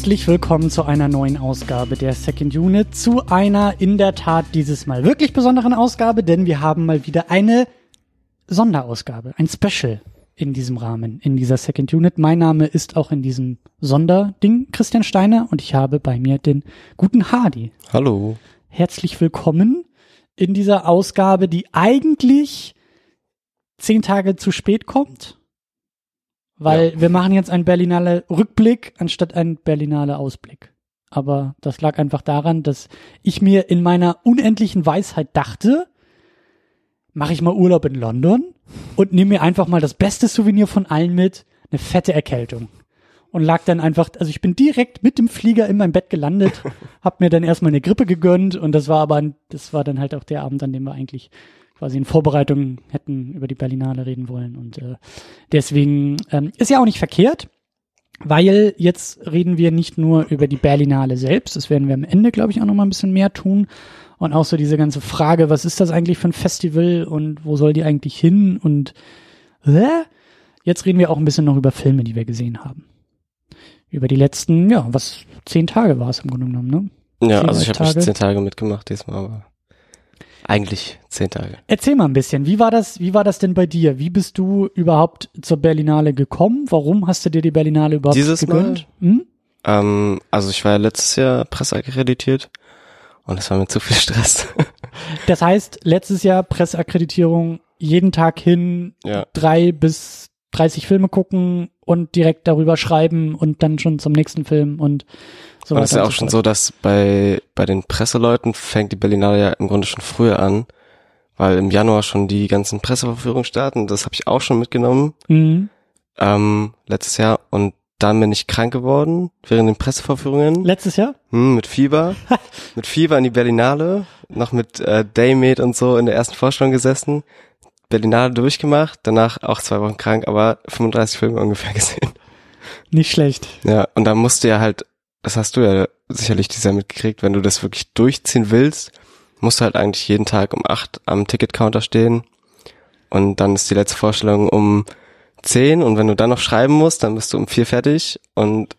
Herzlich willkommen zu einer neuen Ausgabe der Second Unit, zu einer in der Tat dieses Mal wirklich besonderen Ausgabe, denn wir haben mal wieder eine Sonderausgabe, ein Special in diesem Rahmen, in dieser Second Unit. Mein Name ist auch in diesem Sonderding Christian Steiner und ich habe bei mir den guten Hardy. Hallo. Herzlich willkommen in dieser Ausgabe, die eigentlich zehn Tage zu spät kommt. Weil ja. wir machen jetzt einen Berlinale Rückblick anstatt einen Berlinale Ausblick. Aber das lag einfach daran, dass ich mir in meiner unendlichen Weisheit dachte, mache ich mal Urlaub in London und nehme mir einfach mal das beste Souvenir von allen mit, eine fette Erkältung. Und lag dann einfach, also ich bin direkt mit dem Flieger in mein Bett gelandet, hab mir dann erstmal eine Grippe gegönnt und das war aber, das war dann halt auch der Abend, an dem wir eigentlich quasi in Vorbereitung hätten über die Berlinale reden wollen. Und äh, deswegen ähm, ist ja auch nicht verkehrt, weil jetzt reden wir nicht nur über die Berlinale selbst, das werden wir am Ende, glaube ich, auch noch mal ein bisschen mehr tun. Und auch so diese ganze Frage, was ist das eigentlich für ein Festival und wo soll die eigentlich hin? Und äh, jetzt reden wir auch ein bisschen noch über Filme, die wir gesehen haben. Über die letzten, ja, was, zehn Tage war es im Grunde genommen, ne? Ja, zehn also ich habe nicht zehn Tage mitgemacht diesmal, aber eigentlich zehn Tage. Erzähl mal ein bisschen, wie war das, wie war das denn bei dir? Wie bist du überhaupt zur Berlinale gekommen? Warum hast du dir die Berlinale überhaupt Dieses gegönnt? Mal? Hm? Ähm, also ich war ja letztes Jahr presseakkreditiert und es war mir zu viel Stress. das heißt, letztes Jahr Presseakkreditierung, jeden Tag hin, ja. drei bis 30 Filme gucken und direkt darüber schreiben und dann schon zum nächsten Film und so und es ist ja auch schon so, dass bei, bei den Presseleuten fängt die Berlinale ja im Grunde schon früher an, weil im Januar schon die ganzen Presseverführungen starten. Das habe ich auch schon mitgenommen mhm. ähm, letztes Jahr und dann bin ich krank geworden während den Presseverführungen. Letztes Jahr? Hm, mit Fieber. mit Fieber in die Berlinale. Noch mit äh, Daymate und so in der ersten Vorstellung gesessen. Berlinale durchgemacht. Danach auch zwei Wochen krank, aber 35 Filme ungefähr gesehen. Nicht schlecht. Ja, und dann musste ja halt das hast du ja sicherlich dieser mitgekriegt, wenn du das wirklich durchziehen willst, musst du halt eigentlich jeden Tag um acht am Ticketcounter stehen und dann ist die letzte Vorstellung um zehn und wenn du dann noch schreiben musst, dann bist du um vier fertig und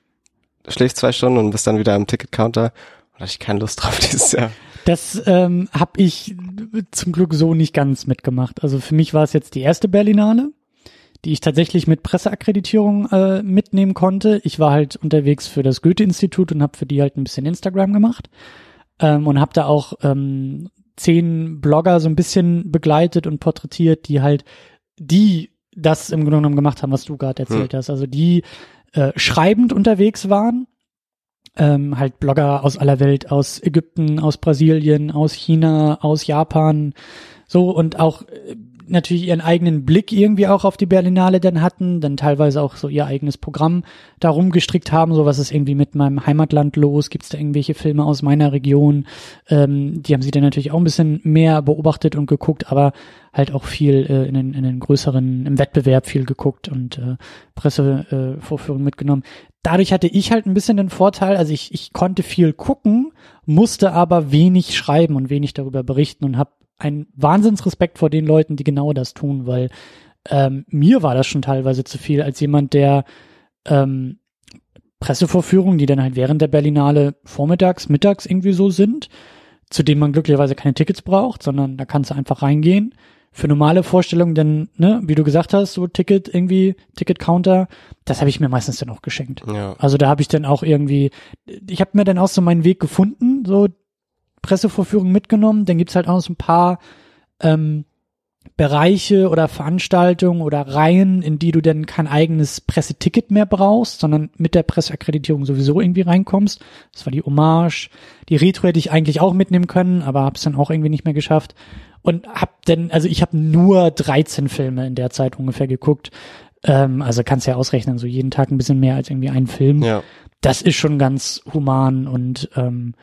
schläfst zwei Stunden und bist dann wieder am Ticketcounter. Und da hatte ich keine Lust drauf dieses Jahr. Das ähm, habe ich zum Glück so nicht ganz mitgemacht. Also für mich war es jetzt die erste Berlinale die ich tatsächlich mit Presseakkreditierung äh, mitnehmen konnte. Ich war halt unterwegs für das Goethe-Institut und habe für die halt ein bisschen Instagram gemacht ähm, und habe da auch ähm, zehn Blogger so ein bisschen begleitet und porträtiert, die halt die das im Grunde genommen gemacht haben, was du gerade erzählt hm. hast. Also die äh, schreibend unterwegs waren, ähm, halt Blogger aus aller Welt, aus Ägypten, aus Brasilien, aus China, aus Japan, so und auch äh, natürlich ihren eigenen Blick irgendwie auch auf die Berlinale dann hatten, dann teilweise auch so ihr eigenes Programm darum gestrickt haben, so was ist irgendwie mit meinem Heimatland los, gibt es da irgendwelche Filme aus meiner Region, ähm, die haben sie dann natürlich auch ein bisschen mehr beobachtet und geguckt, aber halt auch viel äh, in, den, in den größeren, im Wettbewerb viel geguckt und äh, Pressevorführungen äh, mitgenommen. Dadurch hatte ich halt ein bisschen den Vorteil, also ich, ich konnte viel gucken, musste aber wenig schreiben und wenig darüber berichten und habe ein Wahnsinnsrespekt vor den Leuten, die genau das tun, weil ähm, mir war das schon teilweise zu viel als jemand, der ähm, Pressevorführungen, die dann halt während der Berlinale vormittags, mittags irgendwie so sind, zu denen man glücklicherweise keine Tickets braucht, sondern da kannst du einfach reingehen. Für normale Vorstellungen dann, ne, wie du gesagt hast, so Ticket irgendwie, Ticket-Counter, das habe ich mir meistens dann auch geschenkt. Ja. Also da habe ich dann auch irgendwie, ich habe mir dann auch so meinen Weg gefunden, so Pressevorführung mitgenommen. Dann gibt's halt auch noch so ein paar ähm, Bereiche oder Veranstaltungen oder Reihen, in die du dann kein eigenes Presseticket mehr brauchst, sondern mit der Presseakkreditierung sowieso irgendwie reinkommst. Das war die Hommage. Die Retro hätte ich eigentlich auch mitnehmen können, aber hab's dann auch irgendwie nicht mehr geschafft. Und hab denn, also ich habe nur 13 Filme in der Zeit ungefähr geguckt. Ähm, also kannst ja ausrechnen, so jeden Tag ein bisschen mehr als irgendwie ein Film. Ja. Das ist schon ganz human und ähm,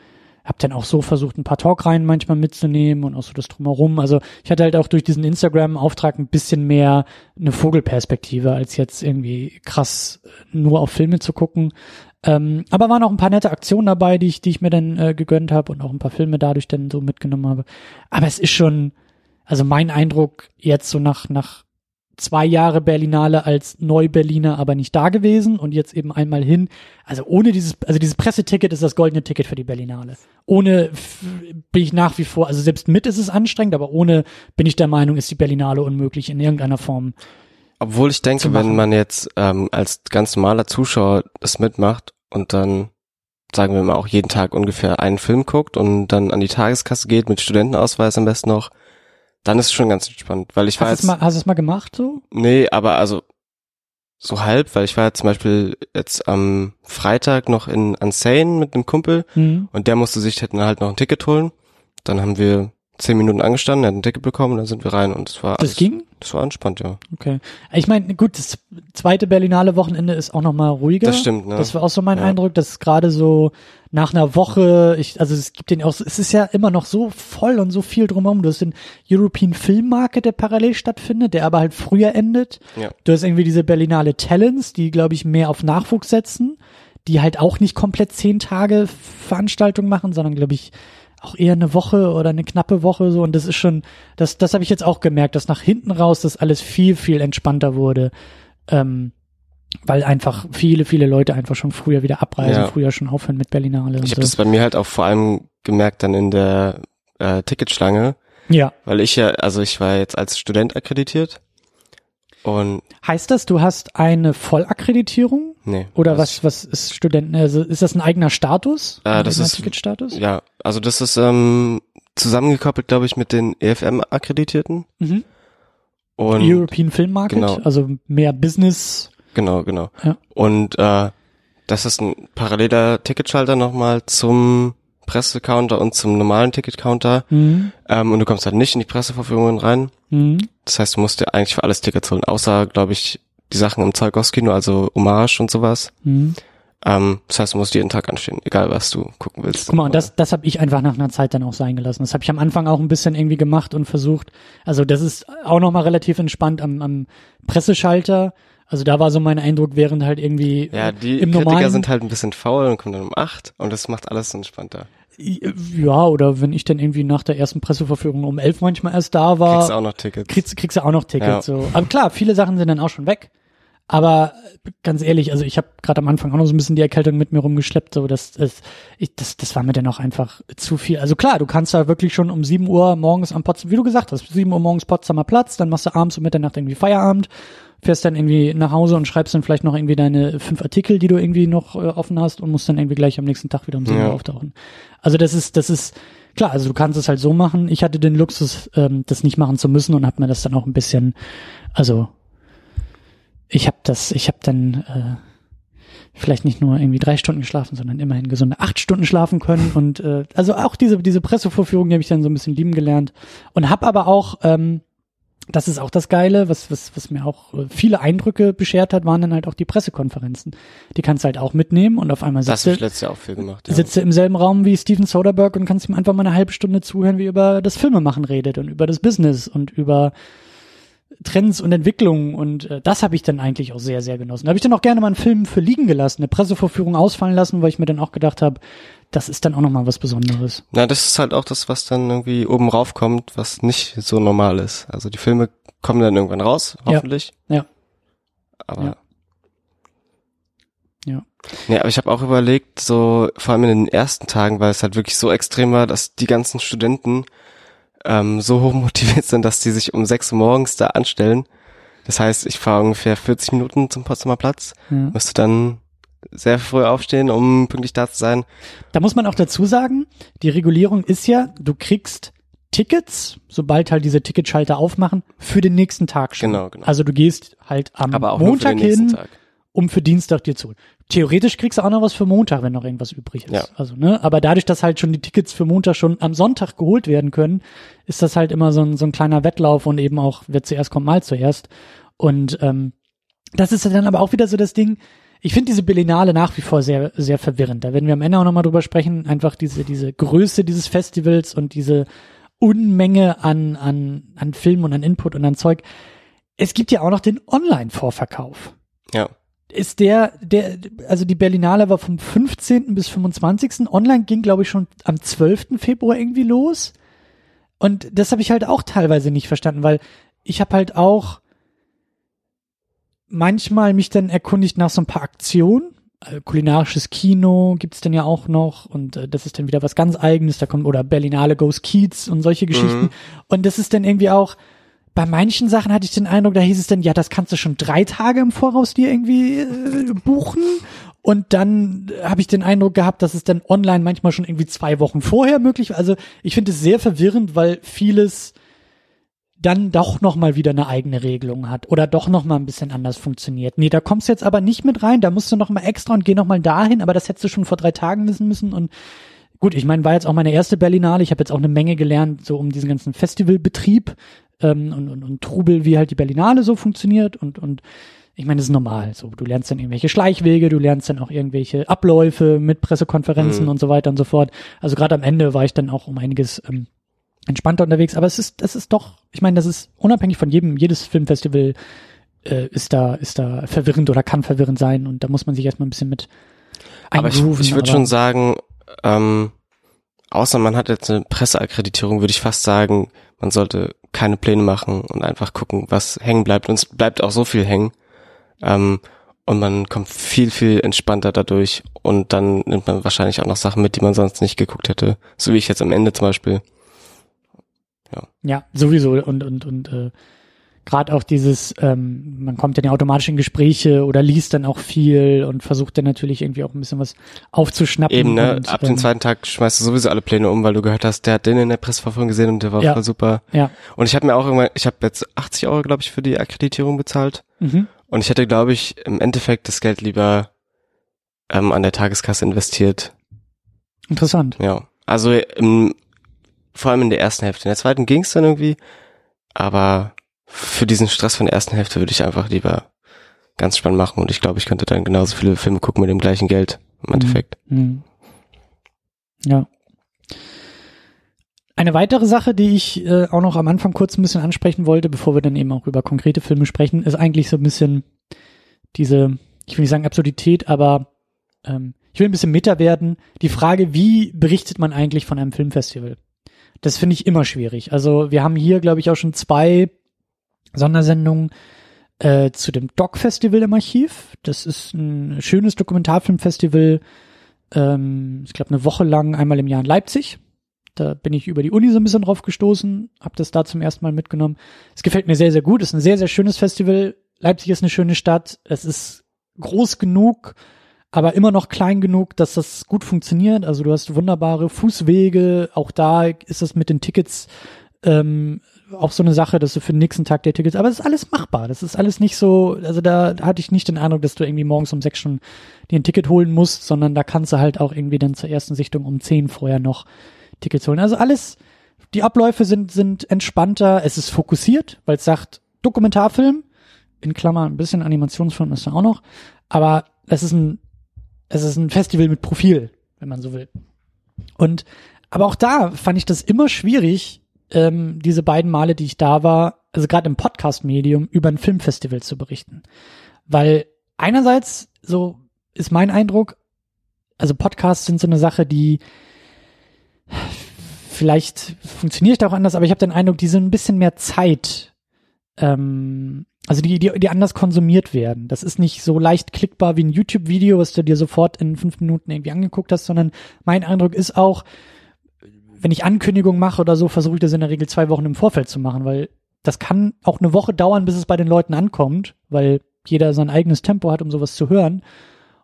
habe dann auch so versucht, ein paar Talkreihen manchmal mitzunehmen und auch so das drumherum. Also ich hatte halt auch durch diesen Instagram-Auftrag ein bisschen mehr eine Vogelperspektive, als jetzt irgendwie krass nur auf Filme zu gucken. Ähm, aber waren auch ein paar nette Aktionen dabei, die ich, die ich mir dann äh, gegönnt habe und auch ein paar Filme dadurch dann so mitgenommen habe. Aber es ist schon, also mein Eindruck jetzt so nach, nach zwei Jahre Berlinale als Neu-Berliner aber nicht da gewesen und jetzt eben einmal hin. Also ohne dieses, also dieses Presseticket ist das goldene Ticket für die Berlinale. Ohne bin ich nach wie vor, also selbst mit ist es anstrengend, aber ohne bin ich der Meinung, ist die Berlinale unmöglich in irgendeiner Form. Obwohl ich denke, wenn man jetzt ähm, als ganz normaler Zuschauer das mitmacht und dann, sagen wir mal, auch jeden Tag ungefähr einen Film guckt und dann an die Tageskasse geht mit Studentenausweis am besten noch, dann ist es schon ganz entspannt. Weil ich war Hast du jetzt, es mal, hast du es mal gemacht so? nee, aber also so halb, weil ich war zum Beispiel jetzt am Freitag noch in Unsane mit einem Kumpel Mhm. und der musste sich dann halt noch ein Ticket holen. Dann haben wir zehn Minuten angestanden, er hat ein Ticket bekommen, dann sind wir rein und es war Das alles- ging? Das war entspannt, ja. Okay. Ich meine, gut, das zweite Berlinale Wochenende ist auch noch mal ruhiger. Das stimmt, ne? Das war auch so mein Ja. Eindruck, dass gerade so nach einer Woche, ich, also es gibt den auch, es ist ja immer noch so voll und so viel drumherum. Du hast den European Film Market, der parallel stattfindet, der aber halt früher endet. Ja. Du hast irgendwie diese Berlinale Talents, die, glaube ich, mehr auf Nachwuchs setzen, die halt auch nicht komplett zehn Tage Veranstaltung machen, sondern, glaube ich, auch eher eine Woche oder eine knappe Woche so. Und das ist schon, das, das habe ich jetzt auch gemerkt, dass nach hinten raus das alles viel, viel entspannter wurde. Ähm, weil einfach viele, viele Leute einfach schon früher wieder abreisen, Ja. früher schon aufhören mit Berlinale. Ich habe so. das bei mir halt auch vor allem gemerkt dann in der äh, Ticketschlange, ja. weil ich ja, also ich war jetzt als Student akkreditiert und Heißt das, du hast eine Vollakkreditierung? nee. Oder was, was ist Studenten, also ist das ein eigener Status? Äh, Ein das eigener ist- Ticketstatus? Ja, also das ist ähm, zusammengekoppelt, glaube ich, mit den EFM-Akkreditierten Mhm. und European Film Market, genau. also mehr Business. genau, genau. Ja. Und äh, das ist ein paralleler Ticketschalter nochmal zum Pressecounter und zum normalen Ticketcounter. Mhm. Ähm, und du kommst halt nicht in die Presseverfügungen rein. Mhm. Das heißt, du musst dir eigentlich für alles Tickets holen, außer, glaube ich, die Sachen im Zeugauskino, also Hommage und sowas. Mhm. Ähm, das heißt, du musst jeden Tag anstehen, egal was du gucken willst. Guck mal, und das, das habe ich einfach nach einer Zeit dann auch sein gelassen. Das habe ich am Anfang auch ein bisschen irgendwie gemacht und versucht. Also das ist auch nochmal relativ entspannt am, am Presseschalter. Also da war so mein Eindruck, während halt irgendwie Ja, die im Kritiker normalen, sind halt ein bisschen faul und kommen dann um acht und das macht alles entspannter. ja, oder wenn ich dann irgendwie nach der ersten Presseverführung um elf manchmal erst da war, Kriegst auch noch Tickets. kriegst, kriegst du auch noch Tickets. Ja. So. Aber klar, viele Sachen sind dann auch schon weg. Aber ganz ehrlich, also ich habe gerade am Anfang auch noch so ein bisschen die Erkältung mit mir rumgeschleppt. So, das, das, ich, das, das war mir dann auch einfach zu viel. Also klar, du kannst da wirklich schon um 7 Uhr morgens am Potsdam, wie du gesagt hast, 7 Uhr morgens Potsdamer Platz, dann machst du abends um Mitternacht irgendwie Feierabend, fährst dann irgendwie nach Hause und schreibst dann vielleicht noch irgendwie deine fünf Artikel, die du irgendwie noch äh, offen hast und musst dann irgendwie gleich am nächsten Tag wieder um 7 Ja. Uhr auftauchen. Also das ist, das ist, klar, also du kannst es halt so machen. Ich hatte den Luxus, ähm, das nicht machen zu müssen und habe mir das dann auch ein bisschen, also ich habe das, ich habe dann äh, vielleicht nicht nur irgendwie drei Stunden geschlafen, sondern immerhin gesunde acht Stunden schlafen können und äh, also auch diese diese Pressevorführung, die habe ich dann so ein bisschen lieben gelernt und habe aber auch ähm, das ist auch das Geile, was, was, was mir auch viele Eindrücke beschert hat, waren dann halt auch die Pressekonferenzen. Die kannst du halt auch mitnehmen und auf einmal viel gemacht. Ja. sitzt du im selben Raum wie Steven Soderbergh und kannst ihm einfach mal eine halbe Stunde zuhören, wie er über das Filmemachen redet und über das Business und über Trends und Entwicklungen und äh, das habe ich dann eigentlich auch sehr, sehr genossen. Da habe ich dann auch gerne mal einen Film für liegen gelassen, eine Pressevorführung ausfallen lassen, weil ich mir dann auch gedacht habe, das ist dann auch nochmal was Besonderes. Na, das ist halt auch das, was dann irgendwie oben raufkommt, was nicht so normal ist. Also die Filme kommen dann irgendwann raus, Ja. hoffentlich. Ja. Aber Ja. Ja. Nee, aber ich habe auch überlegt, so vor allem in den ersten Tagen, weil es halt wirklich so extrem war, dass die ganzen Studenten ähm, so hoch motiviert sind, dass die sich um sechs Uhr morgens da anstellen. Das heißt, ich fahre ungefähr 40 Minuten zum Potsdamer Platz, Ja. müsste dann sehr früh aufstehen, um pünktlich da zu sein. Da muss man auch dazu sagen, die Regulierung ist ja, du kriegst Tickets, sobald halt diese Ticketschalter aufmachen, für den nächsten Tag schon. Genau, genau. Also du gehst halt am Aber auch nur für Montag hin, Tag. Um für Dienstag dir zu holen. Theoretisch kriegst du auch noch was für Montag, wenn noch irgendwas übrig ist. Ja. Also, ne, aber dadurch, dass halt schon die Tickets für Montag schon am Sonntag geholt werden können, ist das halt immer so ein, so ein kleiner Wettlauf und eben auch, wer zuerst kommt, mal zuerst. Und ähm, das ist dann aber auch wieder so das Ding, ich finde diese Berlinale nach wie vor sehr, sehr verwirrend. Da werden wir am Ende auch nochmal drüber sprechen. Einfach diese, diese Größe dieses Festivals und diese Unmenge an, an, an Film und an Input und an Zeug. Es gibt ja auch noch den Online-Vorverkauf. Ja. Ist der, der, also die Berlinale war vom 15. bis 25. Online ging, glaube ich, schon am 12. Februar irgendwie los. Und das habe ich halt auch teilweise nicht verstanden, weil ich habe halt auch manchmal mich dann erkundigt nach so ein paar Aktionen. Äh, kulinarisches Kino gibt's dann ja auch noch und äh, das ist dann wieder was ganz eigenes, da kommt oder Berlinale Goes Kiez und solche Geschichten. Mhm. Und das ist dann irgendwie auch bei manchen Sachen hatte ich den Eindruck, da hieß es dann, ja, das kannst du schon drei Tage im Voraus dir irgendwie äh, buchen. Und dann habe ich den Eindruck gehabt, dass es dann online manchmal schon irgendwie zwei Wochen vorher möglich war. Also ich finde es sehr verwirrend, weil vieles dann doch noch mal wieder eine eigene Regelung hat oder doch noch mal ein bisschen anders funktioniert. Nee, da kommst du jetzt aber nicht mit rein, da musst du noch mal extra und geh noch mal dahin, aber das hättest du schon vor drei Tagen wissen müssen und gut, ich meine, war jetzt auch meine erste Berlinale, ich habe jetzt auch eine Menge gelernt, so um diesen ganzen Festivalbetrieb ähm, und, und, und Trubel, wie halt die Berlinale so funktioniert und, und ich meine, das ist normal. So, du lernst dann irgendwelche Schleichwege, du lernst dann auch irgendwelche Abläufe mit Pressekonferenzen Mhm. und so weiter und so fort. Also gerade am Ende war ich dann auch um einiges ähm, entspannter unterwegs. Aber es ist, das ist doch, ich meine, das ist unabhängig von jedem, jedes Filmfestival äh, ist da, ist da verwirrend oder kann verwirrend sein und da muss man sich erstmal ein bisschen mit Aber ich, eingrooven, ich würde schon sagen, ähm, außer man hat jetzt eine Presseakkreditierung, würde ich fast sagen, man sollte keine Pläne machen und einfach gucken, was hängen bleibt. Und es bleibt auch so viel hängen. Ähm, und man kommt viel, viel entspannter dadurch. Und dann nimmt man wahrscheinlich auch noch Sachen mit, die man sonst nicht geguckt hätte. So wie ich jetzt am Ende zum Beispiel. Ja, sowieso und und und äh, gerade auch dieses, ähm, man kommt dann ja automatisch in Gespräche oder liest dann auch viel und versucht dann natürlich irgendwie auch ein bisschen was aufzuschnappen. Eben, ne? und, Ab ähm, dem zweiten Tag schmeißt du sowieso alle Pläne um, weil du gehört hast, der hat den in der Presseverführung gesehen und der war Ja. voll super. Ja. Und ich habe mir auch irgendwann, ich habe jetzt 80 Euro, glaube ich, für die Akkreditierung bezahlt. Mhm. Und ich hätte, glaube ich, im Endeffekt das Geld lieber ähm, an der Tageskasse investiert. Interessant. Ja. Also im, vor allem in der ersten Hälfte. In der zweiten ging es dann irgendwie. Aber für diesen Stress von der ersten Hälfte würde ich einfach lieber ganz spannend machen. Und ich glaube, ich könnte dann genauso viele Filme gucken mit dem gleichen Geld im Endeffekt. Mhm. Ja. Eine weitere Sache, die ich äh, auch noch am Anfang kurz ein bisschen ansprechen wollte, bevor wir dann eben auch über konkrete Filme sprechen, ist eigentlich so ein bisschen diese, ich will nicht sagen Absurdität, aber ähm, ich will ein bisschen Meta werden. Die Frage, wie berichtet man eigentlich von einem Filmfestival? Das finde ich immer schwierig. Also wir haben hier, glaube ich, auch schon zwei Sondersendungen äh, zu dem Doc-Festival im Archiv. Das ist ein schönes Dokumentarfilmfestival, ähm, ich glaube eine Woche lang einmal im Jahr in Leipzig. Da bin ich über die Uni so ein bisschen drauf gestoßen, habe das da zum ersten Mal mitgenommen. Es gefällt mir sehr, sehr gut. Es ist ein sehr, sehr schönes Festival. Leipzig ist eine schöne Stadt. Es ist groß genug, aber immer noch klein genug, dass das gut funktioniert. Also du hast wunderbare Fußwege. Auch da ist es mit den Tickets ähm, auch so eine Sache, dass du für den nächsten Tag der Tickets, aber es ist alles machbar. Das ist alles nicht so, also da hatte ich nicht den Eindruck, dass du irgendwie morgens um sechs schon dir ein Ticket holen musst, sondern da kannst du halt auch irgendwie dann zur ersten Sichtung um zehn vorher noch Tickets holen. Also alles, die Abläufe sind, sind entspannter, es ist fokussiert, weil es sagt Dokumentarfilm, in Klammern ein bisschen Animationsfilm ist da auch noch, aber es ist ein, es ist ein Festival mit Profil, wenn man so will. Und, aber auch da fand ich das immer schwierig, ähm, diese beiden Male, die ich da war, also gerade im Podcast-Medium, über ein Filmfestival zu berichten. Weil einerseits, so ist mein Eindruck, also Podcasts sind so eine Sache, die vielleicht funktioniert auch anders, aber ich habe den Eindruck, die sind ein bisschen mehr Zeit, ähm, also die, die, die anders konsumiert werden. Das ist nicht so leicht klickbar wie ein YouTube-Video, was du dir sofort in fünf Minuten irgendwie angeguckt hast, sondern mein Eindruck ist auch, wenn ich Ankündigungen mache oder so, versuche ich das in der Regel zwei Wochen im Vorfeld zu machen, weil das kann auch eine Woche dauern, bis es bei den Leuten ankommt, weil jeder sein eigenes Tempo hat, um sowas zu hören.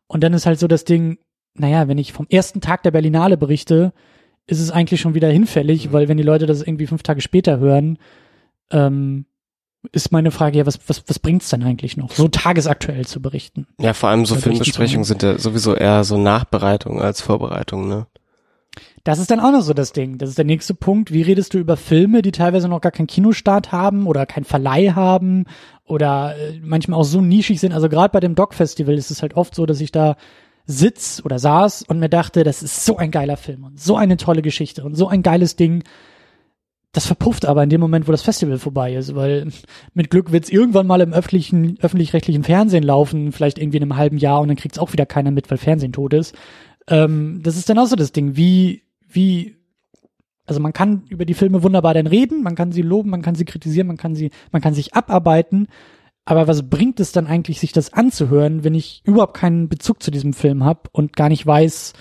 Und dann ist halt so das Ding, naja, wenn ich vom ersten Tag der Berlinale berichte, ist es eigentlich schon wieder hinfällig, weil wenn die Leute das irgendwie fünf Tage später hören, ähm, ist meine Frage, ja, was, was, was bringt's denn eigentlich noch, so tagesaktuell zu berichten? Ja, vor allem so Filmbesprechungen sind ja sowieso eher so Nachbereitung als Vorbereitung, ne? Das ist dann auch noch so das Ding. Das ist der nächste Punkt. Wie redest du über Filme, die teilweise noch gar keinen Kinostart haben oder keinen Verleih haben oder äh, manchmal auch so nischig sind? Also gerade bei dem Doc-Festival ist es halt oft so, dass ich da sitz oder saß und mir dachte, das ist so ein geiler Film und so eine tolle Geschichte und so ein geiles Ding. Das verpufft aber in dem Moment, wo das Festival vorbei ist, weil mit Glück wird's irgendwann mal im öffentlichen, öffentlich-rechtlichen Fernsehen laufen, vielleicht irgendwie in einem halben Jahr und dann kriegt's auch wieder keiner mit, weil Fernsehen tot ist. Ähm, das ist dann auch so das Ding, wie, wie, also man kann über die Filme wunderbar dann reden, man kann sie loben, man kann sie kritisieren, man kann sie, man kann sich abarbeiten, Aber was bringt es dann eigentlich, sich das anzuhören, wenn ich überhaupt keinen Bezug zu diesem Film habe und gar nicht weiß,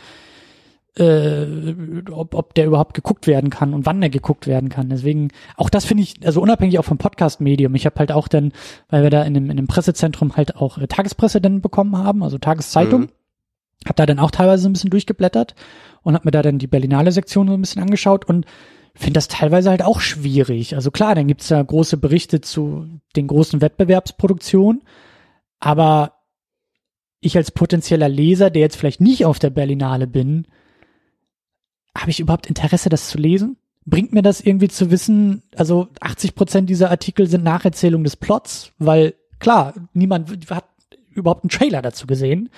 äh, ob, ob der überhaupt geguckt werden kann und wann der geguckt werden kann. Deswegen, auch das finde ich, also unabhängig auch vom Podcast-Medium. Ich habe halt auch dann, weil wir da in dem, in dem Pressezentrum halt auch äh, Tagespresse dann bekommen haben, also Tageszeitung, mhm. Habe da dann auch teilweise so ein bisschen durchgeblättert und habe mir da dann die Berlinale Sektion so ein bisschen angeschaut und finde das teilweise halt auch schwierig. Also klar, dann gibt's da große Berichte zu den großen Wettbewerbsproduktionen, aber ich als potenzieller Leser, der jetzt vielleicht nicht auf der Berlinale bin, habe ich überhaupt Interesse, das zu lesen? Bringt mir das irgendwie zu wissen, also 80 Prozent dieser Artikel sind Nacherzählung des Plots, weil klar, niemand hat überhaupt einen Trailer dazu gesehen.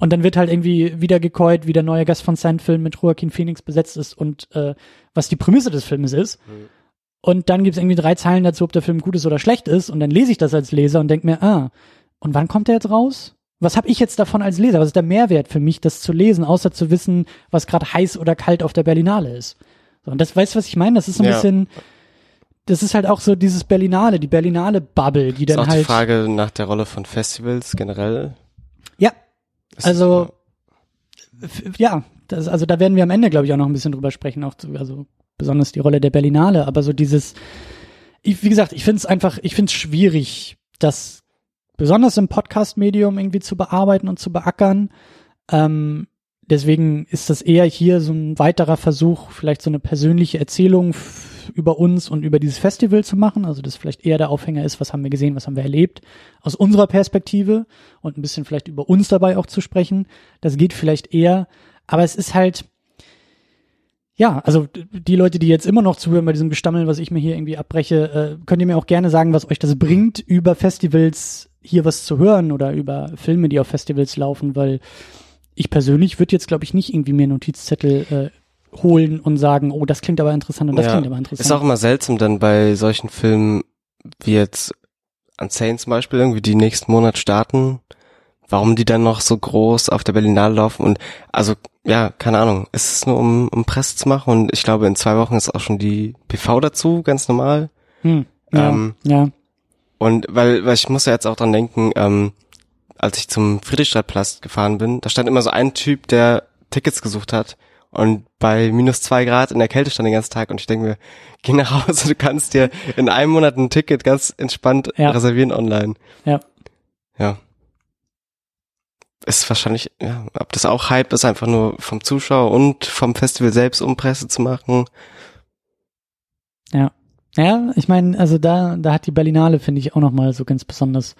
Und dann wird halt irgendwie wieder gekäut, wie der neue Gast von Sandfilm mit Joaquin Phoenix besetzt ist und äh, was die Prämisse des Filmes ist. Mhm. Und dann gibt's irgendwie drei Zeilen dazu, ob der Film gut ist oder schlecht ist. Und dann lese ich das als Leser und denke mir, ah, und wann kommt der jetzt raus? Was habe ich jetzt davon als Leser? Was ist der Mehrwert für mich, das zu lesen, außer zu wissen, was gerade heiß oder kalt auf der Berlinale ist? So, und das weißt du, was ich meine? Das ist so ein ja. bisschen, das ist halt auch so dieses Berlinale, die Berlinale Bubble, die dann ist auch halt. Die Frage nach der Rolle von Festivals generell. Also, ja, das, also da werden wir am Ende, glaube ich, auch noch ein bisschen drüber sprechen, auch zu, also besonders die Rolle der Berlinale, aber so dieses, ich, wie gesagt, ich finde es einfach, ich finde es schwierig, das besonders im Podcast-Medium irgendwie zu bearbeiten und zu beackern. Ähm, deswegen ist das eher hier so ein weiterer Versuch, vielleicht so eine persönliche Erzählung über uns und über dieses Festival zu machen. Also das vielleicht eher der Aufhänger ist, was haben wir gesehen, was haben wir erlebt, aus unserer Perspektive und ein bisschen vielleicht über uns dabei auch zu sprechen. Das geht vielleicht eher, aber es ist halt, ja, also die Leute, die jetzt immer noch zuhören bei diesem Gestammeln, was ich mir hier irgendwie abbreche, äh, könnt ihr mir auch gerne sagen, was euch das bringt, über Festivals hier was zu hören oder über Filme, die auf Festivals laufen, weil ich persönlich würde jetzt, glaube ich, nicht irgendwie mir Notizzettel äh, holen und sagen, oh, das klingt aber interessant und das ja, klingt aber interessant. Ist auch immer seltsam dann bei solchen Filmen wie jetzt Unsane zum Beispiel irgendwie die nächsten Monat starten, warum die dann noch so groß auf der Berlinale laufen und also ja, keine Ahnung, ist es nur um, um Presse zu machen und ich glaube in zwei Wochen ist auch schon die PV dazu, ganz normal. Hm, ja, ähm, ja. Und weil, weil ich muss ja jetzt auch dran denken, ähm, als ich zum Friedrichstadtplatz gefahren bin, da stand immer so ein Typ, der Tickets gesucht hat und bei minus zwei Grad in der Kälte stand den ganzen Tag und ich denke mir, geh nach Hause, du kannst dir in einem Monat ein Ticket ganz entspannt ja. reservieren online. Ja. Ja. Ist wahrscheinlich, ja, ob das auch Hype ist, einfach nur vom Zuschauer und vom Festival selbst, um Presse zu machen. Ja. Ja, ich meine, also da, da hat die Berlinale, finde ich, auch nochmal so ganz besonders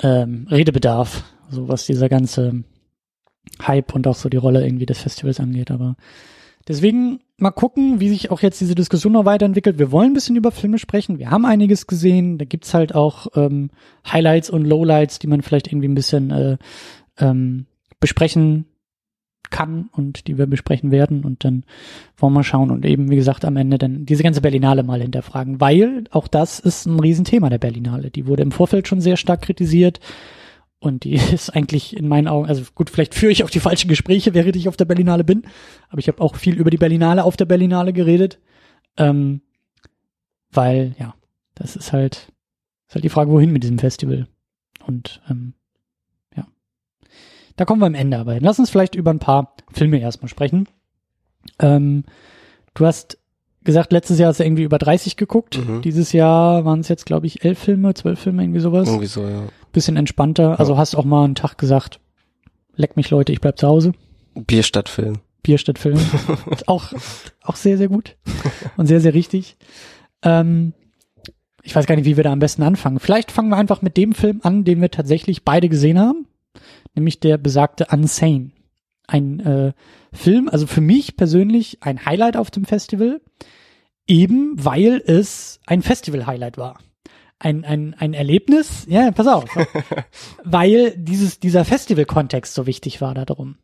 ähm, Redebedarf, so was dieser ganze Hype und auch so die Rolle irgendwie des Festivals angeht. Aber deswegen mal gucken, wie sich auch jetzt diese Diskussion noch weiterentwickelt. Wir wollen ein bisschen über Filme sprechen. Wir haben einiges gesehen. Da gibt's halt auch ähm, Highlights und Lowlights, die man vielleicht irgendwie ein bisschen äh, ähm, besprechen kann und die wir besprechen werden und dann wollen wir schauen und eben, wie gesagt, am Ende dann diese ganze Berlinale mal hinterfragen, weil auch das ist ein Riesenthema der Berlinale. Die wurde im Vorfeld schon sehr stark kritisiert. Und die ist eigentlich in meinen Augen, also gut, vielleicht führe ich auch die falschen Gespräche, während ich auf der Berlinale bin. Aber ich habe auch viel über die Berlinale auf der Berlinale geredet. Ähm, weil, ja, das ist halt, ist halt die Frage, wohin mit diesem Festival. Und ähm, ja. Da kommen wir am Ende aber hin. Lass uns vielleicht über ein paar Filme erstmal sprechen. Ähm, du hast gesagt, letztes Jahr hast du irgendwie über 30 geguckt. Mhm. Dieses Jahr waren es jetzt, glaube ich, elf Filme, zwölf Filme, irgendwie sowas. Irgendwie so, ja. Bisschen entspannter. Ja. Also hast auch mal einen Tag gesagt, leck mich Leute, ich bleib zu Hause. Bier statt Film. Bier statt Film. auch, auch sehr, sehr gut. Und sehr, sehr richtig. Ähm, ich weiß gar nicht, wie wir da am besten anfangen. Vielleicht fangen wir einfach mit dem Film an, den wir tatsächlich beide gesehen haben. Nämlich der besagte Unsane. Ein äh, Film, also für mich persönlich ein Highlight auf dem Festival Eben weil es ein Festival-Highlight war. Ein, ein, ein Erlebnis, ja, pass auf, weil dieses, dieser Festival-Kontext so wichtig war darum.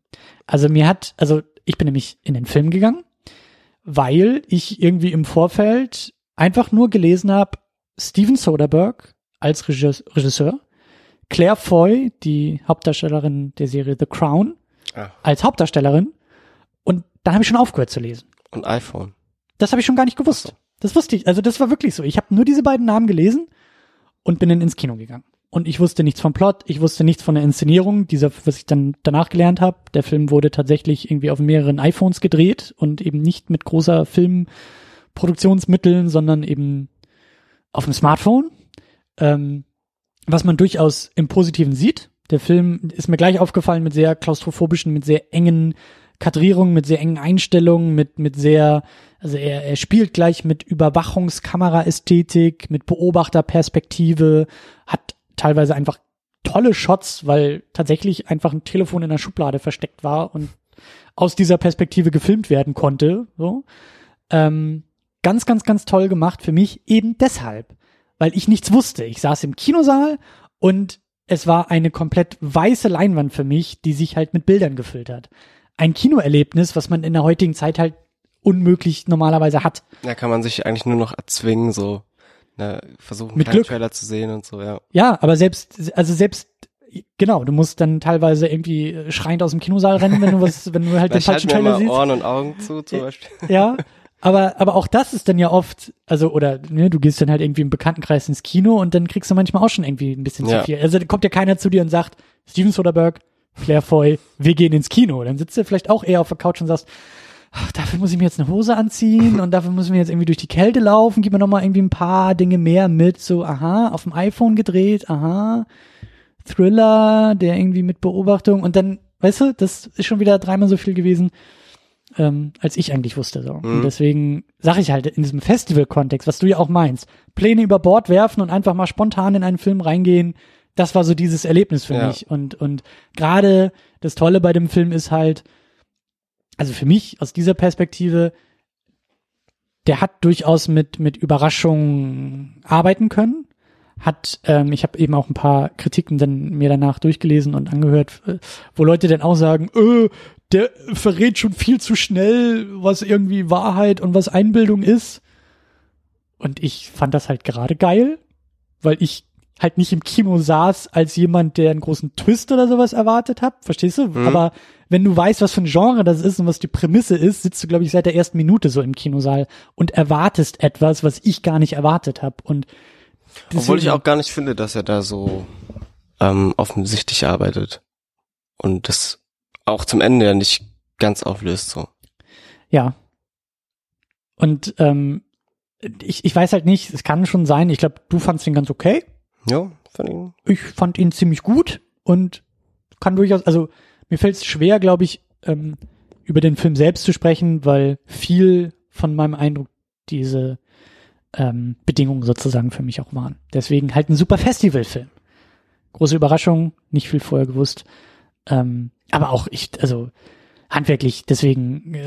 Also mir hat, also ich bin nämlich in den Film gegangen, weil ich irgendwie im Vorfeld einfach nur gelesen habe, Steven Soderbergh als Regisseur, Claire Foy, die Hauptdarstellerin der Serie The Crown, ah. als Hauptdarstellerin. Dann habe ich schon aufgehört zu lesen. Und iPhone. Das habe ich schon gar nicht gewusst. Das wusste ich. Also das war wirklich so. Ich habe nur diese beiden Namen gelesen und bin dann ins Kino gegangen. Und ich wusste nichts vom Plot, ich wusste nichts von der Inszenierung, dieser, was ich dann danach gelernt habe. Der Film wurde tatsächlich irgendwie auf mehreren iPhones gedreht und eben nicht mit großer Filmproduktionsmitteln, sondern eben auf dem Smartphone. Ähm, was man durchaus im Positiven sieht. Der Film ist mir gleich aufgefallen mit sehr klaustrophobischen, mit sehr engen Kadrierungen, mit sehr engen Einstellungen, mit, mit sehr, also er, er spielt gleich mit Überwachungskameraästhetik, mit Beobachterperspektive, hat teilweise einfach tolle Shots, weil tatsächlich einfach ein Telefon in der Schublade versteckt war und aus dieser Perspektive gefilmt werden konnte. So. Ähm, ganz, ganz, ganz toll gemacht für mich eben deshalb, weil ich nichts wusste. Ich saß im Kinosaal und es war eine komplett weiße Leinwand für mich, die sich halt mit Bildern gefüllt hat. Ein Kinoerlebnis, was man in der heutigen Zeit halt unmöglich normalerweise hat. Da kann man sich eigentlich nur noch erzwingen, so ne, versuchen, Mit Glück. Trailer zu sehen und so, ja. Ja, aber selbst, also selbst, genau, du musst dann teilweise irgendwie schreiend aus dem Kinosaal rennen, wenn du was, wenn du halt den falschen Trailer siehst. Ohren und Augen zu, zum Beispiel. Ja, aber, aber auch das ist dann ja oft, also, oder, ne, du gehst dann halt irgendwie im Bekanntenkreis ins Kino und dann kriegst du manchmal auch schon irgendwie ein bisschen Ja. zu viel. Also, da kommt ja keiner zu dir und sagt, Steven Soderbergh, Claire Foy, wir gehen ins Kino. Dann sitzt du vielleicht auch eher auf der Couch und sagst, ach, dafür muss ich mir jetzt eine Hose anziehen und dafür müssen wir jetzt irgendwie durch die Kälte laufen, gib mir noch mal irgendwie ein paar Dinge mehr mit, so, aha, auf dem iPhone gedreht, aha, Thriller, der irgendwie mit Beobachtung und dann, weißt du, das ist schon wieder dreimal so viel gewesen, ähm, als ich eigentlich wusste. So. Und Mhm. deswegen sage ich halt in diesem Festival-Kontext, was du ja auch meinst, Pläne über Bord werfen und einfach mal spontan in einen Film reingehen, das war so dieses Erlebnis für Ja. mich. Und, und gerade das Tolle bei dem Film ist halt, also für mich aus dieser Perspektive, der hat durchaus mit, mit Überraschungen arbeiten können. Hat, ähm, ich habe eben auch ein paar Kritiken dann mir danach durchgelesen und angehört, äh, wo Leute dann auch sagen, äh, der verrät schon viel zu schnell, was irgendwie Wahrheit und was Einbildung ist. Und ich fand das halt gerade geil, weil ich halt nicht im Kino saß als jemand, der einen großen Twist oder sowas erwartet hat, verstehst du? Mhm. Aber wenn du weißt, was für ein Genre das ist und was die Prämisse ist, sitzt du, glaube ich, seit der ersten Minute so im Kinosaal und erwartest etwas, was ich gar nicht erwartet habe. Und Obwohl ich auch gar nicht finde, dass er da so ähm, offensichtlich arbeitet. Und das auch zum Ende ja nicht ganz auflöst, so. Ja. Und ähm, ich, ich weiß halt nicht, es kann schon sein, ich glaube, du fandst ihn ganz okay. Ja, fand ihn. Ich fand ihn ziemlich gut und kann durchaus, also mir fällt es schwer, glaube ich, ähm, über den Film selbst zu sprechen, weil viel von meinem Eindruck diese ähm, Bedingungen sozusagen für mich auch waren. Deswegen halt ein super Festivalfilm. Große Überraschung, nicht viel vorher gewusst. Ähm, aber auch ich, also handwerklich, deswegen äh,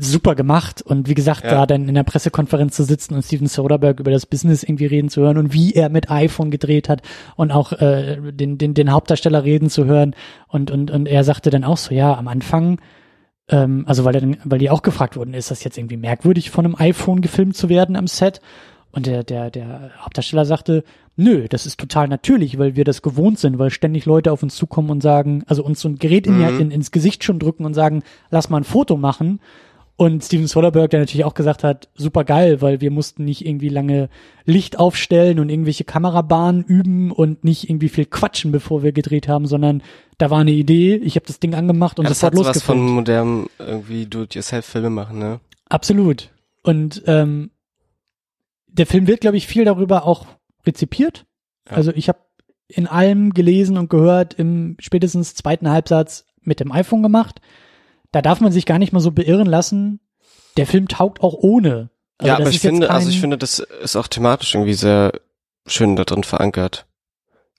super gemacht. Und wie gesagt, Ja. da dann in der Pressekonferenz zu sitzen und Steven Soderbergh über das Business irgendwie reden zu hören und wie er mit iPhone gedreht hat und auch äh, den, den, den Hauptdarsteller reden zu hören. Und, und, und er sagte dann auch so, ja, am Anfang, ähm, also weil, er, dann- weil die auch gefragt wurden, ist das jetzt irgendwie merkwürdig, von einem iPhone gefilmt zu werden am Set? Und der, der, der Hauptdarsteller sagte, nö, das ist total natürlich, weil wir das gewohnt sind, weil ständig Leute auf uns zukommen und sagen, also uns so ein Gerät in, Mhm. in, ins Gesicht schon drücken und sagen, lass mal ein Foto machen. Und Steven Soderbergh, der natürlich auch gesagt hat, super geil, weil wir mussten nicht irgendwie lange Licht aufstellen und irgendwelche Kamerabahnen üben und nicht irgendwie viel quatschen, bevor wir gedreht haben, sondern da war eine Idee, ich habe das Ding angemacht und Ja, das hat so was von modernem irgendwie Do-it-yourself-Filme machen, ne? Absolut. Und ähm, der Film wird, glaube ich, viel darüber auch rezipiert. Ja. Also ich habe in allem gelesen und gehört im spätestens zweiten Halbsatz mit dem iPhone gemacht. Da darf man sich gar nicht mal so beirren lassen. Der Film taugt auch ohne. Also ja, aber ich finde, also kein- ich finde, das ist auch thematisch irgendwie sehr schön da drin verankert.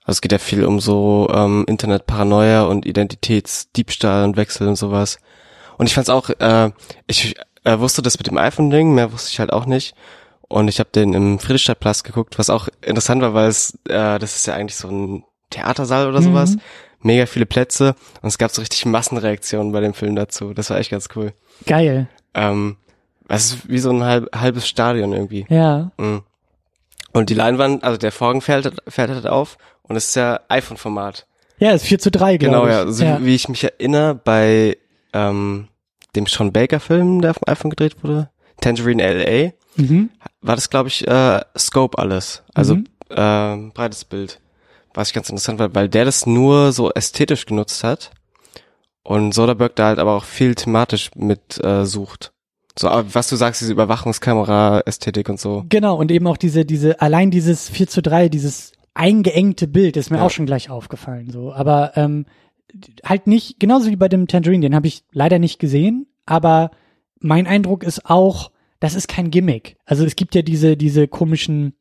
Also es geht ja viel um so ähm, Internetparanoia und Identitätsdiebstahl und Wechsel und sowas. Und ich fand's auch, äh, ich äh, wusste das mit dem iPhone-Ding, mehr wusste ich halt auch nicht. Und ich habe den im Friedrichstadtplatz geguckt, was auch interessant war, weil es, äh, das ist ja eigentlich so ein Theatersaal oder sowas. Mhm. Mega viele Plätze und es gab so richtig Massenreaktionen bei dem Film dazu. Das war echt ganz cool. Geil. Ähm, es ist wie so ein halb, halbes Stadion irgendwie. Ja. Mhm. Und die Leinwand, also der Vorhang fällt, fällt halt auf und es ist ja iPhone-Format. Ja, ist 4 zu 3, glaube Genau, ich. ja. So wie ich mich erinnere, bei ähm, dem Sean Baker-Film, der auf dem iPhone gedreht wurde, Tangerine LA, Mhm. War das, glaube ich, äh, Scope alles. Also Mhm. äh, breites Bild. Was ich ganz interessant war, weil der das nur so ästhetisch genutzt hat und Soderbergh da halt aber auch viel thematisch mit äh, sucht. So, was du sagst, diese Überwachungskamera, Ästhetik und so. Genau, und eben auch diese, diese, allein dieses 4 zu 3, dieses eingeengte Bild ist mir ja. auch schon gleich aufgefallen, so. Aber ähm, halt nicht, genauso wie bei dem Tangerine, den habe ich leider nicht gesehen, aber mein Eindruck ist auch, das ist kein Gimmick. Also es gibt ja diese, diese komischen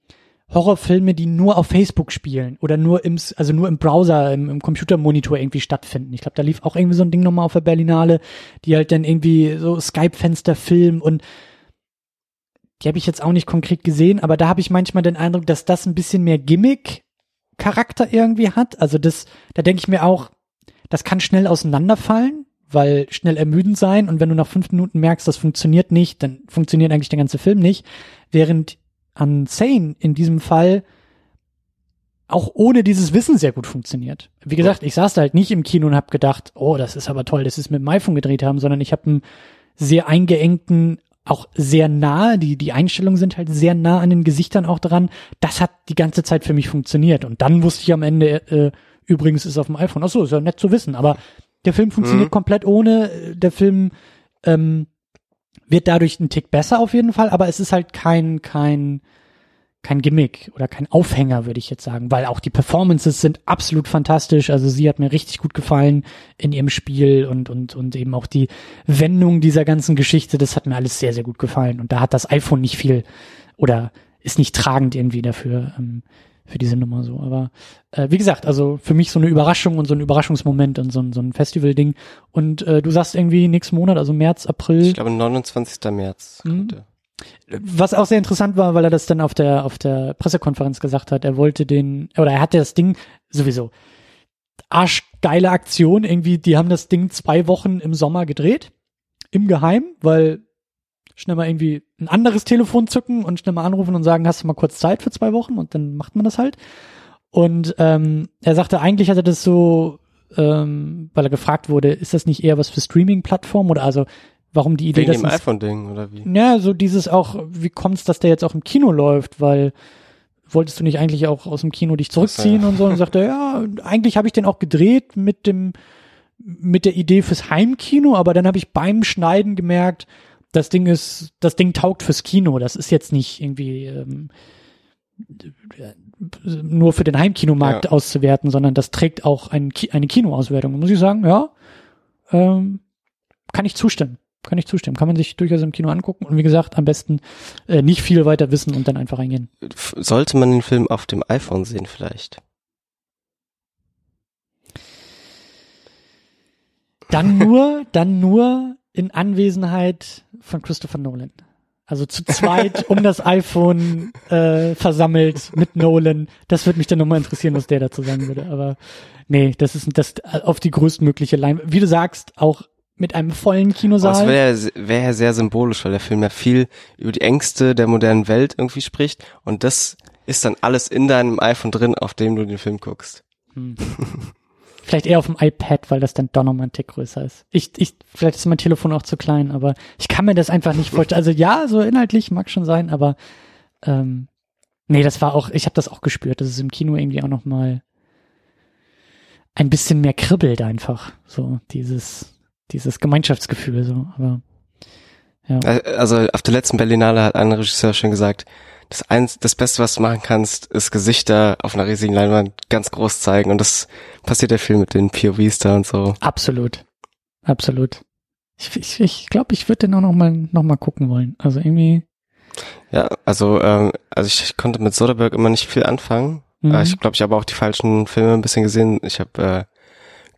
Horrorfilme, die nur auf Facebook spielen oder nur im, also nur im Browser, im, im Computermonitor irgendwie stattfinden. Ich glaube, da lief auch irgendwie so ein Ding nochmal auf der Berlinale, die halt dann irgendwie so Skype-Fenster filmen und die habe ich jetzt auch nicht konkret gesehen, aber da habe ich manchmal den Eindruck, dass das ein bisschen mehr Gimmick-Charakter irgendwie hat. Also das, da denke ich mir auch, das kann schnell auseinanderfallen, weil schnell ermüdend sein und wenn du nach fünf Minuten merkst, das funktioniert nicht, dann funktioniert eigentlich der ganze Film nicht. Während an Sane in diesem Fall auch ohne dieses Wissen sehr gut funktioniert. Wie gesagt, ich saß da halt nicht im Kino und habe gedacht, oh, das ist aber toll, dass sie es mit dem iPhone gedreht haben, sondern ich habe einen sehr eingeengten, auch sehr nah, die, die Einstellungen sind halt sehr nah an den Gesichtern auch dran. Das hat die ganze Zeit für mich funktioniert. Und dann wusste ich am Ende, äh, übrigens ist auf dem iPhone. Ach so, ist ja nett zu wissen. Aber der Film funktioniert mhm. komplett ohne. Der Film ähm, wird dadurch ein Tick besser auf jeden Fall, aber es ist halt kein, kein, kein Gimmick oder kein Aufhänger, würde ich jetzt sagen, weil auch die Performances sind absolut fantastisch. Also sie hat mir richtig gut gefallen in ihrem Spiel und, und, und eben auch die Wendung dieser ganzen Geschichte, das hat mir alles sehr, sehr gut gefallen. Und da hat das iPhone nicht viel oder ist nicht tragend irgendwie dafür. Ähm, für diese Nummer so. Aber äh, wie gesagt, also für mich so eine Überraschung und so ein Überraschungsmoment und so ein, so ein Festival-Ding. Und äh, du sagst irgendwie nächsten Monat, also März, April. Ich glaube 29. März. Mhm. Was auch sehr interessant war, weil er das dann auf der auf der Pressekonferenz gesagt hat. Er wollte den oder er hatte das Ding sowieso arschgeile Aktion irgendwie. Die haben das Ding zwei Wochen im Sommer gedreht im Geheim, weil schnell mal irgendwie ein anderes Telefon zücken und schnell mal anrufen und sagen, hast du mal kurz Zeit für zwei Wochen und dann macht man das halt. Und ähm, er sagte, eigentlich hat er das so, ähm, weil er gefragt wurde, ist das nicht eher was für Streaming-Plattformen oder also warum die Idee, Wegen dem iPhone-Ding oder wie? Ja, so dieses auch, wie kommt's, dass der jetzt auch im Kino läuft, weil wolltest du nicht eigentlich auch aus dem Kino dich zurückziehen ja. und so und sagte, ja, eigentlich habe ich den auch gedreht mit dem mit der Idee fürs Heimkino, aber dann habe ich beim Schneiden gemerkt, das Ding ist, das Ding taugt fürs Kino. Das ist jetzt nicht irgendwie ähm, nur für den Heimkinomarkt ja. auszuwerten, sondern das trägt auch ein, eine Kinoauswertung. Muss ich sagen, ja, ähm, kann ich zustimmen. Kann ich zustimmen. Kann man sich durchaus im Kino angucken und wie gesagt, am besten äh, nicht viel weiter wissen und dann einfach reingehen. Sollte man den Film auf dem iPhone sehen vielleicht? Dann nur, dann nur in Anwesenheit von Christopher Nolan. Also zu zweit um das iPhone äh, versammelt mit Nolan. Das würde mich dann nochmal interessieren, was der dazu sagen würde. Aber nee, das ist das auf die größtmögliche Leinwand. Wie du sagst, auch mit einem vollen Kinosaal. Das wäre wär ja sehr symbolisch, weil der Film ja viel über die Ängste der modernen Welt irgendwie spricht. Und das ist dann alles in deinem iPhone drin, auf dem du den Film guckst. Hm. Vielleicht eher auf dem iPad, weil das dann doch nochmal ein Tick größer ist. Ich, ich, vielleicht ist mein Telefon auch zu klein, aber ich kann mir das einfach nicht vorstellen. Also ja, so inhaltlich mag schon sein, aber ähm, nee, das war auch, ich habe das auch gespürt, dass es im Kino irgendwie auch nochmal ein bisschen mehr kribbelt einfach. So, dieses, dieses Gemeinschaftsgefühl, so, aber ja. Also auf der letzten Berlinale hat ein Regisseur schon gesagt, das eins, das Beste, was du machen kannst, ist Gesichter auf einer riesigen Leinwand ganz groß zeigen. Und das passiert ja viel mit den POVs da und so. Absolut. Absolut. Ich glaube, ich, ich, glaub, ich würde den auch noch mal, noch mal gucken wollen. Also irgendwie. Ja, also, ähm, also ich konnte mit Soderbergh immer nicht viel anfangen. Mhm. Äh, ich glaube, ich habe auch die falschen Filme ein bisschen gesehen. Ich habe äh,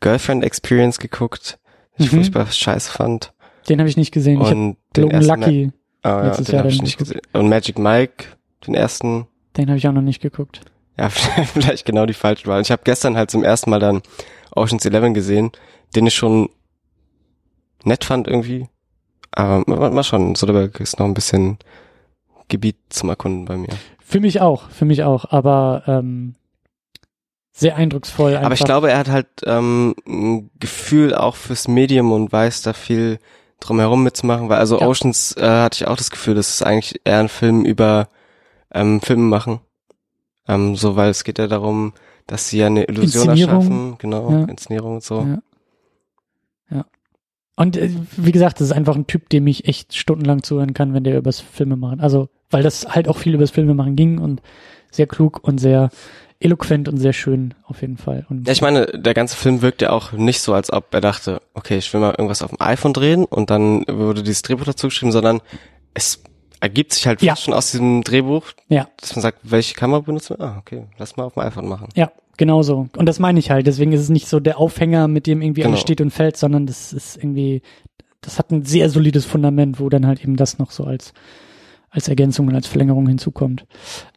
Girlfriend Experience geguckt, die ich mhm. furchtbar scheiße fand. Den habe ich nicht gesehen. Und ich den Lucky. Ma oh, ja, den habe ich nicht gesehen. Und Magic Mike den ersten. Den habe ich auch noch nicht geguckt. Ja, vielleicht genau die falsche Wahl. Ich habe gestern halt zum ersten Mal dann Ocean's Eleven gesehen, den ich schon nett fand irgendwie. Aber mal schauen, Soderbergh ist noch ein bisschen Gebiet zum Erkunden bei mir. Für mich auch, für mich auch, aber ähm, sehr eindrucksvoll. Einfach. Aber ich glaube, er hat halt ähm, ein Gefühl auch fürs Medium und weiß da viel drumherum mitzumachen, weil also ja. Oceans äh, hatte ich auch das Gefühl, das ist eigentlich eher ein Film über ähm, Filme machen. Ähm, so, weil es geht ja darum, dass sie ja eine Illusion erschaffen, genau, Ja. Inszenierung und so. Ja. Ja. Und äh, wie gesagt, das ist einfach ein Typ, dem ich echt stundenlang zuhören kann, wenn der übers Filme machen. Also, weil das halt auch viel übers Filme machen ging und sehr klug und sehr eloquent und sehr schön auf jeden Fall. Und Ja, ich meine, der ganze Film wirkt ja auch nicht so, als ob er dachte, okay, ich will mal irgendwas auf dem iPhone drehen und dann wurde dieses Drehbuch dazu geschrieben, sondern es ergibt sich halt Ja. schon aus diesem Drehbuch, ja, dass man sagt, welche Kamera benutzen wir? Ah, okay, lass mal auf dem iPhone machen. ja, genau so. Und das meine ich halt. Deswegen ist es nicht so der Aufhänger, mit dem irgendwie alles Genau. steht und fällt, sondern das ist irgendwie, das hat ein sehr solides Fundament, wo dann halt eben das noch so als als Ergänzung und als Verlängerung hinzukommt.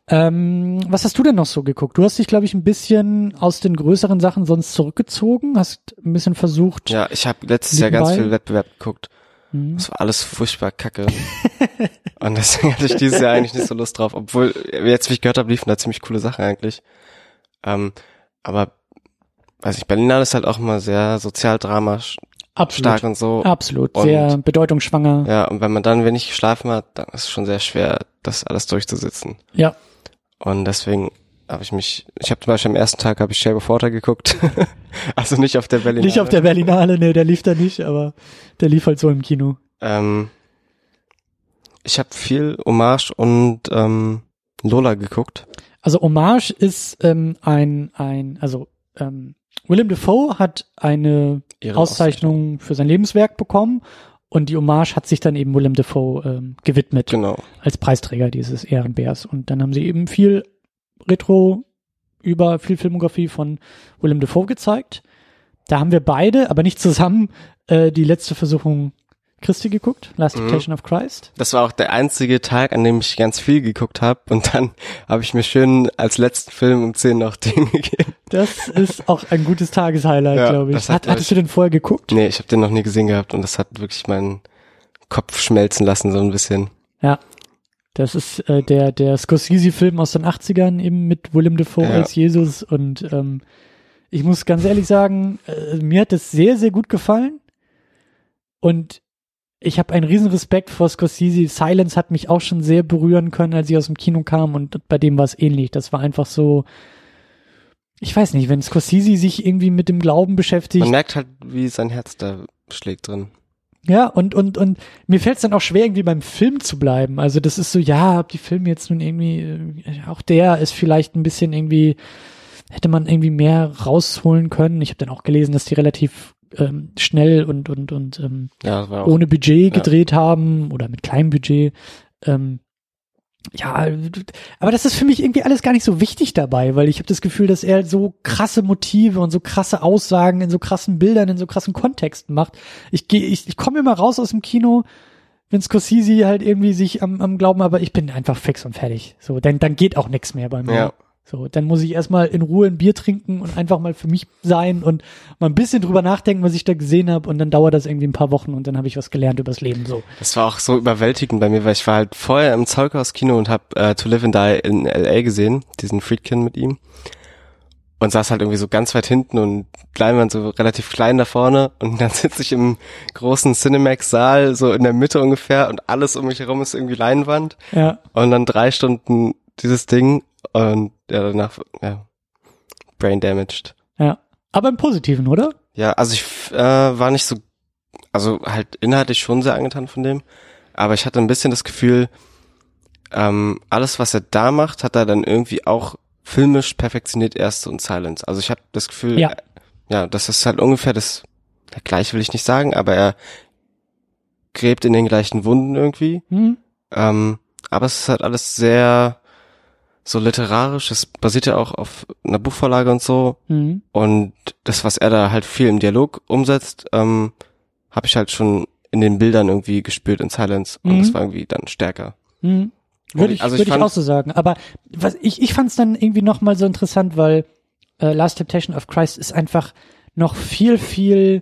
Ähm, was hast du denn noch so geguckt? Du hast dich, glaube ich, ein bisschen aus den größeren Sachen sonst zurückgezogen, hast ein bisschen versucht. Ja, ich habe letztes Jahr ganz viel Wettbewerb geguckt. Mhm. Das war alles furchtbar kacke. und deswegen hatte ich dieses Jahr eigentlich nicht so Lust drauf. Obwohl, jetzt wie ich gehört habe, liefen da ziemlich coole Sachen eigentlich. Ähm, aber, weiß ich, Berlinale ist halt auch immer sehr Sozialdrama Absolut. stark und so. Absolut. Und- Sehr bedeutungsschwanger. Ja, und wenn man dann wenig geschlafen hat, dann ist es schon sehr schwer, das alles durchzusitzen. Ja. Und deswegen habe ich mich, ich habe zum Beispiel am ersten Tag habe ich Shape of Water geguckt. also nicht auf der Berlinale. Nicht auf der Berlinale, ne, der lief da nicht, aber der lief halt so im Kino. Ähm, ich habe viel Hommage und ähm, Lola geguckt. Also Hommage ist ähm, ein, ein, also ähm, Willem Dafoe hat eine Ihre Auszeichnung für sein Lebenswerk bekommen und die Hommage hat sich dann eben Willem Dafoe ähm, gewidmet Genau. als Preisträger dieses Ehrenbärs. Und dann haben sie eben viel Retro über viel Filmografie von Willem Dafoe gezeigt. Da haben wir beide, aber nicht zusammen, äh, die letzte Versuchung Christi geguckt, Last Mhm. Temptation of Christ. Das war auch der einzige Tag, an dem ich ganz viel geguckt habe. Und dann habe ich mir schön als letzten Film um 10 noch den gegeben. Das ist auch ein gutes Tageshighlight, Ja, glaube ich. hat Hat, hattest euch- du den vorher geguckt? Nee, ich habe den noch nie gesehen gehabt und das hat wirklich meinen Kopf schmelzen lassen, so ein bisschen. Ja. Das ist äh, der, der Scorsese-Film aus den 80ern eben mit Willem Dafoe Ja. als Jesus und ähm, ich muss ganz ehrlich sagen, äh, mir hat das sehr, sehr gut gefallen und ich habe einen riesen Respekt vor Scorsese. Silence hat mich auch schon sehr berühren können, als ich aus dem Kino kam und bei dem war es ähnlich. Das war einfach so, ich weiß nicht, wenn Scorsese sich irgendwie mit dem Glauben beschäftigt, Man merkt halt, wie sein Herz da schlägt drin. Ja, und, und, und mir fällt es dann auch schwer, irgendwie beim Film zu bleiben. Also das ist so, ja, ob die Filme jetzt nun irgendwie, äh, auch der ist vielleicht ein bisschen irgendwie, hätte man irgendwie mehr rausholen können. Ich habe dann auch gelesen, dass die relativ ähm, schnell und, und, und ähm, Ja, auch. ohne Budget gedreht haben oder mit kleinem Budget. Ähm, ja, aber das ist für mich irgendwie alles gar nicht so wichtig dabei, weil ich habe das Gefühl, dass er so krasse Motive und so krasse Aussagen in so krassen Bildern, in so krassen Kontexten macht. Ich gehe, ich, ich komme immer raus aus dem Kino, wenn Scorsese halt irgendwie sich am, am Glauben, aber ich bin einfach fix und fertig. So, dann, dann geht auch nichts mehr bei mir. Ja. So, dann muss ich erstmal in Ruhe ein Bier trinken und einfach mal für mich sein und mal ein bisschen drüber nachdenken, was ich da gesehen habe und dann dauert das irgendwie ein paar Wochen und dann habe ich was gelernt übers Leben so. Das war auch so überwältigend bei mir, weil ich war halt vorher im Zeughaus-Kino und habe äh, To Live and Die in L.A. gesehen, diesen Friedkin mit ihm. Und saß halt irgendwie so ganz weit hinten und Leinwand so relativ klein da vorne. Und dann sitze ich im großen Cinemax-Saal so in der Mitte ungefähr und alles um mich herum ist irgendwie Leinwand. Ja. Und dann drei Stunden dieses Ding und ja, danach, ja, brain damaged. Ja. Aber im Positiven, oder? Ja, also ich äh, war nicht so, also halt inhaltlich schon sehr angetan von dem, aber ich hatte ein bisschen das Gefühl, ähm, alles, was er da macht, hat er dann irgendwie auch filmisch perfektioniert erst und Silence. Also ich habe das Gefühl, Ja. äh, ja, das ist halt ungefähr das, ja, gleich will ich nicht sagen, aber er gräbt in den gleichen Wunden irgendwie. Hm? Ähm, aber es ist halt alles sehr so literarisch. Es basiert ja auch auf einer Buchvorlage und so. Hm. Und das, was er da halt viel im Dialog umsetzt, ähm, habe ich halt schon in den Bildern irgendwie gespürt in Silence. Und Mhm. das war irgendwie dann stärker. Hm. Würde ich, Also ich würde ich auch so sagen. Aber was ich, ich fand es dann irgendwie noch mal so interessant, weil äh, Last Temptation of Christ ist einfach noch viel, viel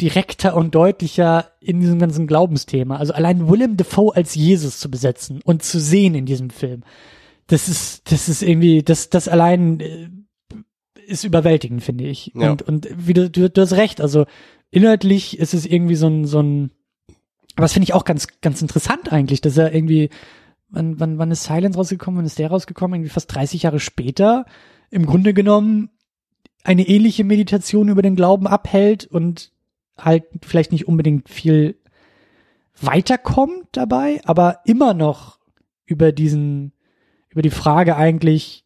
direkter und deutlicher in diesem ganzen Glaubensthema. Also allein Willem Dafoe als Jesus zu besetzen und zu sehen in diesem Film, das ist, das ist irgendwie, das, das allein äh, ist überwältigend, finde ich. Ja. Und, und wie du, du, du hast recht, also inhaltlich ist es irgendwie so ein, so ein, was finde ich auch ganz, ganz interessant eigentlich, dass er irgendwie wann, wann, wann ist Silence rausgekommen, wann ist der rausgekommen? Irgendwie fast 30 Jahre später. Im Grunde genommen eine ähnliche Meditation über den Glauben abhält und halt vielleicht nicht unbedingt viel weiterkommt dabei, aber immer noch über diesen, über die Frage eigentlich,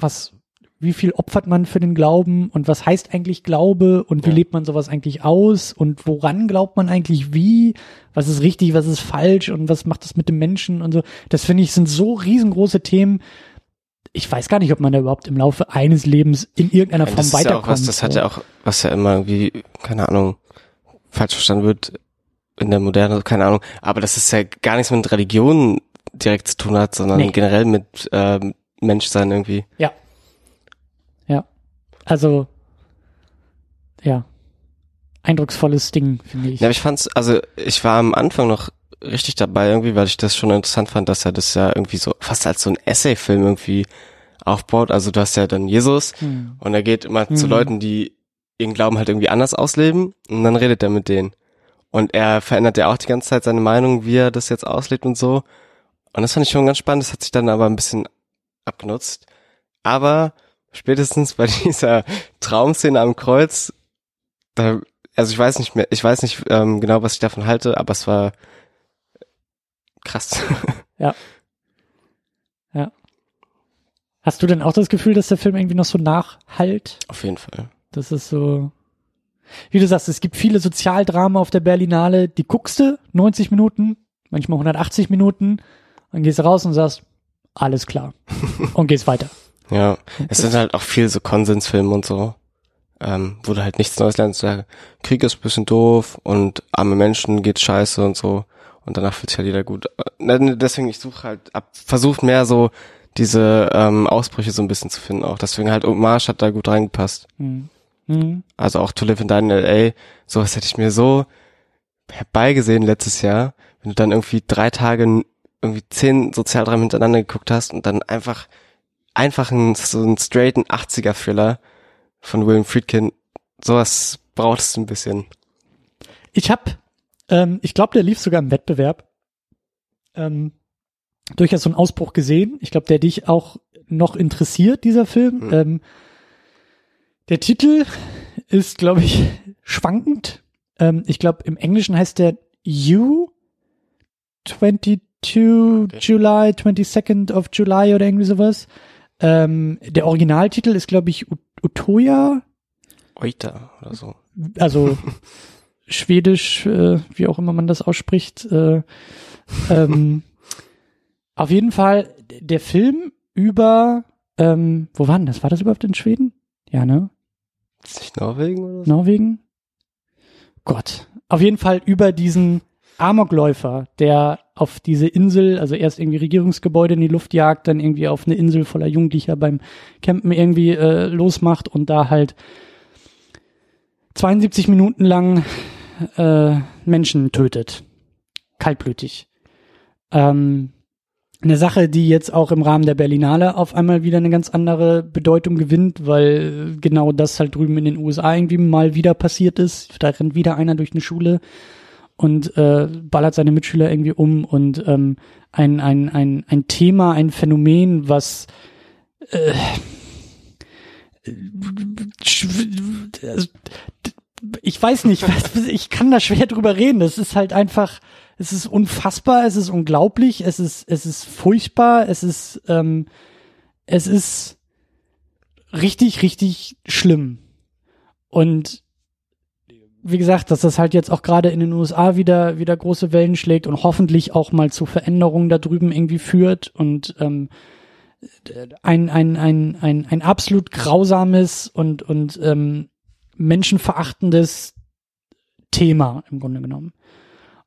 was, wie viel opfert man für den Glauben und was heißt eigentlich Glaube und wie Ja. lebt man sowas eigentlich aus und woran glaubt man eigentlich wie, was ist richtig, was ist falsch und was macht das mit dem Menschen und so. Das finde ich sind so riesengroße Themen. Ich weiß gar nicht, ob man da überhaupt im Laufe eines Lebens in irgendeiner Ja, Form das ja weiterkommt. auch was, das hat ja auch, was ja immer irgendwie, keine Ahnung, falsch verstanden wird in der Moderne, keine Ahnung. Aber das ist ja gar nichts mit Religion direkt zu tun hat, sondern Nee. generell mit ähm, Menschsein irgendwie. Ja. Ja. Also, ja. Eindrucksvolles Ding, finde ich. Ja, aber ich fand's, also ich war am Anfang noch richtig dabei irgendwie, weil ich das schon interessant fand, dass er das ja irgendwie so fast als so ein Essay-Film irgendwie aufbaut. Also du hast ja dann Jesus Hm. und er geht immer zu Mhm. Leuten, die ihren Glauben halt irgendwie anders ausleben und dann redet er mit denen. Und er verändert ja auch die ganze Zeit seine Meinung, wie er das jetzt auslebt und so. Und das fand ich schon ganz spannend, das hat sich dann aber ein bisschen abgenutzt. Aber spätestens bei dieser Traumszene am Kreuz, da, also ich weiß nicht mehr, ich weiß nicht ähm, genau, was ich davon halte, aber es war krass. Hast du denn auch das Gefühl, dass der Film irgendwie noch so nachhalt? Auf jeden Fall. Das ist so, wie du sagst, es gibt viele Sozialdrama auf der Berlinale, die guckst du 90 Minuten, manchmal 180 Minuten, dann gehst du raus und sagst, alles klar. und gehst weiter. Ja, es sind halt auch viel so Konsensfilme und so, ähm, wo du halt nichts Neues lernst. Der Krieg ist ein bisschen doof und arme Menschen geht scheiße und so und danach fühlt sich halt jeder gut. Äh, Deswegen, ich suche halt ab, versucht mehr so diese ähm, Ausbrüche so ein bisschen zu finden auch. Deswegen halt Hommage hat da gut reingepasst. Hm. Hm. Also auch To Live and Die in L.A., sowas hätte ich mir so herbeigesehen letztes Jahr, wenn du dann irgendwie drei Tage irgendwie zehn Sozialdramen hintereinander geguckt hast und dann einfach einfach ein, so einen straighten 80er-Thriller von William Friedkin, sowas brauchst du ein bisschen. Ich hab, ähm, ich glaube, der lief sogar im Wettbewerb, ähm, durchaus so einen Ausbruch gesehen. Ich glaube, der dich auch noch interessiert, dieser Film. Hm. Ähm, der Titel ist, glaube ich, schwankend. Ähm, ich glaube, im Englischen heißt der You 22 July, 22nd of July oder irgendwie sowas. Ähm, der Originaltitel ist, glaube ich, Ut- Utoya, Oita oder so. also Schwedisch, äh, wie auch immer man das ausspricht. Äh, ähm, auf jeden Fall der Film über, ähm, wo war denn das? War das überhaupt in Schweden? Ja, ne? Ist nicht Norwegen oder so? Norwegen? Gott. Auf jeden Fall über diesen Amokläufer, der auf diese Insel, also erst irgendwie Regierungsgebäude in die Luft jagt, dann irgendwie auf eine Insel voller Jugendlicher beim Campen irgendwie äh, losmacht und da halt 72 Minuten lang äh, Menschen tötet. Kaltblütig. Ähm, eine Sache, die jetzt auch im Rahmen der Berlinale auf einmal wieder eine ganz andere Bedeutung gewinnt, weil genau das halt drüben in den USA irgendwie mal wieder passiert ist. Da rennt wieder einer durch eine Schule und äh, ballert seine Mitschüler irgendwie um und ähm, ein, ein, ein, ein Thema, ein Phänomen, was äh, ich weiß nicht, ich kann da schwer drüber reden. Das ist halt einfach, es ist unfassbar, es ist unglaublich, es ist, es ist furchtbar, es ist, ähm, es ist richtig, richtig schlimm. Und wie gesagt, dass das halt jetzt auch gerade in den USA wieder, wieder große Wellen schlägt und hoffentlich auch mal zu Veränderungen da drüben irgendwie führt und ähm, ein, ein, ein, ein, ein absolut grausames und, und ähm, menschenverachtendes Thema im Grunde genommen.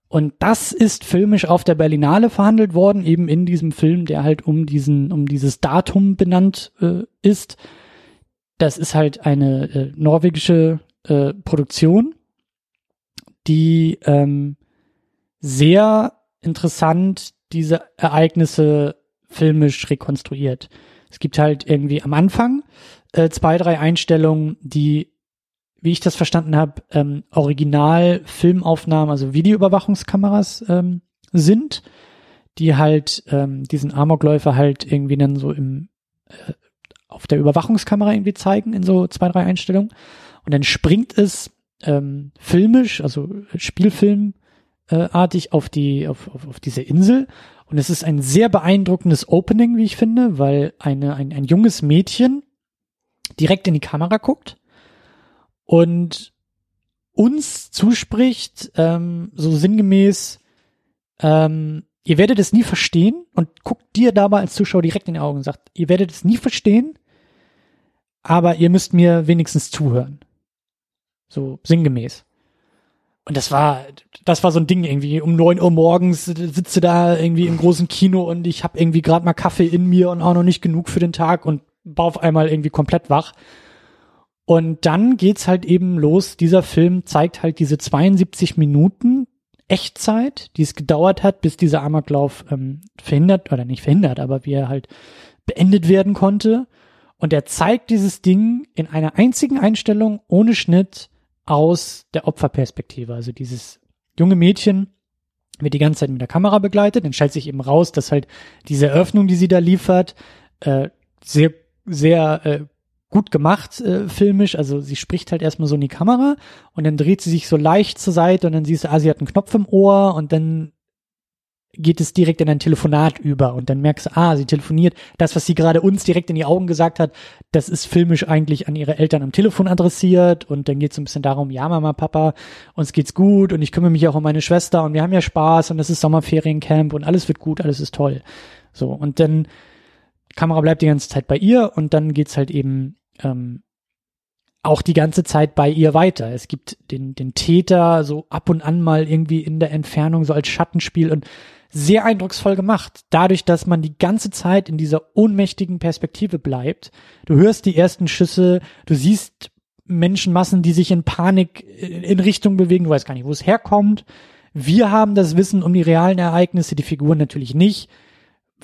Und das ist filmisch auf der Berlinale verhandelt worden, eben in diesem Film, der halt um diesen, um dieses Datum benannt äh, ist. Das ist halt eine äh, norwegische äh, Produktion, die ähm, sehr interessant diese Ereignisse filmisch rekonstruiert. Es gibt halt irgendwie am Anfang äh, zwei, drei Einstellungen, die, wie ich das verstanden habe, ähm, Original-Filmaufnahmen, also Videoüberwachungskameras ähm, sind, die halt ähm, diesen Amokläufer halt irgendwie dann so im äh, auf der Überwachungskamera irgendwie zeigen in so zwei, drei Einstellungen. Und dann springt es ähm, filmisch, also Spielfilmartig äh, auf die, auf, auf, auf diese Insel. Und es ist ein sehr beeindruckendes Opening, wie ich finde, weil eine, ein, ein junges Mädchen direkt in die Kamera guckt und uns zuspricht, ähm, so sinngemäß, ähm, ihr werdet es nie verstehen und guckt dir dabei als Zuschauer direkt in die Augen und sagt, ihr werdet es nie verstehen, aber ihr müsst mir wenigstens zuhören. So sinngemäß. Und das war, das war so ein Ding irgendwie. Um neun Uhr morgens sitze da irgendwie im großen Kino und ich habe irgendwie gerade mal Kaffee in mir und auch noch nicht genug für den Tag und war auf einmal irgendwie komplett wach. Und dann geht's halt eben los. Dieser Film zeigt halt diese 72 Minuten Echtzeit, die es gedauert hat, bis dieser Amoklauf ähm, verhindert oder nicht verhindert, aber wie er halt beendet werden konnte. Und er zeigt dieses Ding in einer einzigen Einstellung ohne Schnitt aus der Opferperspektive. Also dieses junge Mädchen wird die ganze Zeit mit der Kamera begleitet. Dann stellt sich eben raus, dass halt diese Eröffnung, die sie da liefert, äh, sehr, sehr äh, gut gemacht äh, filmisch. Also sie spricht halt erstmal so in die Kamera und dann dreht sie sich so leicht zur Seite und dann siehst du, ah, sie hat einen Knopf im Ohr und dann geht es direkt in ein Telefonat über und dann merkst du, ah, sie telefoniert. Das, was sie gerade uns direkt in die Augen gesagt hat, das ist filmisch eigentlich an ihre Eltern am Telefon adressiert und dann geht es ein bisschen darum, ja, Mama, Papa, uns geht's gut und ich kümmere mich auch um meine Schwester und wir haben ja Spaß und es ist Sommerferiencamp und alles wird gut, alles ist toll. So, und dann Kamera bleibt die ganze Zeit bei ihr und dann geht's halt eben ähm, auch die ganze Zeit bei ihr weiter. Es gibt den, den Täter so ab und an mal irgendwie in der Entfernung so als Schattenspiel und sehr eindrucksvoll gemacht. Dadurch, dass man die ganze Zeit in dieser ohnmächtigen Perspektive bleibt. Du hörst die ersten Schüsse, du siehst Menschenmassen, die sich in Panik in Richtung bewegen, du weißt gar nicht, wo es herkommt. Wir haben das Wissen um die realen Ereignisse, die Figuren natürlich nicht.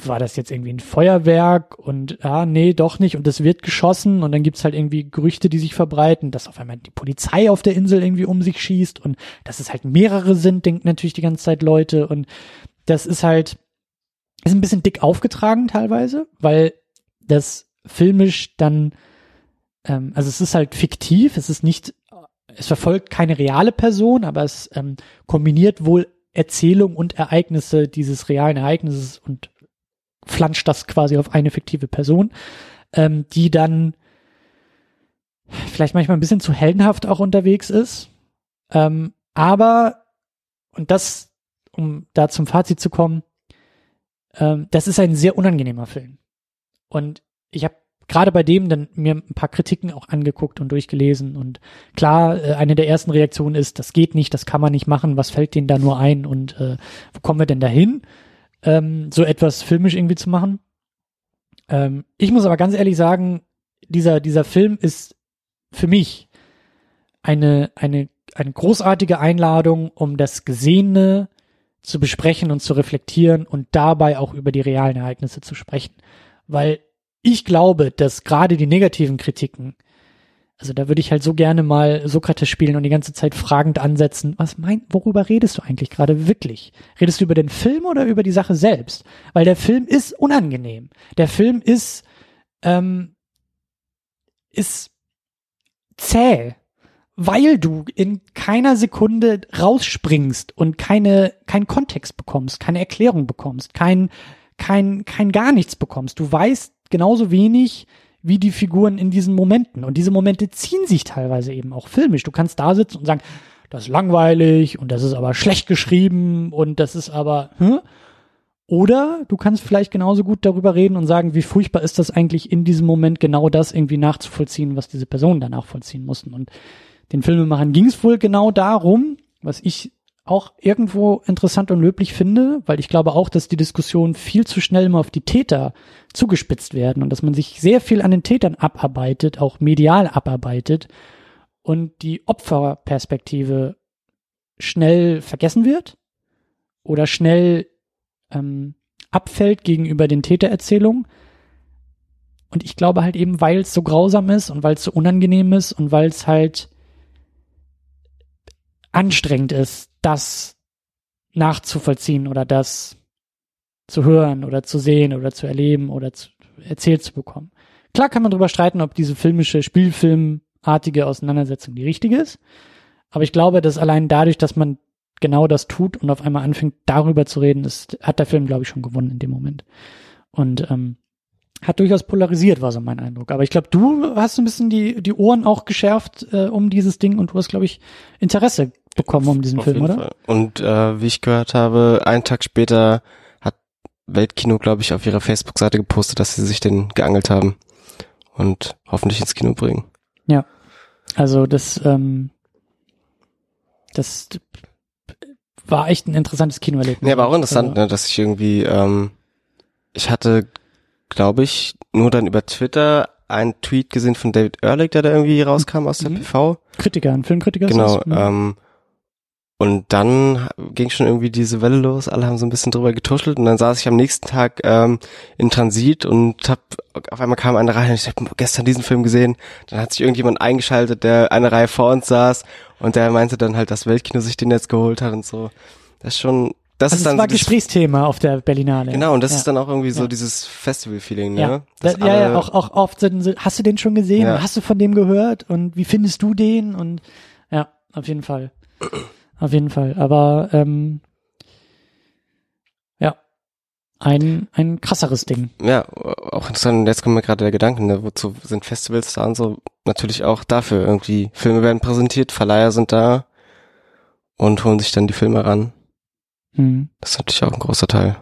War das jetzt irgendwie ein Feuerwerk? Und ah, nee, doch nicht. Und es wird geschossen. Und dann gibt's halt irgendwie Gerüchte, die sich verbreiten, dass auf einmal die Polizei auf der Insel irgendwie um sich schießt. Und dass es halt mehrere sind, denken natürlich die ganze Zeit Leute. Und das ist halt ist ein bisschen dick aufgetragen teilweise, weil das filmisch dann ähm, also es ist halt fiktiv, es ist nicht es verfolgt keine reale Person, aber es ähm, kombiniert wohl Erzählung und Ereignisse dieses realen Ereignisses und flanscht das quasi auf eine fiktive Person, ähm, die dann vielleicht manchmal ein bisschen zu heldenhaft auch unterwegs ist. Ähm, aber, und das, um da zum Fazit zu kommen, ähm, das ist ein sehr unangenehmer Film. Und ich habe gerade bei dem dann mir ein paar Kritiken auch angeguckt und durchgelesen. Und klar, äh, eine der ersten Reaktionen ist, das geht nicht, das kann man nicht machen, was fällt denen da nur ein und äh, wo kommen wir denn dahin? ähm, so etwas filmisch irgendwie zu machen. Ähm, ich muss aber ganz ehrlich sagen, dieser, dieser Film ist für mich eine, eine, eine großartige Einladung, um das Gesehene zu besprechen und zu reflektieren und dabei auch über die realen Ereignisse zu sprechen. Weil ich glaube, dass gerade die negativen Kritiken also da würde ich halt so gerne mal Sokrates spielen und die ganze Zeit fragend ansetzen. Was meint, worüber redest du eigentlich gerade wirklich? Redest du über den Film oder über die Sache selbst? Weil der Film ist unangenehm. Der Film ist, ähm, ist zäh, weil du in keiner Sekunde rausspringst und keine, keinen Kontext bekommst, keine Erklärung bekommst, kein, kein, kein gar nichts bekommst. Du weißt genauso wenig, wie die Figuren in diesen Momenten. Und diese Momente ziehen sich teilweise eben auch filmisch. Du kannst da sitzen und sagen, das ist langweilig und das ist aber schlecht geschrieben und das ist aber, hm? Oder du kannst vielleicht genauso gut darüber reden und sagen, wie furchtbar ist das eigentlich in diesem Moment genau das irgendwie nachzuvollziehen, was diese Personen danach vollziehen mussten. Und den Filmemachern ging es wohl genau darum, was ich auch irgendwo interessant und löblich finde, weil ich glaube auch, dass die Diskussion viel zu schnell immer auf die Täter zugespitzt werden und dass man sich sehr viel an den Tätern abarbeitet, auch medial abarbeitet und die Opferperspektive schnell vergessen wird oder schnell ähm, abfällt gegenüber den Tätererzählungen. Und ich glaube halt eben, weil es so grausam ist und weil es so unangenehm ist und weil es halt anstrengend ist, das nachzuvollziehen oder das zu hören oder zu sehen oder zu erleben oder zu, erzählt zu bekommen. Klar kann man darüber streiten, ob diese filmische, Spielfilmartige Auseinandersetzung die richtige ist. Aber ich glaube, dass allein dadurch, dass man genau das tut und auf einmal anfängt, darüber zu reden, ist, hat der Film, glaube ich, schon gewonnen in dem Moment. Und ähm, hat durchaus polarisiert, war so mein Eindruck. Aber ich glaube, du hast ein bisschen die, die Ohren auch geschärft äh, um dieses Ding und du hast, glaube ich, Interesse bekommen um diesen Auf Film, oder? Fall. Und äh, wie ich gehört habe, einen Tag später hat Weltkino, glaube ich, auf ihrer Facebook-Seite gepostet, dass sie sich den geangelt haben und hoffentlich ins Kino bringen. Also das, ähm, das war echt ein interessantes Kinoerlebnis. Ja, aber auch interessant, Also, ne, dass ich irgendwie, ähm, ich hatte, glaube ich, nur dann über Twitter einen Tweet gesehen von David Ehrlich, der da irgendwie rauskam aus der Mhm. PV. Kritiker, ein Filmkritiker. Genau. Mhm. Ähm, und dann ging schon irgendwie diese Welle los, alle haben so ein bisschen drüber getuschelt und dann saß ich am nächsten Tag ähm, in Transit und hab, auf einmal kam eine Reihe und ich habe gestern diesen Film gesehen. Dann hat sich irgendjemand eingeschaltet, der eine Reihe vor uns saß und der meinte dann halt, dass Weltkino sich den jetzt geholt hat und so. Das ist schon, das also ist dann war so Gesprächsthema auf der Berlinale. Genau, und das ja. ist dann auch irgendwie so Ja. dieses Festival-Feeling, ne? Ja, da, Dass ja, ja, auch, auch oft sind, so, hast du den schon gesehen? Ja. Hast du von dem gehört? Und wie findest du den? Und ja, auf jeden Fall. Auf jeden Fall. Aber ähm, ja, ein, ein krasseres Ding. Ja, auch interessant. Und jetzt kommt mir gerade der Gedanke, ne, wozu sind Festivals da und so? Natürlich auch dafür irgendwie. Filme werden präsentiert, Verleiher sind da und holen sich dann die Filme ran. Hm. Das ist natürlich auch ein großer Teil.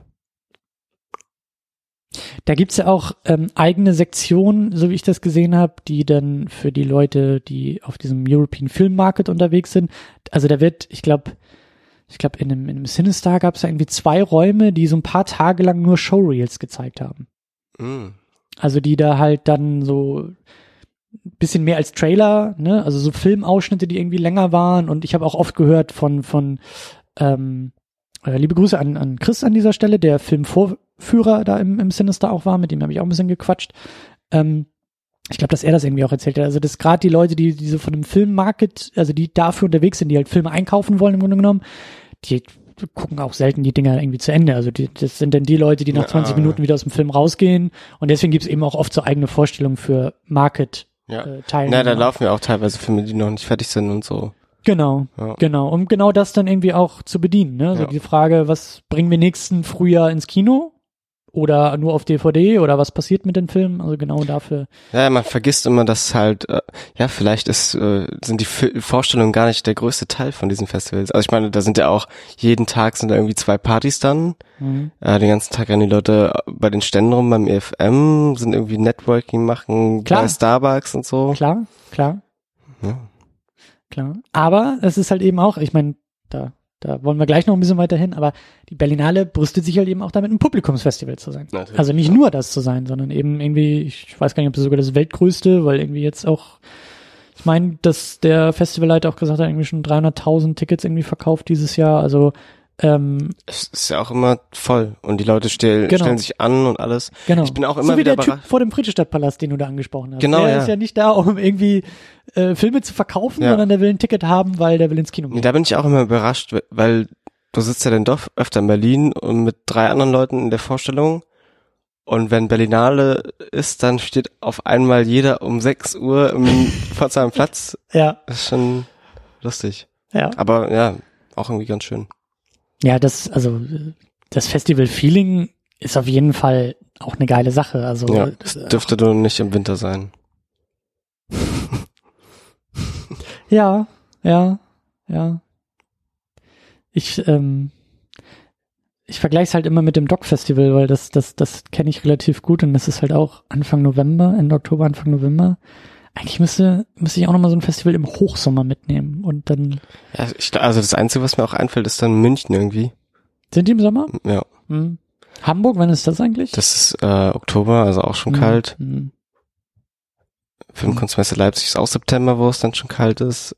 Da gibt's ja auch ähm, eigene Sektionen, so wie ich das gesehen habe, die dann für die Leute, die auf diesem European Film Market unterwegs sind. Also da wird, ich glaube, ich glaube, in einem, in einem Cinestar gab's ja irgendwie zwei Räume, die so ein paar Tage lang nur Showreels gezeigt haben. Mm. Also die da halt dann so ein bisschen mehr als Trailer, ne? Also so Filmausschnitte, die irgendwie länger waren. Und ich habe auch oft gehört von, von ähm, äh, liebe Grüße an, an Chris an dieser Stelle, der Filmvorführer da im, im Sinister auch war, mit dem habe ich auch ein bisschen gequatscht. Ähm, ich glaube, dass er das irgendwie auch erzählt hat. Also das gerade die Leute, die, die so von dem Filmmarket, also die dafür unterwegs sind, die halt Filme einkaufen wollen im Grunde genommen, die gucken auch selten die Dinger irgendwie zu Ende. Also die, das sind dann die Leute, die nach Ja. 20 Minuten wieder aus dem Film rausgehen. Und deswegen gibt's eben auch oft so eigene Vorstellungen für Market Ja. äh, Na, da laufen ja auch teilweise Filme, die noch nicht fertig sind und so. Genau, Ja. genau. Um genau das dann irgendwie auch zu bedienen. Ne? So Ja. die Frage, was bringen wir nächsten Frühjahr ins Kino? Oder nur auf DVD? Oder was passiert mit den Filmen? Also genau dafür. Ja, man vergisst immer, dass halt, äh, ja, vielleicht ist, äh, sind die Fi- Vorstellungen gar nicht der größte Teil von diesen Festivals. Also ich meine, da sind ja auch, jeden Tag sind da irgendwie zwei Partys dann. Mhm. Äh, den ganzen Tag rennen die Leute bei den Ständen rum beim EFM, sind irgendwie Networking machen Klar. bei Starbucks und so. Klar, klar. Klar. Aber es ist halt eben auch, ich meine, da, da wollen wir gleich noch ein bisschen weiter hin, aber die Berlinale brüstet sich halt eben auch damit, ein Publikumsfestival zu sein. Natürlich. Also nicht nur das zu sein, sondern eben irgendwie, ich weiß gar nicht, ob das sogar das weltgrößte, weil irgendwie jetzt auch, ich meine, dass der Festivalleiter auch gesagt hat, irgendwie schon 300.000 Tickets irgendwie verkauft dieses Jahr. Also ähm, Es ist ja auch immer voll und die Leute stell, Genau. stellen sich an und alles. genau. Ich bin auch so immer wie wieder der Typ vor dem Friedrichstadtpalast, den du da angesprochen hast. Genau, der ja. ist ja nicht da, um irgendwie äh, Filme zu verkaufen, Ja. sondern der will ein Ticket haben, weil der will ins Kino gehen. da bin ich auch immer überrascht, weil du sitzt ja dann doch öfter in Berlin und mit drei anderen Leuten in der Vorstellung. Und wenn Berlinale ist, dann steht auf einmal jeder um 6 Uhr im Pforzheimer Platz. Ja, Das ist schon lustig. ja. Aber ja, auch irgendwie ganz schön. Ja, das, also äh, das Festival-Feeling ist auf jeden Fall auch eine geile Sache. Also Ja, äh, es dürfte nur nicht im Winter sein. Ja, ja, ja. Ich, ähm, ich vergleiche es halt immer mit dem Doc-Festival, weil das, das, das kenne ich relativ gut und das ist halt auch Anfang November, Ende Oktober, Anfang November. Eigentlich müsste, müsste ich auch nochmal so ein Festival im Hochsommer mitnehmen und dann Ja, ich, also das Einzige, was mir auch einfällt, ist dann München irgendwie. sind die im Sommer? Ja, Hm. Hamburg, wann ist das eigentlich? das ist äh, Oktober, also auch schon Hm, kalt. hm. Filmkunstmesse Leipzig ist auch September, wo es dann schon kalt ist.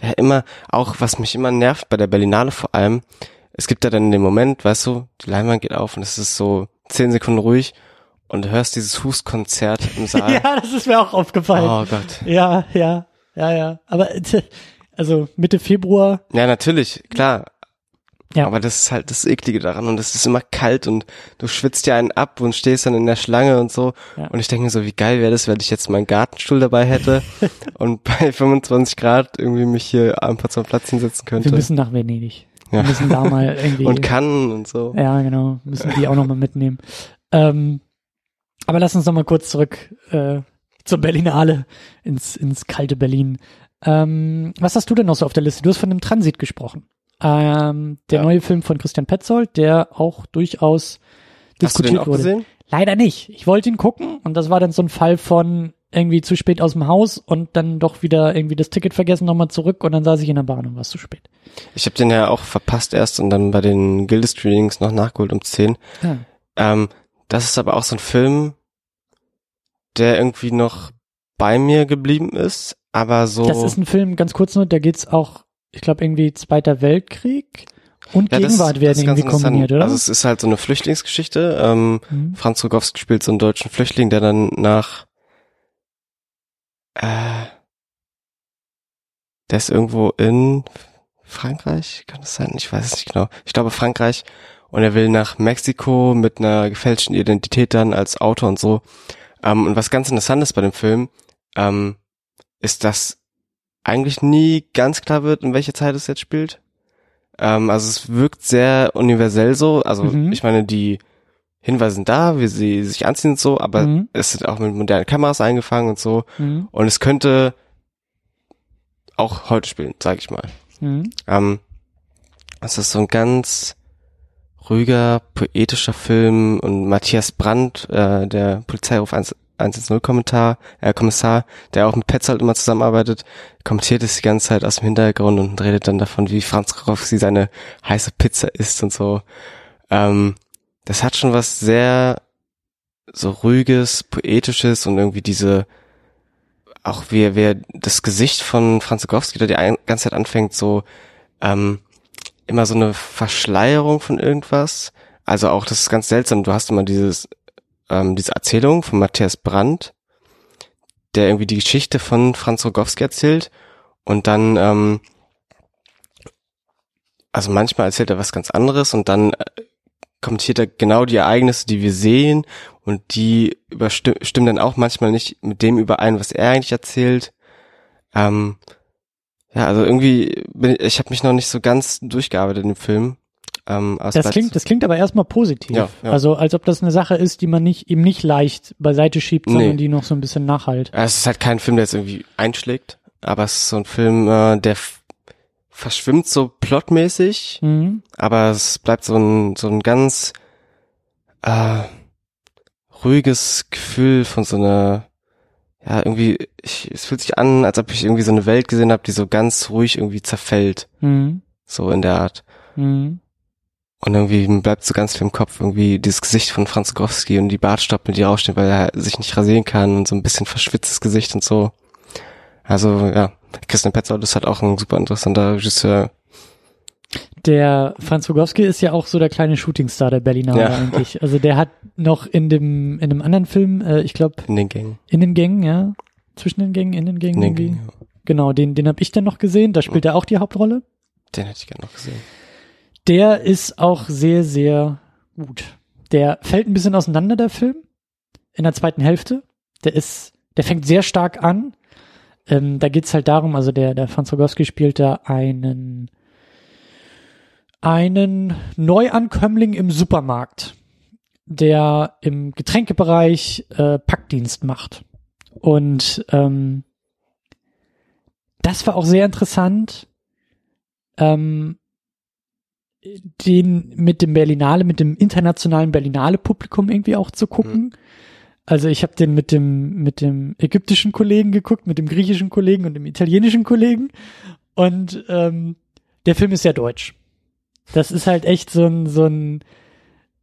Ja, immer, auch was mich immer nervt bei der Berlinale vor allem, es gibt ja dann den Moment, weißt du, die Leinwand geht auf und es ist so zehn Sekunden ruhig und du hörst dieses Hustkonzert im Saal. Ja, das ist mir auch aufgefallen. Oh Gott. Ja, ja, ja, ja. Aber also Mitte Februar, Ja, natürlich, klar. Ja. Aber das ist halt das Eklige daran und es ist immer kalt und du schwitzt ja einen ab und stehst dann in der Schlange und so. Ja. Und ich denke mir so, wie geil wäre das, wenn ich jetzt meinen Gartenstuhl dabei hätte und bei 25 Grad irgendwie mich hier einfach zum Platz hinsetzen könnte. Wir müssen nach Venedig. Ja. Wir müssen da mal irgendwie. und kann und so. Ja, genau. Müssen die auch nochmal mitnehmen. Ähm, aber lass uns noch mal kurz zurück äh, zur Berlinale, ins, ins kalte Berlin. Ähm, was hast du denn noch so auf der Liste? Du hast von dem Transit gesprochen. Ähm, der Ja. neue Film von Christian Petzold, der auch durchaus Hast du den diskutiert auch wurde. gesehen? Leider nicht. Ich wollte ihn gucken und das war dann so ein Fall von irgendwie zu spät aus dem Haus und dann doch wieder irgendwie das Ticket vergessen, nochmal zurück und dann saß ich in der Bahn und war es zu spät. Ich habe den ja auch verpasst erst und dann bei den Gilde-Screenings noch nachgeholt um 10. Ja. Ähm, das ist aber auch so ein Film, der irgendwie noch bei mir geblieben ist, aber so. Das ist ein Film, ganz kurz nur, da geht's auch, ich glaube, irgendwie Zweiter Weltkrieg und Ja, das- Gegenwart das werden ganz irgendwie kombiniert, oder? Also es ist halt so eine Flüchtlingsgeschichte. Ähm, Mhm. Franz Rogowski spielt so einen deutschen Flüchtling, der dann nach äh, der ist irgendwo in Frankreich, kann das sein? Ich weiß es nicht genau. Ich glaube Frankreich und er will nach Mexiko mit einer gefälschten Identität dann als Autor und so. Ähm, und was ganz interessant ist bei dem Film, ähm, ist, dass eigentlich nie ganz klar wird, in welcher Zeit es jetzt spielt. Ähm, also es wirkt sehr universell so. Also Mhm. ich meine, die Hinweise sind da, wie sie sich anziehen und so, aber Mhm. es sind auch mit modernen Kameras eingefangen und so. Mhm. Und es könnte auch heute spielen, sag ich mal. Mhm. Ähm, es ist so ein ganz ruhiger, poetischer Film und Matthias Brandt, äh, der Polizeiruf 1 110 Kommentar, äh, Kommissar, der auch mit Petzold immer zusammenarbeitet, kommentiert es die ganze Zeit aus dem Hintergrund und redet dann davon, wie Franz Rowski seine heiße Pizza isst und so. Ähm, das hat schon was sehr so ruhiges, poetisches und irgendwie diese auch wie wer das Gesicht von Franz Rogowski, der die ganze Zeit anfängt, so ähm, immer so eine Verschleierung von irgendwas. Also auch, das ist ganz seltsam. Du hast immer dieses, ähm, diese Erzählung von Matthias Brandt, der irgendwie die Geschichte von Franz Rogowski erzählt und dann, ähm, also manchmal erzählt er was ganz anderes und dann äh, kommentiert er genau die Ereignisse, die wir sehen und die überstimmen stimmen dann auch manchmal nicht mit dem überein, was er eigentlich erzählt. Ähm, ja, also irgendwie, bin ich, ich habe mich noch nicht so ganz durchgearbeitet in dem Film. Ähm, Das klingt, das klingt aber erstmal positiv. Ja, ja. Also als ob das eine Sache ist, die man nicht eben nicht leicht beiseite schiebt, sondern Nee. die noch so ein bisschen nachhalt. Es ist halt kein Film, der jetzt irgendwie einschlägt, aber es ist so ein Film, äh, der verschwimmt so plotmäßig, Mhm. aber es bleibt so ein, so ein ganz äh, ruhiges Gefühl von so einer, ja, irgendwie, ich, es fühlt sich an, als ob ich irgendwie so eine Welt gesehen habe, die so ganz ruhig irgendwie zerfällt, Mhm. so in der Art. Mhm. Und irgendwie bleibt so ganz viel im Kopf irgendwie dieses Gesicht von Franz Growski und die Bartstoppeln, die rausstehen, weil er sich nicht rasieren kann und so ein bisschen verschwitztes Gesicht und so. Also ja, Christian Petzold ist halt auch ein super interessanter Regisseur. Der Franz Rogowski ist ja auch so der kleine Shootingstar der Berlinale Ja. eigentlich. Also der hat noch in dem in einem anderen Film, äh, ich glaube in den Gängen. in den Gängen, ja, zwischen den Gängen, in den Gängen In den. Gängen. ja. Genau, den den habe ich dann noch gesehen. Da spielt er auch die Hauptrolle. Den hätte ich gerne noch gesehen. Der ist auch sehr sehr gut. Der fällt ein bisschen auseinander der Film in der zweiten Hälfte. Der ist, der fängt sehr stark an. Ähm, da geht's halt darum, also der der Franz Rogowski spielt da einen einen Neuankömmling im Supermarkt, der im Getränkebereich äh, Packdienst macht. Und ähm, das war auch sehr interessant, ähm, den mit dem Berlinale, mit dem internationalen Berlinale-Publikum irgendwie auch zu gucken. Also ich habe den mit dem mit dem ägyptischen Kollegen geguckt, mit dem griechischen Kollegen und dem italienischen Kollegen. Und ähm, der Film ist ja deutsch. Das ist halt echt so ein, so ein,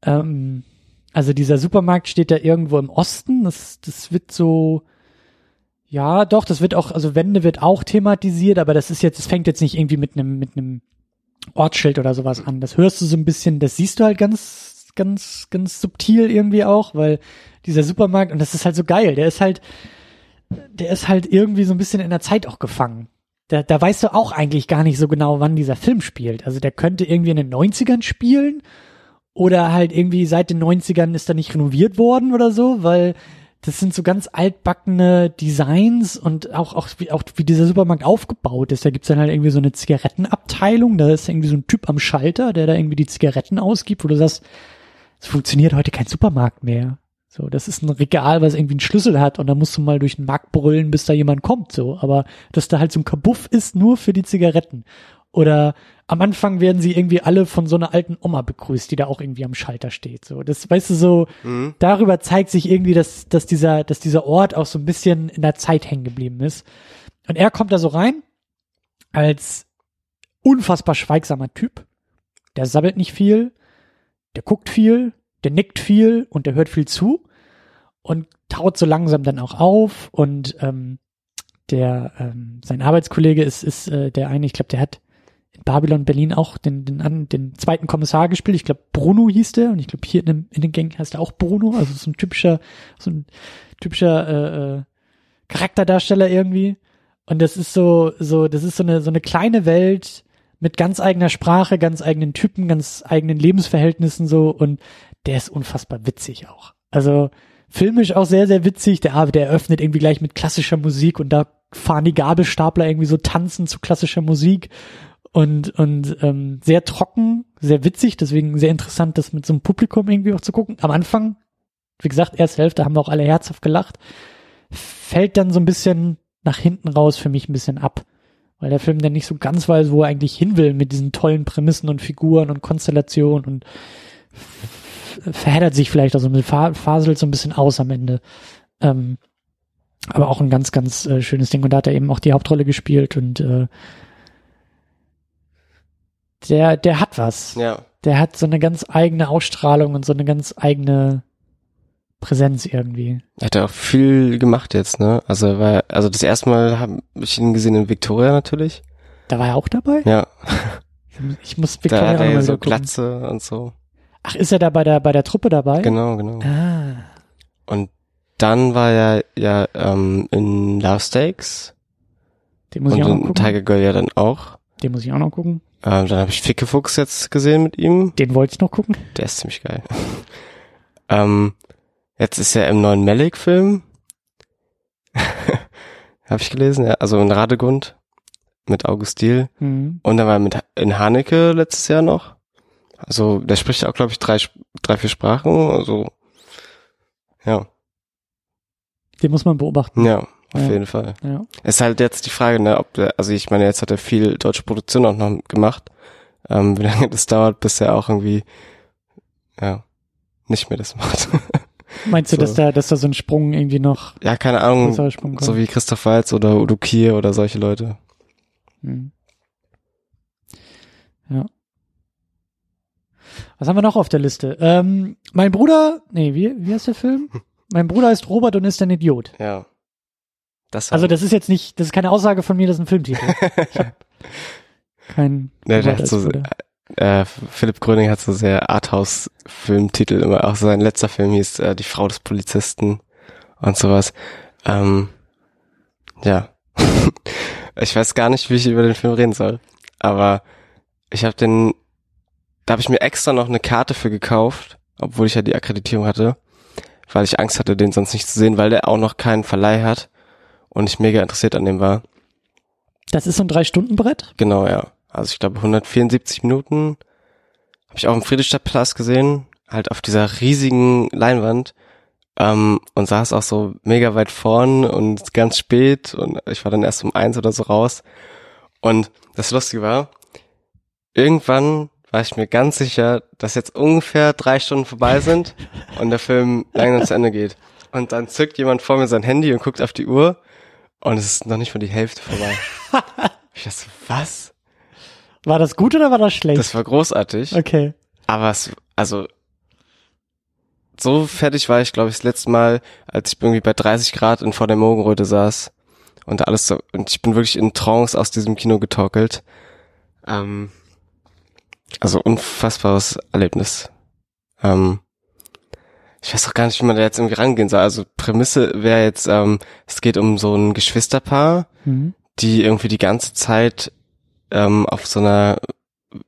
ähm, also dieser Supermarkt steht da irgendwo im Osten. Das, das wird so, ja, doch, das wird auch, also Wende wird auch thematisiert, aber das ist jetzt, es fängt jetzt nicht irgendwie mit einem, mit einem Ortsschild oder sowas an. Das hörst du so ein bisschen, das siehst du halt ganz, ganz, ganz subtil irgendwie auch, weil dieser Supermarkt, und das ist halt so geil, der ist halt, der ist halt irgendwie so ein bisschen in der Zeit auch gefangen. Da, da weißt du auch eigentlich gar nicht so genau, wann dieser Film spielt. Also der könnte irgendwie in den 90ern spielen oder halt irgendwie seit den 90ern ist er nicht renoviert worden oder so, weil das sind so ganz altbackene Designs und auch, auch, wie, auch wie dieser Supermarkt aufgebaut ist. Da gibt's dann halt irgendwie so eine Zigarettenabteilung, da ist irgendwie so ein Typ am Schalter, der da irgendwie die Zigaretten ausgibt, wo du sagst, es funktioniert heute kein Supermarkt mehr. So, das ist ein Regal, was irgendwie einen Schlüssel hat und da musst du mal durch den Markt brüllen, bis da jemand kommt, so. Aber dass da halt so ein Kabuff ist, nur für die Zigaretten. Oder am Anfang werden sie irgendwie alle von so einer alten Oma begrüßt, die da auch irgendwie am Schalter steht. So, das weißt du so, mhm. darüber zeigt sich irgendwie, dass, dass dieser, dass dieser Ort auch so ein bisschen in der Zeit hängen geblieben ist. Und er kommt da so rein als unfassbar schweigsamer Typ. Der sabbelt nicht viel, der guckt viel, der nickt viel und der hört viel zu und taut so langsam dann auch auf und ähm, der ähm, sein Arbeitskollege ist ist äh, der eine, ich glaube, der hat in Babylon Berlin auch den den, an, den zweiten Kommissar gespielt. Ich glaube, Bruno hieß der und ich glaube hier in, dem, in den Gang heißt er auch Bruno, also so ein typischer so ein typischer äh, äh, Charakterdarsteller irgendwie. Und das ist so so das ist so eine so eine kleine Welt mit ganz eigener Sprache, ganz eigenen Typen, ganz eigenen Lebensverhältnissen so und der ist unfassbar witzig auch. Also filmisch auch sehr, sehr witzig. Der, der eröffnet irgendwie gleich mit klassischer Musik und da fahren die Gabelstapler irgendwie so tanzen zu klassischer Musik und, und ähm, sehr trocken, sehr witzig, deswegen sehr interessant, das mit so einem Publikum irgendwie auch zu gucken. Am Anfang, wie gesagt, erste Hälfte haben wir auch alle herzhaft gelacht, fällt dann so ein bisschen nach hinten raus für mich ein bisschen ab, weil der Film dann nicht so ganz weiß, wo er eigentlich hin will mit diesen tollen Prämissen und Figuren und Konstellationen und verheddert sich vielleicht, also faselt so ein bisschen aus am Ende. Ähm, aber auch ein ganz, ganz äh, schönes Ding. Und da hat er eben auch die Hauptrolle gespielt und äh, der, der hat was. Ja. Der hat so eine ganz eigene Ausstrahlung und so eine ganz eigene Präsenz irgendwie. Er hat ja auch viel gemacht jetzt, ne? Also war, also das erste Mal habe ich ihn gesehen in Victoria natürlich. Da war er auch dabei? Ja. Ich muss Victoria da hat er so Glatze und so. Ach, ist er da bei der bei der Truppe dabei? Genau, genau. Ah. Und dann war er ja ähm, in Love Stakes. Den muss und ich auch noch in gucken. Tiger Girl ja dann auch. Den muss ich auch noch gucken. Ähm, dann habe ich Ficke Fuchs jetzt gesehen mit ihm. Den wollte ich noch gucken. Der ist ziemlich geil. ähm, jetzt ist er im neuen Malik-Film. habe ich gelesen, ja. Also in Radegund mit August Diel. Mhm. Und dann war er mit in Haneke letztes Jahr noch. Also der spricht auch, glaube ich, drei, drei, vier Sprachen. Also ja. Den muss man beobachten. Ja, auf Ja. jeden Fall. Ja. Ist halt jetzt die Frage, ne, ob der, also ich meine, jetzt hat er viel deutsche Produktion auch noch gemacht. Ähm, wie lange das dauert, bis er auch irgendwie, ja, nicht mehr das macht. Meinst du, So. dass da, dass da so ein Sprung irgendwie noch ja, keine Ahnung, so wie Christoph Waltz oder Udo Kier oder solche Leute. Hm. Ja. Was haben wir noch auf der Liste? Ähm, mein Bruder, nee, wie, wie heißt der Film? Mein Bruder ist Robert und ist ein Idiot. Ja. Das Also das ist jetzt nicht, das ist keine Aussage von mir, das ist ein Filmtitel. Ich hab kein Ja, der hat so- Bruder. äh, Philipp Gröning hat so sehr Arthouse-Filmtitel immer. Auch sein letzter Film hieß äh, Die Frau des Polizisten und sowas. Ähm, ja. ich weiß gar nicht, wie ich über den Film reden soll. Aber ich habe den, da habe ich mir extra noch eine Karte für gekauft, obwohl ich ja die Akkreditierung hatte, weil ich Angst hatte, den sonst nicht zu sehen, weil der auch noch keinen Verleih hat und ich mega interessiert an dem war. Das ist so ein Drei-Stunden-Brett? Genau, ja. Also ich glaube 174 Minuten habe ich auch im Friedrichstadtplatz gesehen, halt auf dieser riesigen Leinwand ähm, und saß auch so mega weit vorn und ganz spät und ich war dann erst um eins oder so raus. Und das Lustige war, irgendwann war ich mir ganz sicher, dass jetzt ungefähr drei Stunden vorbei sind und der Film langsam zu Ende geht. Und dann zückt jemand vor mir sein Handy und guckt auf die Uhr und es ist noch nicht mal die Hälfte vorbei. ich dachte, so, was? War das gut oder war das schlecht? Das war großartig. okay. Aber es, also, so fertig war ich, glaube ich, das letzte Mal, als ich irgendwie bei 30 Grad in vor der Morgenröte saß und alles so, und ich bin wirklich in Trance aus diesem Kino getorkelt. Ähm, also unfassbares Erlebnis. Ähm, ich weiß auch gar nicht, wie man da jetzt irgendwie rangehen soll. Also Prämisse wäre jetzt, ähm, es geht um so ein Geschwisterpaar, Mhm. die irgendwie die ganze Zeit ähm, auf so einer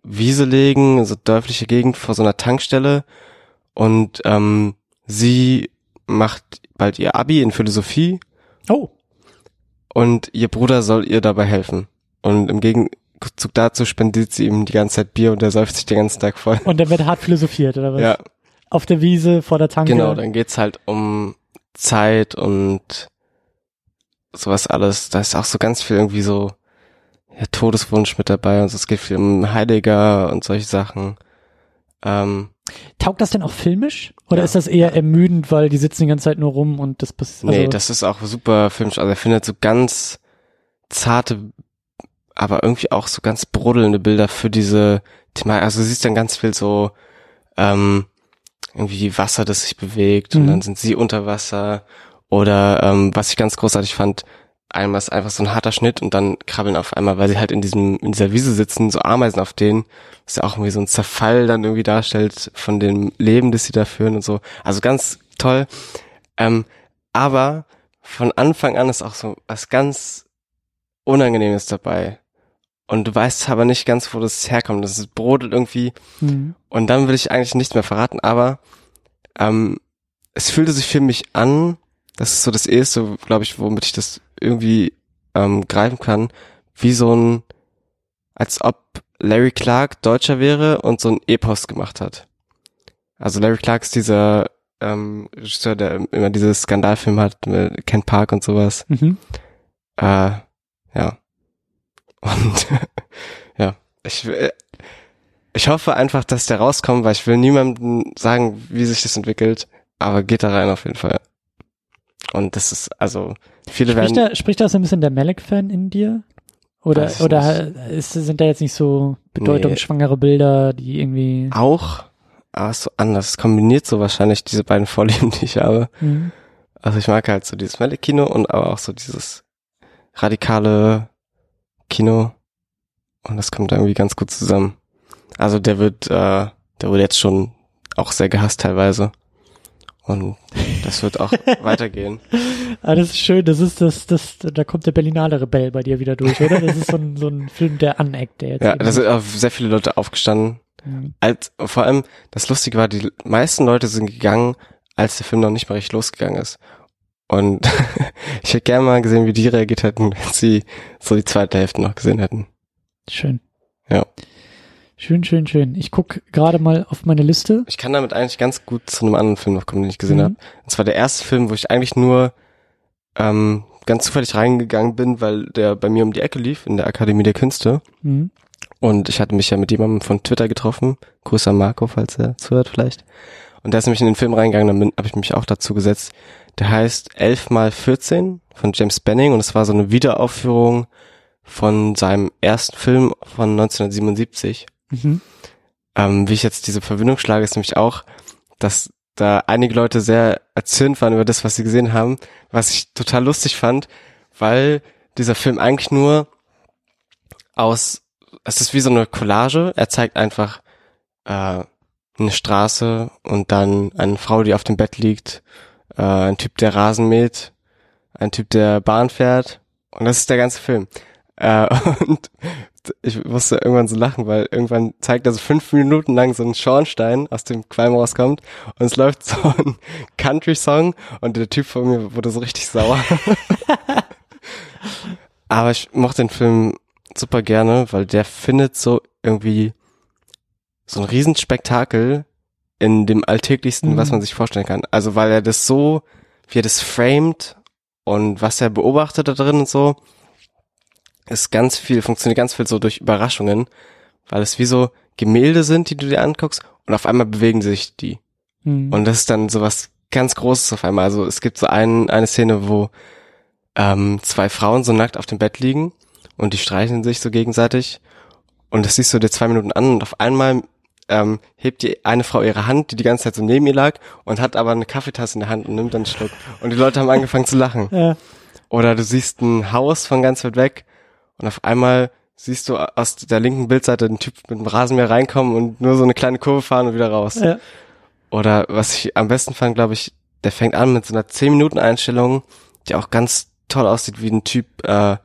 Wiese legen, so dörfliche Gegend vor so einer Tankstelle und ähm, sie macht bald ihr Abi in Philosophie Oh, und ihr Bruder soll ihr dabei helfen. Und im Gegenzug dazu spendiert sie ihm die ganze Zeit Bier und er säuft sich den ganzen Tag voll. und dann wird hart philosophiert, oder was? Ja, Auf der Wiese, vor der Tanke. genau, dann geht's halt um Zeit und sowas alles. Da ist auch so ganz viel irgendwie so ja, Todeswunsch mit dabei und so. es geht viel um Heidegger und solche Sachen. Ähm, Taugt das denn auch filmisch? Oder Ja. ist das eher ermüdend, weil die sitzen die ganze Zeit nur rum und das passiert? nee, also, das ist auch super filmisch. Also er findet so ganz zarte, aber irgendwie auch so ganz brodelnde Bilder für diese Thema. Also du siehst dann ganz viel so ähm, irgendwie Wasser, das sich bewegt und Mhm. dann sind sie unter Wasser. Oder ähm, was ich ganz großartig fand, einmal ist einfach so ein harter Schnitt und dann krabbeln auf einmal, weil sie halt in diesem in dieser Wiese sitzen, so Ameisen auf denen, was ja auch irgendwie so ein Zerfall dann irgendwie darstellt von dem Leben, das sie da führen und so. Also ganz toll. Ähm, aber von Anfang an ist auch so was ganz Unangenehmes dabei. Und du weißt aber nicht ganz, wo das herkommt. Das ist brodelt irgendwie. Mhm. Und dann will ich eigentlich nichts mehr verraten, aber ähm, es fühlte sich für mich an, das ist so das erste, glaube ich, womit ich das irgendwie ähm, greifen kann, wie so ein, als ob Larry Clark Deutscher wäre und so ein Epos gemacht hat. Also Larry Clark ist dieser ähm, Regisseur, der immer diese Skandalfilme hat mit Ken Park und sowas. Mhm. Äh, ja. Und ja, ich will, ich hoffe einfach, dass der rauskommt, weil ich will niemandem sagen, wie sich das entwickelt, aber geht da rein auf jeden Fall. Und das ist, also, viele Spricht, werden, da, spricht da so ein bisschen der Malek-Fan in dir? Oder, oder ist, sind da jetzt nicht so bedeutungsschwangere Bilder, die irgendwie. auch, aber so anders. Es kombiniert so wahrscheinlich diese beiden Vorlieben, die ich habe. Mhm. Also ich mag halt so dieses Melek-Kino und aber auch so dieses radikale Kino. Und das kommt irgendwie ganz gut zusammen. Also der wird, äh, der wurde jetzt schon auch sehr gehasst teilweise. Und das wird auch weitergehen. Ah, das ist schön, das ist das, das, da kommt der Berlinale Rebell bei dir wieder durch, oder? Das ist so ein, so ein Film, der aneckt, der jetzt. Ja, da sind auch sehr viele Leute aufgestanden. Mhm. Als, vor allem, das Lustige war, die meisten Leute sind gegangen, als der Film noch nicht mal richtig losgegangen ist. Und ich hätte gerne mal gesehen, wie die reagiert hätten, wenn sie so die zweite Hälfte noch gesehen hätten. Schön. Ja. Schön, schön, schön. Ich guck gerade mal auf meine Liste. Ich kann damit eigentlich ganz gut zu einem anderen Film noch kommen, den ich gesehen Mhm. habe. Und zwar der erste Film, wo ich eigentlich nur ähm, ganz zufällig reingegangen bin, weil der bei mir um die Ecke lief, in der Akademie der Künste. Mhm. Und ich hatte mich ja mit jemandem von Twitter getroffen. Grüße an Marco, falls er zuhört vielleicht. Und der ist nämlich in den Film reingegangen, dann habe ich mich auch dazu gesetzt. Der heißt 11 mal 14 von James Benning und es war so eine Wiederaufführung von seinem ersten Film von 1977. Mhm. Ähm, wie ich jetzt diese Verbindung schlage, ist nämlich auch, dass da einige Leute sehr erzürnt waren über das, was sie gesehen haben, was ich total lustig fand, weil dieser Film eigentlich nur aus, es ist wie so eine Collage, er zeigt einfach äh, eine Straße und dann eine Frau, die auf dem Bett liegt, äh, ein Typ, der Rasen mäht, ein Typ, der Bahn fährt und das ist der ganze Film. Äh, und ich musste irgendwann so lachen, weil irgendwann zeigt er so fünf Minuten lang so einen Schornstein, aus dem Qualm rauskommt und es läuft so ein Country-Song und der Typ von mir wurde so richtig sauer. Aber ich mochte den Film super gerne, weil der findet so irgendwie so ein Riesenspektakel in dem Alltäglichsten, Mhm. was man sich vorstellen kann. Also weil er das so, wie er das framed und was er beobachtet da drin und so, ist ganz viel, funktioniert ganz viel so durch Überraschungen, weil es wie so Gemälde sind, die du dir anguckst und auf einmal bewegen sich die. Mhm. Und das ist dann so was ganz Großes auf einmal. Also es gibt so ein, eine Szene, wo ähm, zwei Frauen so nackt auf dem Bett liegen und die streicheln sich so gegenseitig. Und das siehst du dir zwei Minuten an und auf einmal ähm, hebt die eine Frau ihre Hand, die die ganze Zeit so neben ihr lag und hat aber eine Kaffeetasse in der Hand und nimmt dann einen Schluck. Und die Leute haben angefangen zu lachen. ja. Oder du siehst ein Haus von ganz weit weg und auf einmal siehst du aus der linken Bildseite einen Typ mit dem Rasenmäher reinkommen und nur so eine kleine Kurve fahren und wieder raus. Ja. Oder was ich am besten fand, glaube ich, der fängt an mit so einer 10-Minuten-Einstellung, die auch ganz toll aussieht, wie ein Typ, äh,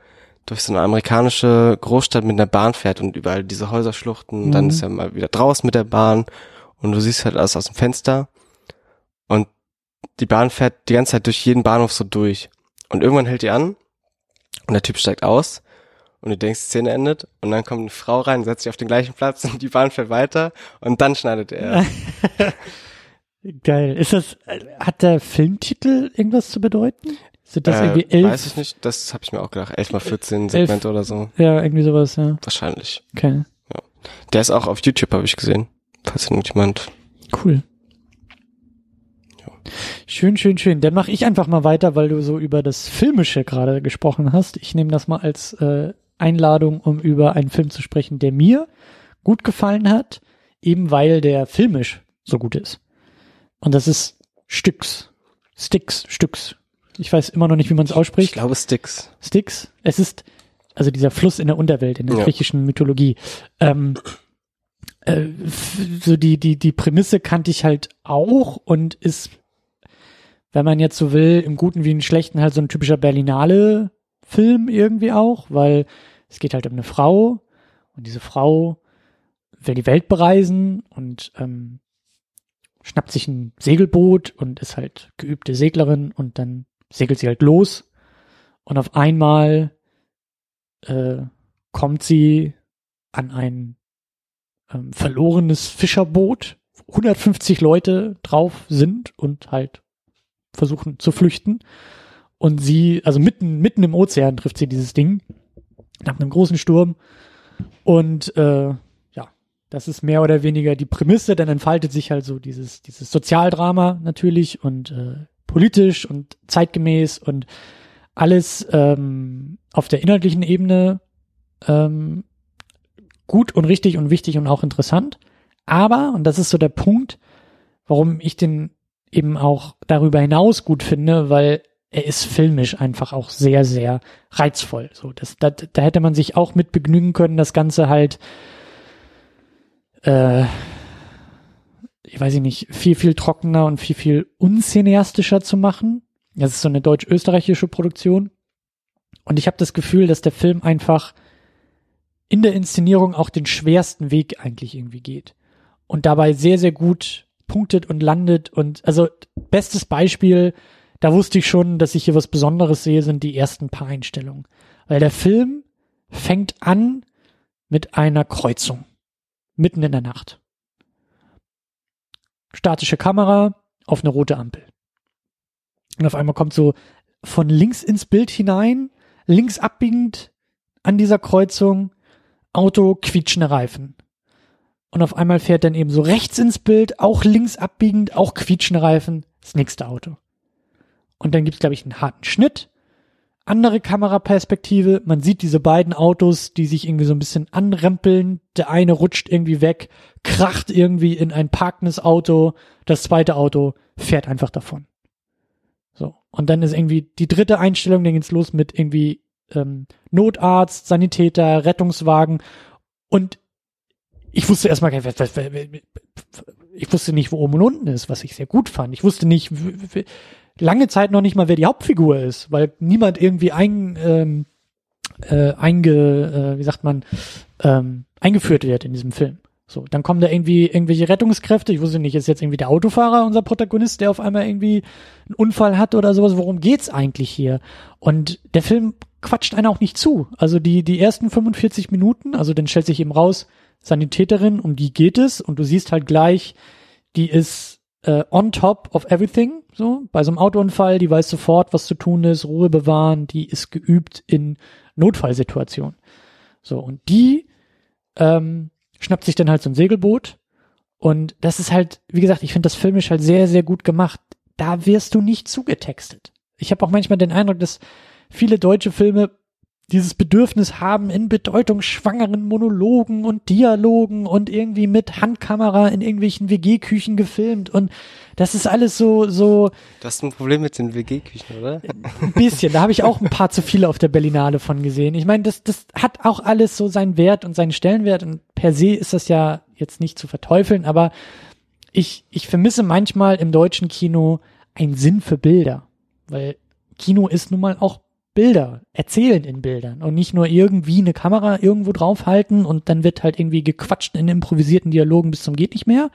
durch so eine amerikanische Großstadt mit einer Bahn fährt und überall diese Häuserschluchten, Mhm. dann ist er mal wieder draußen mit der Bahn und du siehst halt alles aus dem Fenster und die Bahn fährt die ganze Zeit durch jeden Bahnhof so durch und irgendwann hält die an und der Typ steigt aus und du denkst, die Szene endet und dann kommt eine Frau rein, setzt sich auf den gleichen Platz und die Bahn fährt weiter und dann schneidet er. Geil. Ist das, äh, hat der Filmtitel irgendwas zu bedeuten? Sind das äh, irgendwie elf? Weiß ich nicht, das habe ich mir auch gedacht. 11 mal 14 Segmente oder so. Ja, irgendwie sowas, ja. Wahrscheinlich. Okay. Der ist auch auf YouTube, habe ich gesehen. Falls irgendjemand. Cool. Schön, schön, schön. Dann mache ich einfach mal weiter, weil du so über das Filmische gerade gesprochen hast. Ich nehme das mal als äh, Einladung, um über einen Film zu sprechen, der mir gut gefallen hat, eben weil der filmisch so gut ist. Und das ist Stücks. Sticks, Stücks. Ich weiß immer noch nicht, wie man es Ich ausspricht. glaube Sticks. Styx. Es ist also dieser Fluss in der Unterwelt, in der Ja. griechischen Mythologie. Ähm, äh, so die, die, die Prämisse kannte ich halt auch und ist, wenn man jetzt so will, im Guten wie im Schlechten halt so ein typischer Berlinale-Film irgendwie auch, weil es geht halt um eine Frau und diese Frau will die Welt bereisen und ähm, schnappt sich ein Segelboot und ist halt geübte Seglerin und dann segelt sie halt los und auf einmal äh, kommt sie an ein ähm, verlorenes Fischerboot, wo 150 Leute drauf sind und halt versuchen zu flüchten. Und sie, also mitten, mitten im Ozean trifft sie dieses Ding nach einem großen Sturm. Und äh, ja, das ist mehr oder weniger die Prämisse. Dann entfaltet sich halt so dieses, dieses Sozialdrama natürlich und äh, politisch und zeitgemäß und alles ähm, auf der inhaltlichen Ebene ähm, gut und richtig und wichtig und auch interessant. Aber, und das ist so der Punkt, warum ich den eben auch darüber hinaus gut finde, weil er ist filmisch einfach auch sehr, sehr reizvoll. So, das, da, da hätte man sich auch mit begnügen können, das Ganze halt, äh, ich weiß nicht, viel, viel trockener und viel, viel uncineastischer zu machen. Das ist so eine deutsch-österreichische Produktion. Und ich habe das Gefühl, dass der Film einfach in der Inszenierung auch den schwersten Weg eigentlich irgendwie geht. Und dabei sehr, sehr gut punktet und landet. Und also bestes Beispiel, da wusste ich schon, dass ich hier was Besonderes sehe, sind die ersten paar Einstellungen. Weil der Film fängt an mit einer Kreuzung. Mitten in der Nacht. Statische Kamera auf eine rote Ampel. Und auf einmal kommt so von links ins Bild hinein, links abbiegend an dieser Kreuzung, Auto, quietschende Reifen. Und auf einmal fährt dann eben so rechts ins Bild, auch links abbiegend, auch quietschende Reifen, das nächste Auto. Und dann gibt's glaube ich, einen harten Schnitt, andere Kameraperspektive, man sieht diese beiden Autos, die sich irgendwie so ein bisschen anrempeln, der eine rutscht irgendwie weg, kracht irgendwie in ein parkendes Auto, das zweite Auto fährt einfach davon. So. Und dann ist irgendwie die dritte Einstellung, dann geht's los mit irgendwie ähm, Notarzt, Sanitäter, Rettungswagen und ich wusste erstmal ich wusste nicht, wo oben und unten ist, was ich sehr gut fand. Ich wusste nicht, lange Zeit noch nicht mal, wer die Hauptfigur ist, weil niemand irgendwie ein, ähm, äh, einge, äh, wie sagt man, ähm, eingeführt wird in diesem Film. So, dann kommen da irgendwie irgendwelche Rettungskräfte. Ich wusste nicht, ist jetzt irgendwie der Autofahrer unser Protagonist, der auf einmal irgendwie einen Unfall hat oder sowas. Worum geht's eigentlich hier? Und der Film quatscht einer auch nicht zu. Also die, die ersten 45 Minuten, also dann stellt sich eben raus, Sanitäterin, um die geht es und du siehst halt gleich, die ist äh, on top of everything, so bei so einem Autounfall, die weiß sofort, was zu tun ist, Ruhe bewahren, die ist geübt in Notfallsituationen. So und die ähm, schnappt sich dann halt so ein Segelboot und das ist halt, wie gesagt, ich finde das filmisch halt sehr, sehr gut gemacht. Da wirst du nicht zugetextet. Ich habe auch manchmal den Eindruck, dass viele deutsche Filme dieses Bedürfnis haben, in bedeutungsschwangeren Monologen und Dialogen und irgendwie mit Handkamera in irgendwelchen WG-Küchen gefilmt und das ist alles so, so Das ist ein Problem mit den WG-Küchen, oder? ein bisschen. Da habe ich auch ein paar zu viele auf der Berlinale von gesehen. Ich meine, das, das hat auch alles so seinen Wert und seinen Stellenwert und per se ist das ja jetzt nicht zu verteufeln, aber ich, ich vermisse manchmal im deutschen Kino einen Sinn für Bilder, weil Kino ist nun mal auch Bilder erzählen in Bildern und nicht nur irgendwie eine Kamera irgendwo draufhalten und dann wird halt irgendwie gequatscht in improvisierten Dialogen bis zum geht nicht mehr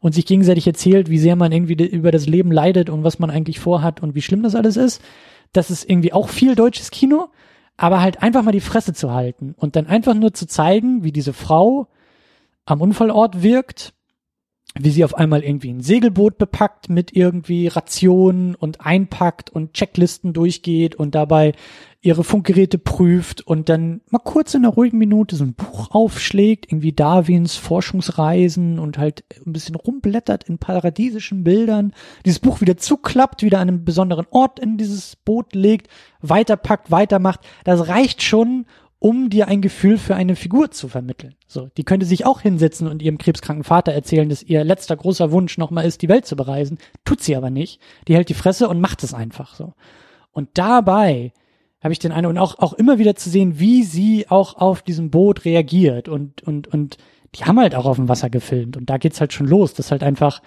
und sich gegenseitig erzählt, wie sehr man irgendwie über das Leben leidet und was man eigentlich vorhat und wie schlimm das alles ist. Das ist irgendwie auch viel deutsches Kino, aber halt einfach mal die Fresse zu halten und dann einfach nur zu zeigen, wie diese Frau am Unfallort wirkt wie sie auf einmal irgendwie ein Segelboot bepackt mit irgendwie Rationen und einpackt und Checklisten durchgeht und dabei ihre Funkgeräte prüft und dann mal kurz in einer ruhigen Minute so ein Buch aufschlägt, irgendwie Darwins Forschungsreisen und halt ein bisschen rumblättert in paradiesischen Bildern, dieses Buch wieder zuklappt, wieder an einem besonderen Ort in dieses Boot legt, weiterpackt, weitermacht. Das reicht schon, um dir ein Gefühl für eine Figur zu vermitteln. So, die könnte sich auch hinsetzen und ihrem krebskranken Vater erzählen, dass ihr letzter großer Wunsch nochmal ist, die Welt zu bereisen. Tut sie aber nicht. Die hält die Fresse und macht es einfach so. Und dabei habe ich den Eindruck, und auch, auch immer wieder zu sehen, wie sie auch auf diesem Boot reagiert und, und, und die haben halt auch auf dem Wasser gefilmt und da geht's halt schon los. Das ist halt einfach,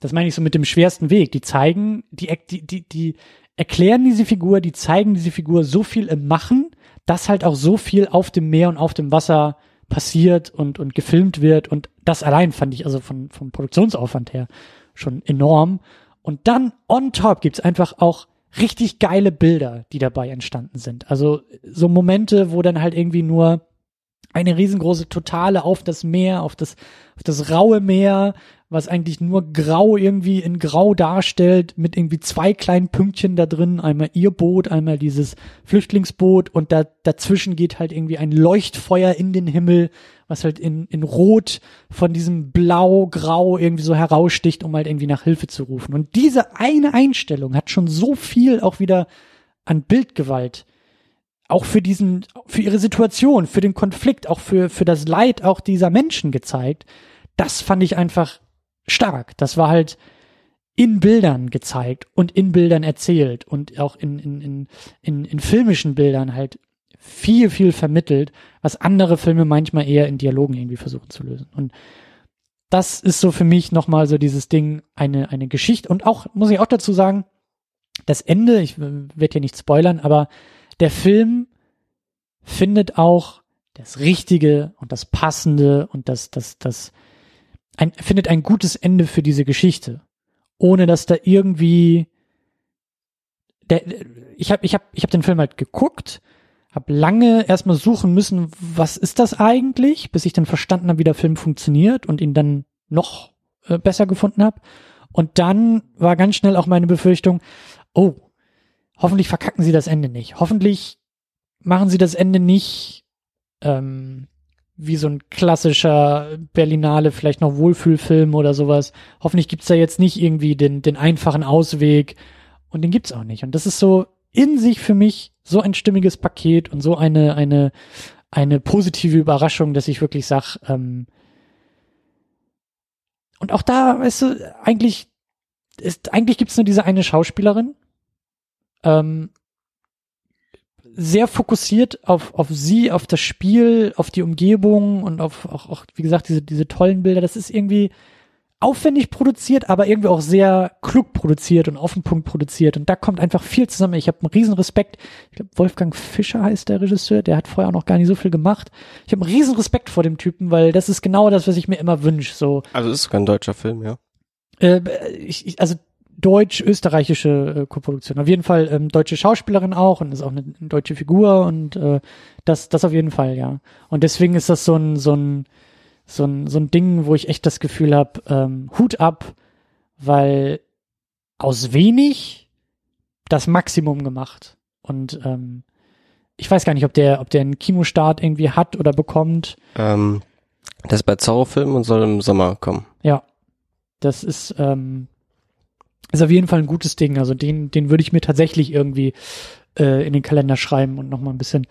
das meine ich so mit dem schwersten Weg. Die zeigen, die, die, die, die erklären diese Figur, die zeigen diese Figur so viel im Machen, dass halt auch so viel auf dem Meer und auf dem Wasser passiert und, und gefilmt wird. Und das allein fand ich also von, vom Produktionsaufwand her schon enorm. Und dann on top gibt's einfach auch richtig geile Bilder, die dabei entstanden sind. Also so Momente, wo dann halt irgendwie nur eine riesengroße Totale auf das Meer, auf das, auf das raue Meer, was eigentlich nur grau irgendwie in grau darstellt, mit irgendwie zwei kleinen Pünktchen da drin, einmal ihr Boot, einmal dieses Flüchtlingsboot und da, dazwischen geht halt irgendwie ein Leuchtfeuer in den Himmel, was halt in, in Rot von diesem Blau-Grau irgendwie so heraussticht, um halt irgendwie nach Hilfe zu rufen. Und diese eine Einstellung hat schon so viel auch wieder an Bildgewalt auch für diesen, für ihre Situation, für den Konflikt, auch für, für das Leid auch dieser Menschen gezeigt. Das fand ich einfach stark. Das war halt in Bildern gezeigt und in Bildern erzählt und auch in, in, in, in, in filmischen Bildern halt viel, viel vermittelt, was andere Filme manchmal eher in Dialogen irgendwie versuchen zu lösen. Und das ist so für mich nochmal so dieses Ding, eine, eine Geschichte. Und auch, muss ich auch dazu sagen, das Ende, ich werde hier nicht spoilern, aber der Film findet auch das Richtige und das Passende und das, das, das, ein, findet ein gutes Ende für diese Geschichte, ohne dass da irgendwie der, ich habe ich hab, ich hab den Film halt geguckt, habe lange erstmal suchen müssen, was ist das eigentlich, bis ich dann verstanden habe, wie der Film funktioniert und ihn dann noch äh, besser gefunden habe. Und dann war ganz schnell auch meine Befürchtung, oh, hoffentlich verkacken sie das Ende nicht. Hoffentlich machen sie das Ende nicht ähm, wie so ein klassischer Berlinale, vielleicht noch Wohlfühlfilm oder sowas. Hoffentlich gibt's da jetzt nicht irgendwie den, den einfachen Ausweg. Und den gibt's auch nicht. Und das ist so in sich für mich so ein stimmiges Paket und so eine, eine, eine positive Überraschung, dass ich wirklich sag, ähm, und auch da, weißt du, eigentlich ist, eigentlich gibt's nur diese eine Schauspielerin, ähm, sehr fokussiert auf, auf sie, auf das Spiel, auf die Umgebung und auf auch, auch, wie gesagt, diese, diese tollen Bilder. Das ist irgendwie aufwendig produziert, aber irgendwie auch sehr klug produziert und auf den Punkt produziert. Und da kommt einfach viel zusammen. Ich habe einen riesen Respekt. Ich glaube, Wolfgang Fischer heißt der Regisseur, der hat vorher auch noch gar nicht so viel gemacht. Ich habe einen riesen Respekt vor dem Typen, weil das ist genau das, was ich mir immer wünsche. So. Also ist sogar ein deutscher Film, ja. Äh, ich, ich, also deutsch-österreichische äh, Koproduktion. Auf jeden Fall ähm, deutsche Schauspielerin auch und ist auch eine, deutsche Figur und äh, das, das auf jeden Fall, ja. Und deswegen ist das so ein, so ein, so ein, so ein Ding, wo ich echt das Gefühl habe, ähm, Hut ab, weil aus wenig das Maximum gemacht. Und ähm, ich weiß gar nicht, ob der, ob der einen Kinostart irgendwie hat oder bekommt. Ähm, das ist bei Zauberfilm und soll im Sommer kommen. Ja. Das ist, ähm, ist auf jeden Fall ein gutes Ding. Also den, den würde ich mir tatsächlich irgendwie äh, in den Kalender schreiben und nochmal ein bisschen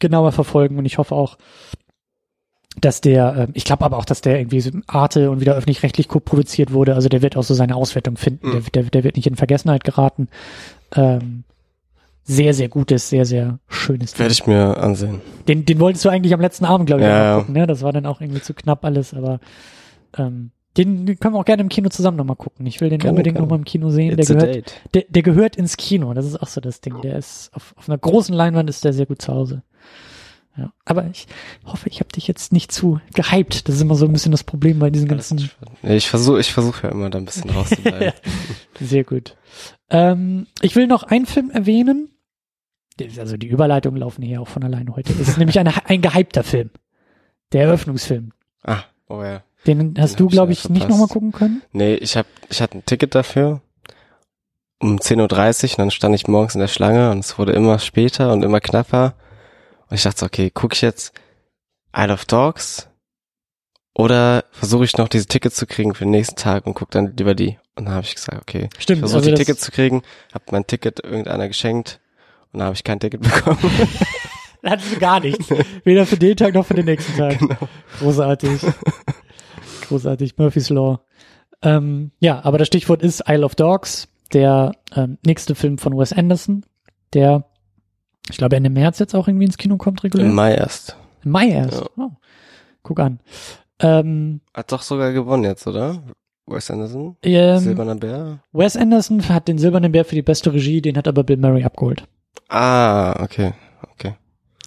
genauer verfolgen. Und ich hoffe auch, dass der, äh, ich glaube aber auch, dass der irgendwie so Arte und wieder öffentlich-rechtlich co-produziert wurde. Also der wird auch so seine Auswertung finden. Mhm. Der, der, der wird nicht in Vergessenheit geraten. Ähm, sehr, sehr gutes, sehr, sehr schönes Werde ich mir ansehen. Den, den wolltest du eigentlich am letzten Abend, glaube ich, ja, gucken, ne? Das war dann auch irgendwie zu knapp alles, aber ähm, Den, den können wir auch gerne im Kino zusammen nochmal gucken. Ich will den Gerne, unbedingt nochmal im Kino sehen. Der It's gehört, der, der gehört ins Kino. Das ist auch so das Ding. Der ist auf, auf einer großen Leinwand ist der sehr gut zu Hause. Ja, aber ich hoffe, ich habe dich jetzt nicht zu gehypt. Das ist immer so ein bisschen das Problem bei diesen ganzen. Ich versuche ich versuche ja immer da ein bisschen rauszubleiben. Sehr gut. Ähm, ich will noch einen Film erwähnen. Also die Überleitungen laufen hier auch von alleine heute. Es ist nämlich ein, ein gehypter Film. Der Eröffnungsfilm. ah, oh ja. Den hast Den du, glaube ich, nicht nochmal gucken können. Nee, ich hab, ich hatte ein Ticket dafür um 10.30 Uhr und dann stand ich morgens in der Schlange und es wurde immer später und immer knapper. Und ich dachte so, okay, guck ich jetzt Isle of Dogs oder versuche ich noch diese Tickets zu kriegen für den nächsten Tag und guck dann lieber die. Und dann habe ich gesagt, okay, Stimmt, ich versuche also die Tickets zu kriegen, hab mein Ticket irgendeiner geschenkt und dann habe ich kein Ticket bekommen. Da hattest du gar nichts. Weder für den Tag noch für den nächsten Tag. genau. Großartig. Großartig. Murphy's Law. Ähm, ja, aber das Stichwort ist Isle of Dogs, der ähm, nächste Film von Wes Anderson, der, ich glaube, Ende März jetzt auch irgendwie ins Kino kommt, regulär. Im Mai erst. Im Mai erst. Oh, guck an. Ähm, Hat doch sogar gewonnen jetzt, oder? Wes Anderson? ähm, Silberner Bär? Wes Anderson hat den Silbernen Bär für die beste Regie, den hat aber Bill Murray abgeholt. Ah, okay.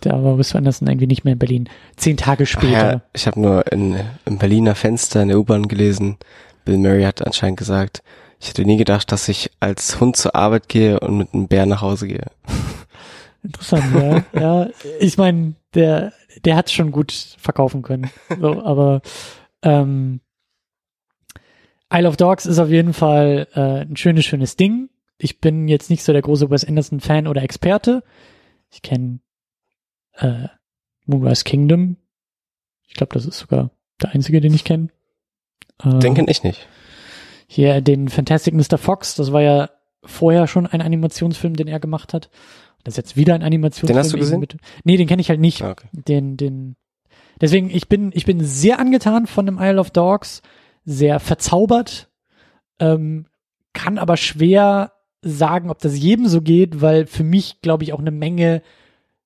Da war Wes Anderson irgendwie nicht mehr in Berlin. Zehn Tage später. ja, ich habe nur in, im Berliner Fenster in der U-Bahn gelesen, Bill Murray hat anscheinend gesagt, ich hätte nie gedacht, dass ich als Hund zur Arbeit gehe und mit einem Bär nach Hause gehe. Interessant, ja. ja, ich meine, der, der hat schon gut verkaufen können. So, aber ähm, Isle of Dogs ist auf jeden Fall äh, ein schönes, schönes Ding. Ich bin jetzt nicht so der große Wes Anderson-Fan oder Experte. Ich kenne äh, Moonrise Kingdom. Ich glaube, das ist sogar der einzige, den ich kenne. Äh, Den kenn ich nicht. hier den Fantastic Mr. Fox, das war ja vorher schon ein Animationsfilm, den er gemacht hat. Das ist jetzt wieder ein Animationsfilm. Den hast du gesehen? Mit, nee, den kenne ich halt nicht. Ah, okay. Den, den. Deswegen, ich bin, ich bin sehr angetan von dem Isle of Dogs, sehr verzaubert, ähm, kann aber schwer sagen, ob das jedem so geht, weil für mich, glaube ich, auch eine Menge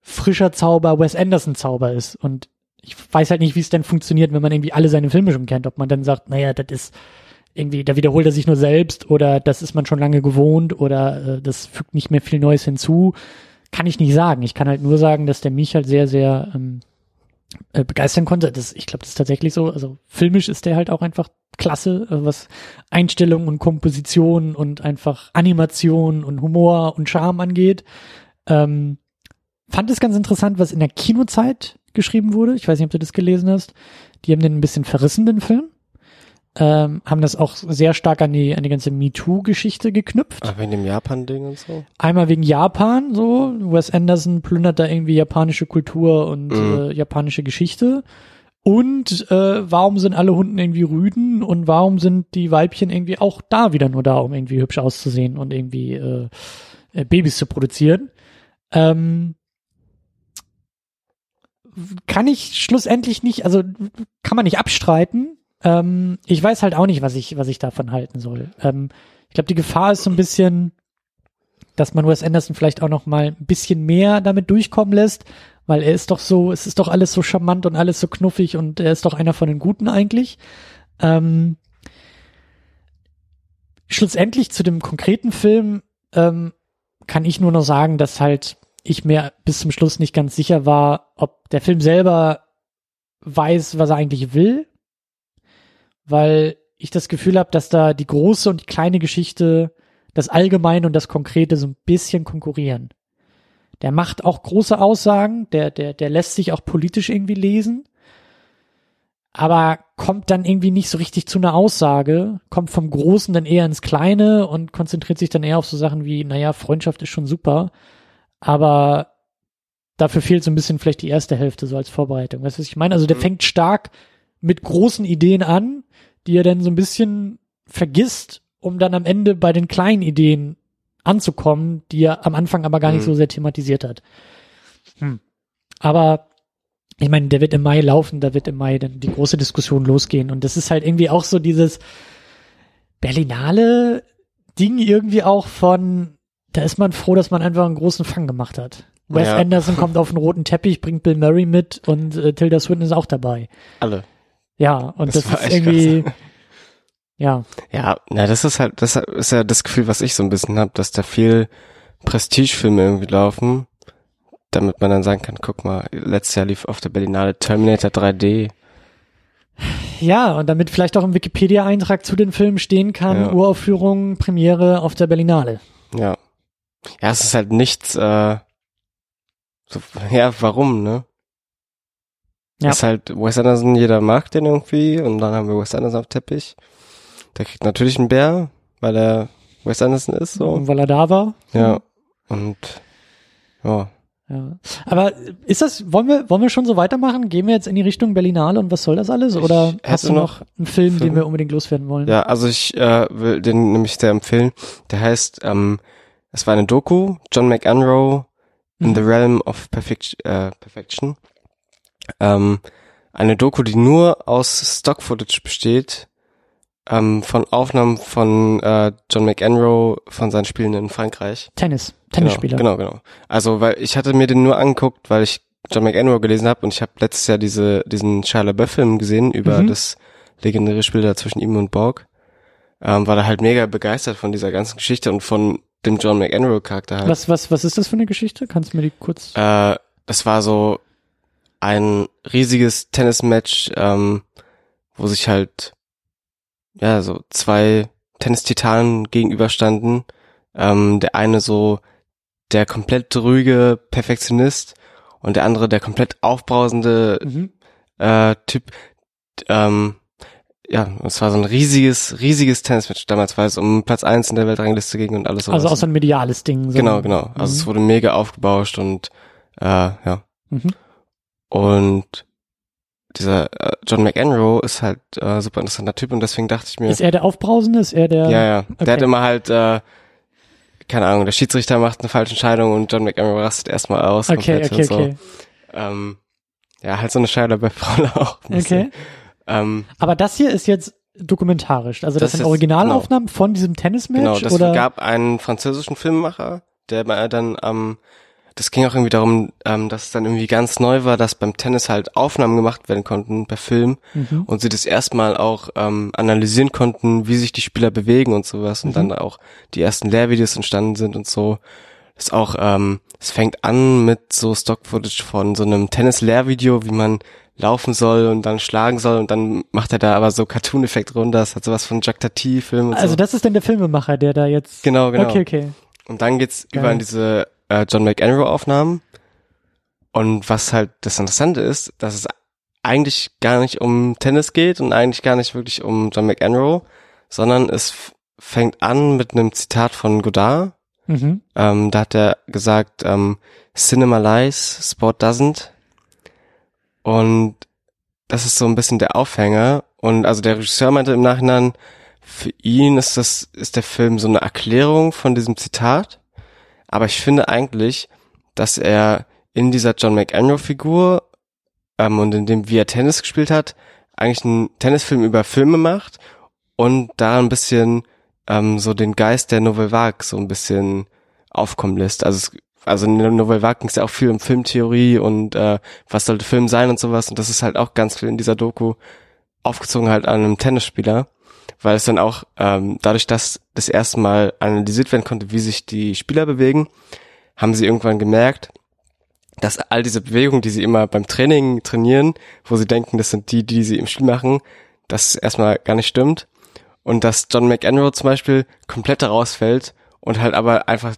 frischer Zauber Wes Anderson Zauber ist. Und ich weiß halt nicht, wie es denn funktioniert, wenn man irgendwie alle seine Filme schon kennt. Ob man dann sagt, naja, das ist irgendwie, da wiederholt er sich nur selbst oder das ist man schon lange gewohnt oder äh, das fügt nicht mehr viel Neues hinzu. Kann ich nicht sagen. Ich kann halt nur sagen, dass der mich halt sehr, sehr ähm, äh, begeistern konnte. Das, ich glaube, das ist tatsächlich so. Also filmisch ist der halt auch einfach klasse, äh, was Einstellung und Komposition und einfach Animation und Humor und Charme angeht. Ähm, fand es ganz interessant, was in der Kinozeit geschrieben wurde. Ich weiß nicht, ob du das gelesen hast. Die haben den ein bisschen verrissen, den Film. Ähm, haben das auch sehr stark an die, an die ganze MeToo-Geschichte geknüpft. Ah, wegen dem Japan-Ding und so? Einmal wegen Japan, so. Wes Anderson plündert da irgendwie japanische Kultur und Mhm. äh, japanische Geschichte. Und äh, warum sind alle Hunden irgendwie Rüden und warum sind die Weibchen irgendwie auch da wieder nur da, um irgendwie hübsch auszusehen und irgendwie äh, äh, Babys zu produzieren? Ähm, kann ich schlussendlich nicht, also kann man nicht abstreiten. Ähm, ich weiß halt auch nicht, was ich, was ich davon halten soll. Ähm, ich glaube, die Gefahr ist so ein bisschen, dass man Wes Anderson vielleicht auch noch mal ein bisschen mehr damit durchkommen lässt, weil er ist doch so, es ist doch alles so charmant und alles so knuffig und er ist doch einer von den Guten eigentlich. Ähm, schlussendlich zu dem konkreten Film ähm, kann ich nur noch sagen, dass halt ich mir bis zum Schluss nicht ganz sicher war, ob der Film selber weiß, was er eigentlich will, weil ich das Gefühl habe, dass da die große und die kleine Geschichte, das Allgemeine und das Konkrete so ein bisschen konkurrieren. Der macht auch große Aussagen, der, der, der lässt sich auch politisch irgendwie lesen, aber kommt dann irgendwie nicht so richtig zu einer Aussage, kommt vom Großen dann eher ins Kleine und konzentriert sich dann eher auf so Sachen wie, naja, Freundschaft ist schon super, aber dafür fehlt so ein bisschen vielleicht die erste Hälfte so als Vorbereitung. Weißt du, was ich meine? Also der Mhm. fängt stark mit großen Ideen an, die er dann so ein bisschen vergisst, um dann am Ende bei den kleinen Ideen anzukommen, die er am Anfang aber gar nicht Mhm. so sehr thematisiert hat. Hm. Aber ich meine, der wird im Mai laufen, da wird im Mai dann die große Diskussion losgehen. Und das ist halt irgendwie auch so dieses Berlinale Ding irgendwie auch von, da ist man froh, dass man einfach einen großen Fang gemacht hat. Wes Ja. Anderson kommt auf den roten Teppich, bringt Bill Murray mit und äh, Tilda Swinton ist auch dabei. Alle. Ja, und Das das, ist irgendwie, Ja. Ja, na, das ist halt, das ist ja das Gefühl, was ich so ein bisschen habe, dass da viel Prestigefilme irgendwie laufen, damit man dann sagen kann, guck mal, letztes Jahr lief auf der Berlinale Terminator 3D. Ja, und damit vielleicht auch im Wikipedia-Eintrag zu den Filmen stehen kann, Ja. Uraufführung, Premiere auf der Berlinale. Ja. Ja, es ist halt nichts, äh, so, ja, warum, ne? Ja. Ist halt Wes Anderson, jeder mag den irgendwie und dann haben wir Wes Anderson auf Teppich. Der kriegt natürlich einen Bär, weil er Wes Anderson ist, so. Weil er da war. Ja. Und, ja. Ja. Aber ist das, wollen wir, wollen wir schon so weitermachen? Gehen wir jetzt in die Richtung Berlinale und was soll das alles? Ich Oder hätte hast du noch noch einen Film, den Film. wir unbedingt loswerden wollen? Ja, also ich äh, will den nämlich sehr empfehlen. Der heißt, ähm, es war eine Doku, John McEnroe in Mhm. the Realm of Perfect, äh, Perfection. Ähm, eine Doku, die nur aus Stock-Footage besteht, ähm, von Aufnahmen von äh, John McEnroe von seinen Spielen in Frankreich. Tennis. Tennisspieler. Genau, genau, genau. Also, weil ich hatte mir den nur angeguckt, weil ich John McEnroe gelesen habe und ich habe letztes Jahr diese diesen Shia LaBeouf-Film gesehen über Mhm. das legendäre Spiel da zwischen ihm und Borg. Ähm, war da halt mega begeistert von dieser ganzen Geschichte und von dem John McEnroe-Charakter halt. Was, was, was ist das für eine Geschichte? Kannst du mir die kurz? Äh, das war so ein riesiges Tennismatch, ähm, wo sich halt ja so zwei Tennistitanen gegenüberstanden. Ähm, der eine so der komplett ruhige Perfektionist und der andere der komplett aufbrausende Mhm. äh, Typ. Ähm, ja, es war so ein riesiges, riesiges Tennismatch. Damals war es um Platz eins in der Weltrangliste ging und alles sowas. Also auch so ein mediales Ding. So. Genau, genau. Also es Mhm. wurde mega aufgebauscht und äh, ja. Mhm. Und dieser äh, John McEnroe ist halt äh, super interessanter Typ und deswegen dachte ich mir, Ist er der Aufbrausende? Ist er der? ja, ja, okay. der hat immer halt, äh, keine Ahnung, der Schiedsrichter macht eine falsche Entscheidung und John McEnroe rastet erstmal aus. Okay, okay, und so. okay. Ähm, ja, halt so eine Scheibe bei Frauen auch. Okay. Ähm, Aber das hier ist jetzt dokumentarisch. Also das, Das sind Originalaufnahmen von diesem Tennismatch? Genau, das oder? gab einen französischen Filmemacher, der dann am, das ging auch irgendwie darum, ähm, dass es dann irgendwie ganz neu war, dass beim Tennis halt Aufnahmen gemacht werden konnten per Film Mhm. und sie das erstmal auch ähm, analysieren konnten, wie sich die Spieler bewegen und sowas und Mhm. dann auch die ersten Lehrvideos entstanden sind und so. Das ist auch, ähm, es fängt an mit so Stock-Footage von so einem Tennis-Lehrvideo, wie man laufen soll und dann schlagen soll und dann macht er da aber so Cartoon-Effekt runter. Das hat sowas von Jack Tati-Film und Also so. das ist dann der Filmemacher, der da jetzt. Genau, genau. Okay, okay. Und dann geht's Geil. über in diese äh, John McEnroe-Aufnahmen. Und was halt das Interessante ist, dass es eigentlich gar nicht um Tennis geht und eigentlich gar nicht wirklich um John McEnroe, sondern es fängt an mit einem Zitat von Godard. Mhm. Ähm, da hat er gesagt, ähm, Cinema lies, Sport doesn't. Und das ist so ein bisschen der Aufhänger. Und also der Regisseur meinte im Nachhinein, für ihn ist das, ist der Film so eine Erklärung von diesem Zitat. Aber ich finde eigentlich, dass er in dieser John McEnroe-Figur ähm, und in dem, wie er Tennis gespielt hat, eigentlich einen Tennisfilm über Filme macht und da ein bisschen ähm, so den Geist der Nouvelle Vague so ein bisschen aufkommen lässt. Also es, also in der Nouvelle Vague ging es ja auch viel um Filmtheorie und äh, was sollte Film sein und sowas und das ist halt auch ganz viel in dieser Doku aufgezogen halt an einem Tennisspieler, weil es dann auch ähm, dadurch, dass das erste Mal analysiert werden konnte, wie sich die Spieler bewegen, haben sie irgendwann gemerkt, dass all diese Bewegungen, die sie immer beim Training trainieren, wo sie denken, das sind die, die sie im Spiel machen, das erstmal gar nicht stimmt. Und dass John McEnroe zum Beispiel komplett rausfällt und halt aber einfach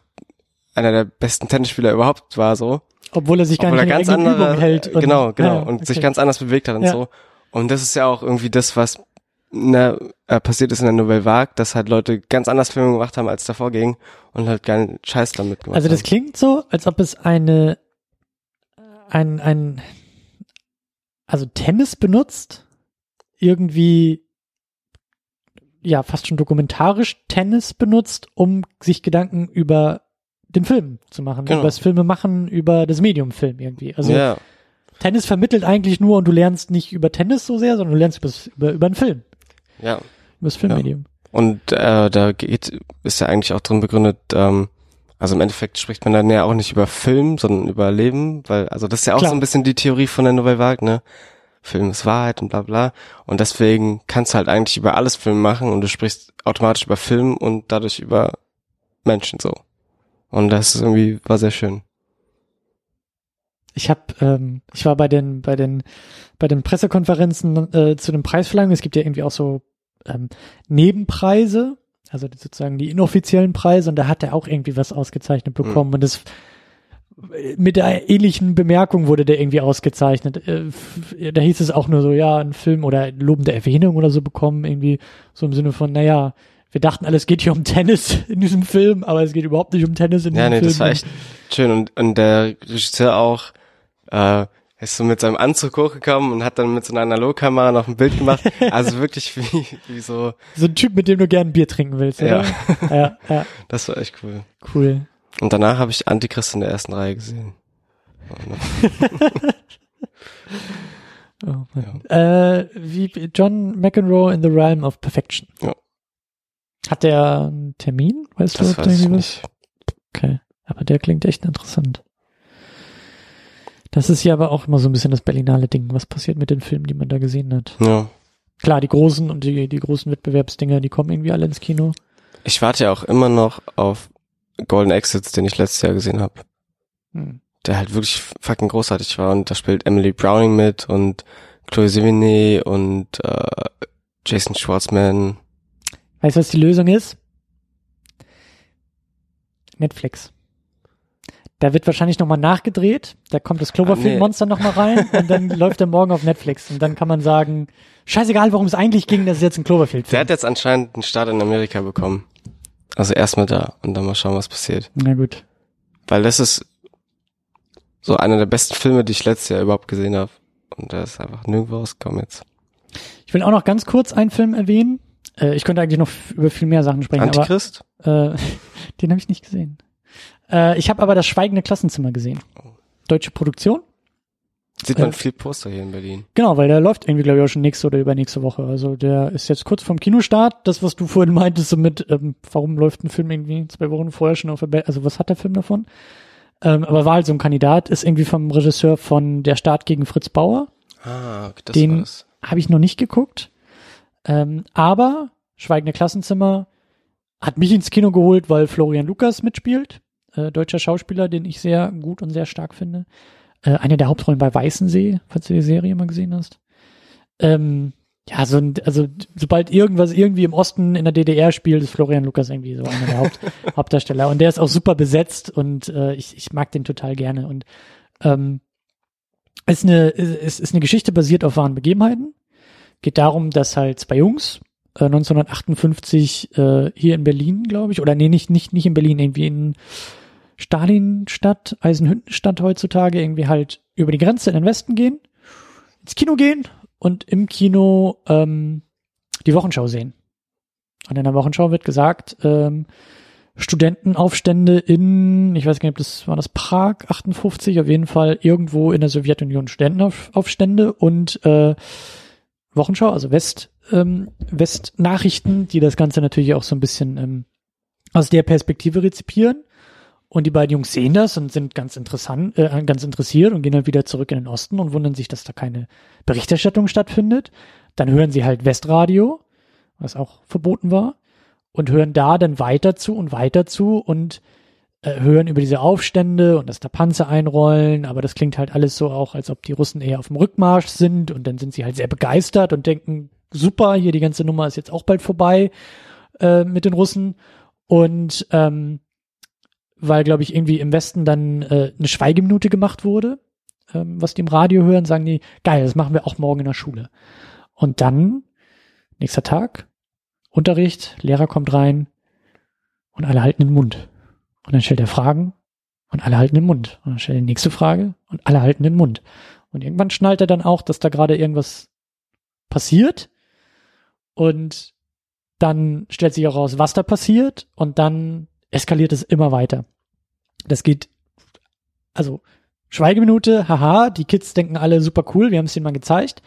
einer der besten Tennisspieler überhaupt war so. Obwohl er sich gar Obwohl er nicht ganz in der andere, Übung hält. und- genau, genau, Ja, und okay. sich ganz anders bewegt hat und Ja. so. Und das ist ja auch irgendwie das, was ne, äh, passiert ist in der Nouvelle Vague, dass halt Leute ganz anders Filme gemacht haben, als davor ging und halt keinen Scheiß damit gemacht Also das haben. klingt so, als ob es eine ein ein also Tennis benutzt, irgendwie ja fast schon dokumentarisch Tennis benutzt, um sich Gedanken über den Film zu machen, Genau. über das Filme machen, über das Medium Film irgendwie. Also ja, Tennis vermittelt eigentlich nur und du lernst nicht über Tennis so sehr, sondern du lernst über über einen Film, ja. über das Filmmedium. Und äh, da geht, ist ja eigentlich auch drin begründet, ähm, also im Endeffekt spricht man dann ja auch nicht über Film, sondern über Leben, weil, also das ist ja auch Klar. so ein bisschen die Theorie von der Nouvelle Vague, ne? Film ist Wahrheit und bla bla. Und deswegen kannst du halt eigentlich über alles Film machen und du sprichst automatisch über Film und dadurch über Menschen so. Und das irgendwie, war sehr schön. Ich habe, ähm, ich war bei den, bei den, bei den Pressekonferenzen äh, zu den Preisverleihungen. Es gibt ja irgendwie auch so ähm, Nebenpreise, also sozusagen die inoffiziellen Preise. Und da hat er auch irgendwie was ausgezeichnet bekommen. Mhm. Und das mit der ähnlichen Bemerkung wurde der irgendwie ausgezeichnet. Äh, da hieß es auch nur so, ja, ein Film oder lobende Erwähnung oder so bekommen, irgendwie so im Sinne von, naja, wir dachten, alles geht hier um Tennis in diesem Film, aber es geht überhaupt nicht um Tennis in ja, diesem nee, Film. Ja, nee, das war echt schön. Und, und der Regisseur auch, äh, ist so mit seinem Anzug hochgekommen und hat dann mit so einer Analogkamera noch ein Bild gemacht. Also wirklich wie, wie so. So ein Typ, mit dem du gerne ein Bier trinken willst, oder? Ja. ja, ja. Das war echt cool. Cool. Und danach habe ich Antichrist in der ersten Reihe gesehen. oh ja. äh, wie John McEnroe in the Realm of Perfection. Ja. Hat der einen Termin? Weißt das du, ob weiß der ich nicht. Okay. Aber der klingt echt interessant. Das ist ja aber auch immer so ein bisschen das Berlinale Ding. Was passiert mit den Filmen, die man da gesehen hat? Ja. Klar, die großen und die, die großen Wettbewerbsdinger, die kommen irgendwie alle ins Kino. Ich warte ja auch immer noch auf Golden Exits, den ich letztes Jahr gesehen habe. Hm. Der halt wirklich fucking großartig war und da spielt Emily Browning mit und Chloe Sevigny und äh, Jason Schwartzman. Weißt du, was die Lösung ist? Netflix. Da wird wahrscheinlich nochmal nachgedreht, da kommt das Cloverfield-Monster nee. nochmal rein und dann läuft er morgen auf Netflix und dann kann man sagen, scheißegal, worum es eigentlich ging, das ist jetzt ein Cloverfield-Film. Der hat jetzt anscheinend einen Start in Amerika bekommen. Also erstmal da und dann mal schauen, was passiert. Na gut. Weil das ist so einer der besten Filme, die ich letztes Jahr überhaupt gesehen habe. Und der ist einfach nirgendwo rausgekommen jetzt. Ich will auch noch ganz kurz einen Film erwähnen. Äh, ich könnte eigentlich noch über viel mehr Sachen sprechen, Antichrist? aber äh, den habe ich nicht gesehen. Äh, ich habe aber das Schweigende Klassenzimmer gesehen. Deutsche Produktion. Sieht man Äh, viel Poster hier in Berlin. Genau, weil der läuft irgendwie, glaube ich, auch schon nächste oder übernächste Woche. Also der ist jetzt kurz vorm Kinostart. Das, was du vorhin meintest, so mit, ähm, warum läuft ein Film irgendwie zwei Wochen vorher schon auf der Be Also was hat der Film davon? Ähm, aber war halt so ein Kandidat, ist irgendwie vom Regisseur von Der Start gegen Fritz Bauer. Ah, das Den-. Habe ich noch nicht geguckt. Ähm, aber Schweigende Klassenzimmer hat mich ins Kino geholt, weil Florian Lukas mitspielt. Äh, deutscher Schauspieler, den ich sehr gut und sehr stark finde. Äh, eine der Hauptrollen bei Weißensee, falls du die Serie mal gesehen hast. Ähm, ja, so ein, also sobald irgendwas irgendwie im Osten in der DDR spielt, ist Florian Lukas irgendwie so einer der Haupt, Hauptdarsteller. Und der ist auch super besetzt und äh, ich, ich mag den total gerne. Und ähm, ist eine, ist, ist eine Geschichte basiert auf wahren Begebenheiten. Geht darum, dass halt zwei Jungs äh, 1958 äh, hier in Berlin, glaube ich, oder nee, nicht, nicht, nicht in Berlin, irgendwie in Stalinstadt, Eisenhüttenstadt heutzutage, irgendwie halt über die Grenze in den Westen gehen, ins Kino gehen und im Kino ähm, die Wochenschau sehen. Und in der Wochenschau wird gesagt, ähm, Studentenaufstände in, ich weiß gar nicht, ob das war das Prag 58, auf jeden Fall irgendwo in der Sowjetunion Studentenaufstände und äh, Wochenschau, also West, ähm, Westnachrichten, die das Ganze natürlich auch so ein bisschen ähm, aus der Perspektive rezipieren. Und die beiden Jungs sehen das und sind ganz interessant, äh, ganz interessiert und gehen dann wieder zurück in den Osten und wundern sich, dass da keine Berichterstattung stattfindet. Dann hören sie halt Westradio, was auch verboten war, und hören da dann weiter zu und weiter zu und äh, hören über diese Aufstände und dass da Panzer einrollen, aber das klingt halt alles so auch, als ob die Russen eher auf dem Rückmarsch sind und dann sind sie halt sehr begeistert und denken, super, hier die ganze Nummer ist jetzt auch bald vorbei äh, mit den Russen und ähm, weil, glaube ich, irgendwie im Westen dann äh, eine Schweigeminute gemacht wurde, ähm, was die im Radio hören, sagen die, geil, das machen wir auch morgen in der Schule. Und dann, nächster Tag, Unterricht, Lehrer kommt rein und alle halten den Mund. Und dann stellt er Fragen und alle halten den Mund. Und dann stellt er die nächste Frage und alle halten den Mund. Und irgendwann schnallt er dann auch, dass da gerade irgendwas passiert. Und dann stellt sich auch raus, was da passiert. Und dann eskaliert es immer weiter. Das geht, also Schweigeminute, haha, die Kids denken alle super cool, wir haben es denen mal gezeigt.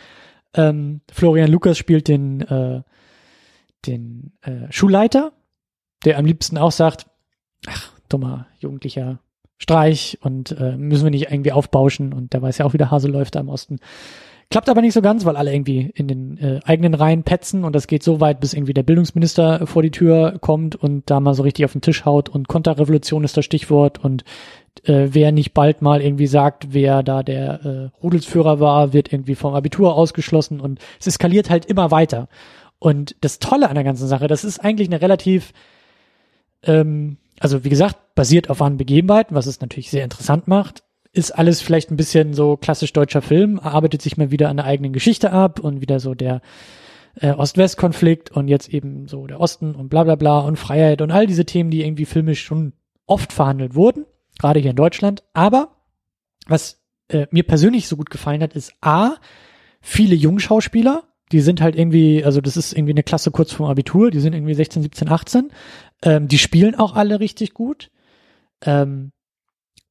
Ähm, Florian Lukas spielt den, äh, den äh, Schulleiter, der am liebsten auch sagt, ach, dummer jugendlicher Streich und äh, müssen wir nicht irgendwie aufbauschen und der weiß ja auch, wie der Hase läuft da im Osten. Klappt aber nicht so ganz, weil alle irgendwie in den äh, eigenen Reihen petzen und das geht so weit, bis irgendwie der Bildungsminister vor die Tür kommt und da mal so richtig auf den Tisch haut und Konterrevolution ist das Stichwort und äh, wer nicht bald mal irgendwie sagt, wer da der äh, Rudelsführer war, wird irgendwie vom Abitur ausgeschlossen und es eskaliert halt immer weiter. Und das Tolle an der ganzen Sache, das ist eigentlich eine relativ, ähm, also wie gesagt, basiert auf wahren Begebenheiten, was es natürlich sehr interessant macht, ist alles vielleicht ein bisschen so klassisch deutscher Film, arbeitet sich mal wieder an der eigenen Geschichte ab und wieder so der äh, Ost-West-Konflikt und jetzt eben so der Osten und bla bla bla und Freiheit und all diese Themen, die irgendwie filmisch schon oft verhandelt wurden, gerade hier in Deutschland. Aber was äh, mir persönlich so gut gefallen hat, ist A, viele Jungschauspieler, die sind halt irgendwie, also das ist irgendwie eine Klasse kurz vorm Abitur, die sind irgendwie 16, 17, 18. Ähm, die spielen auch alle richtig gut. Ähm,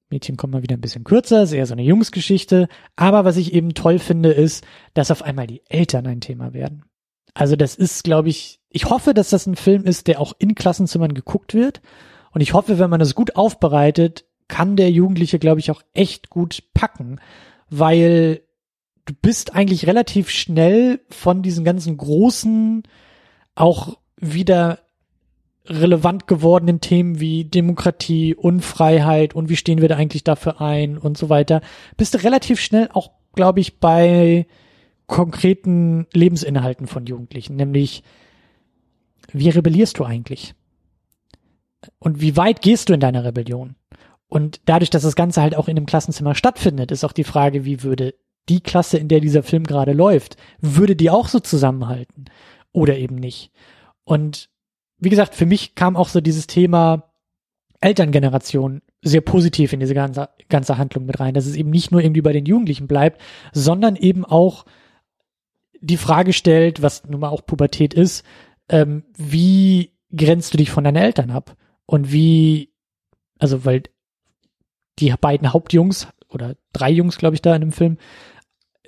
Mädchen kommt mal wieder ein bisschen kürzer, ist eher so eine Jungsgeschichte. Aber was ich eben toll finde, ist, dass auf einmal die Eltern ein Thema werden. Also das ist, glaube ich, ich hoffe, dass das ein Film ist, der auch in Klassenzimmern geguckt wird. Und ich hoffe, wenn man das gut aufbereitet, kann der Jugendliche, glaube ich, auch echt gut packen, weil du bist eigentlich relativ schnell von diesen ganzen großen, auch wieder relevant gewordenen Themen wie Demokratie, Unfreiheit und wie stehen wir da eigentlich dafür ein und so weiter, bist du relativ schnell auch, glaube ich, bei konkreten Lebensinhalten von Jugendlichen, nämlich wie rebellierst du eigentlich? Und wie weit gehst du in deiner Rebellion? Und dadurch, dass das Ganze halt auch in einem Klassenzimmer stattfindet, ist auch die Frage, wie würde die Klasse, in der dieser Film gerade läuft, würde die auch so zusammenhalten oder eben nicht? Und wie gesagt, für mich kam auch so dieses Thema Elterngeneration sehr positiv in diese ganze, ganze Handlung mit rein, dass es eben nicht nur irgendwie bei den Jugendlichen bleibt, sondern eben auch die Frage stellt, was nun mal auch Pubertät ist, ähm, wie grenzt du dich von deinen Eltern ab? Und wie, also weil die beiden Hauptjungs oder drei Jungs, glaube ich, da in dem Film,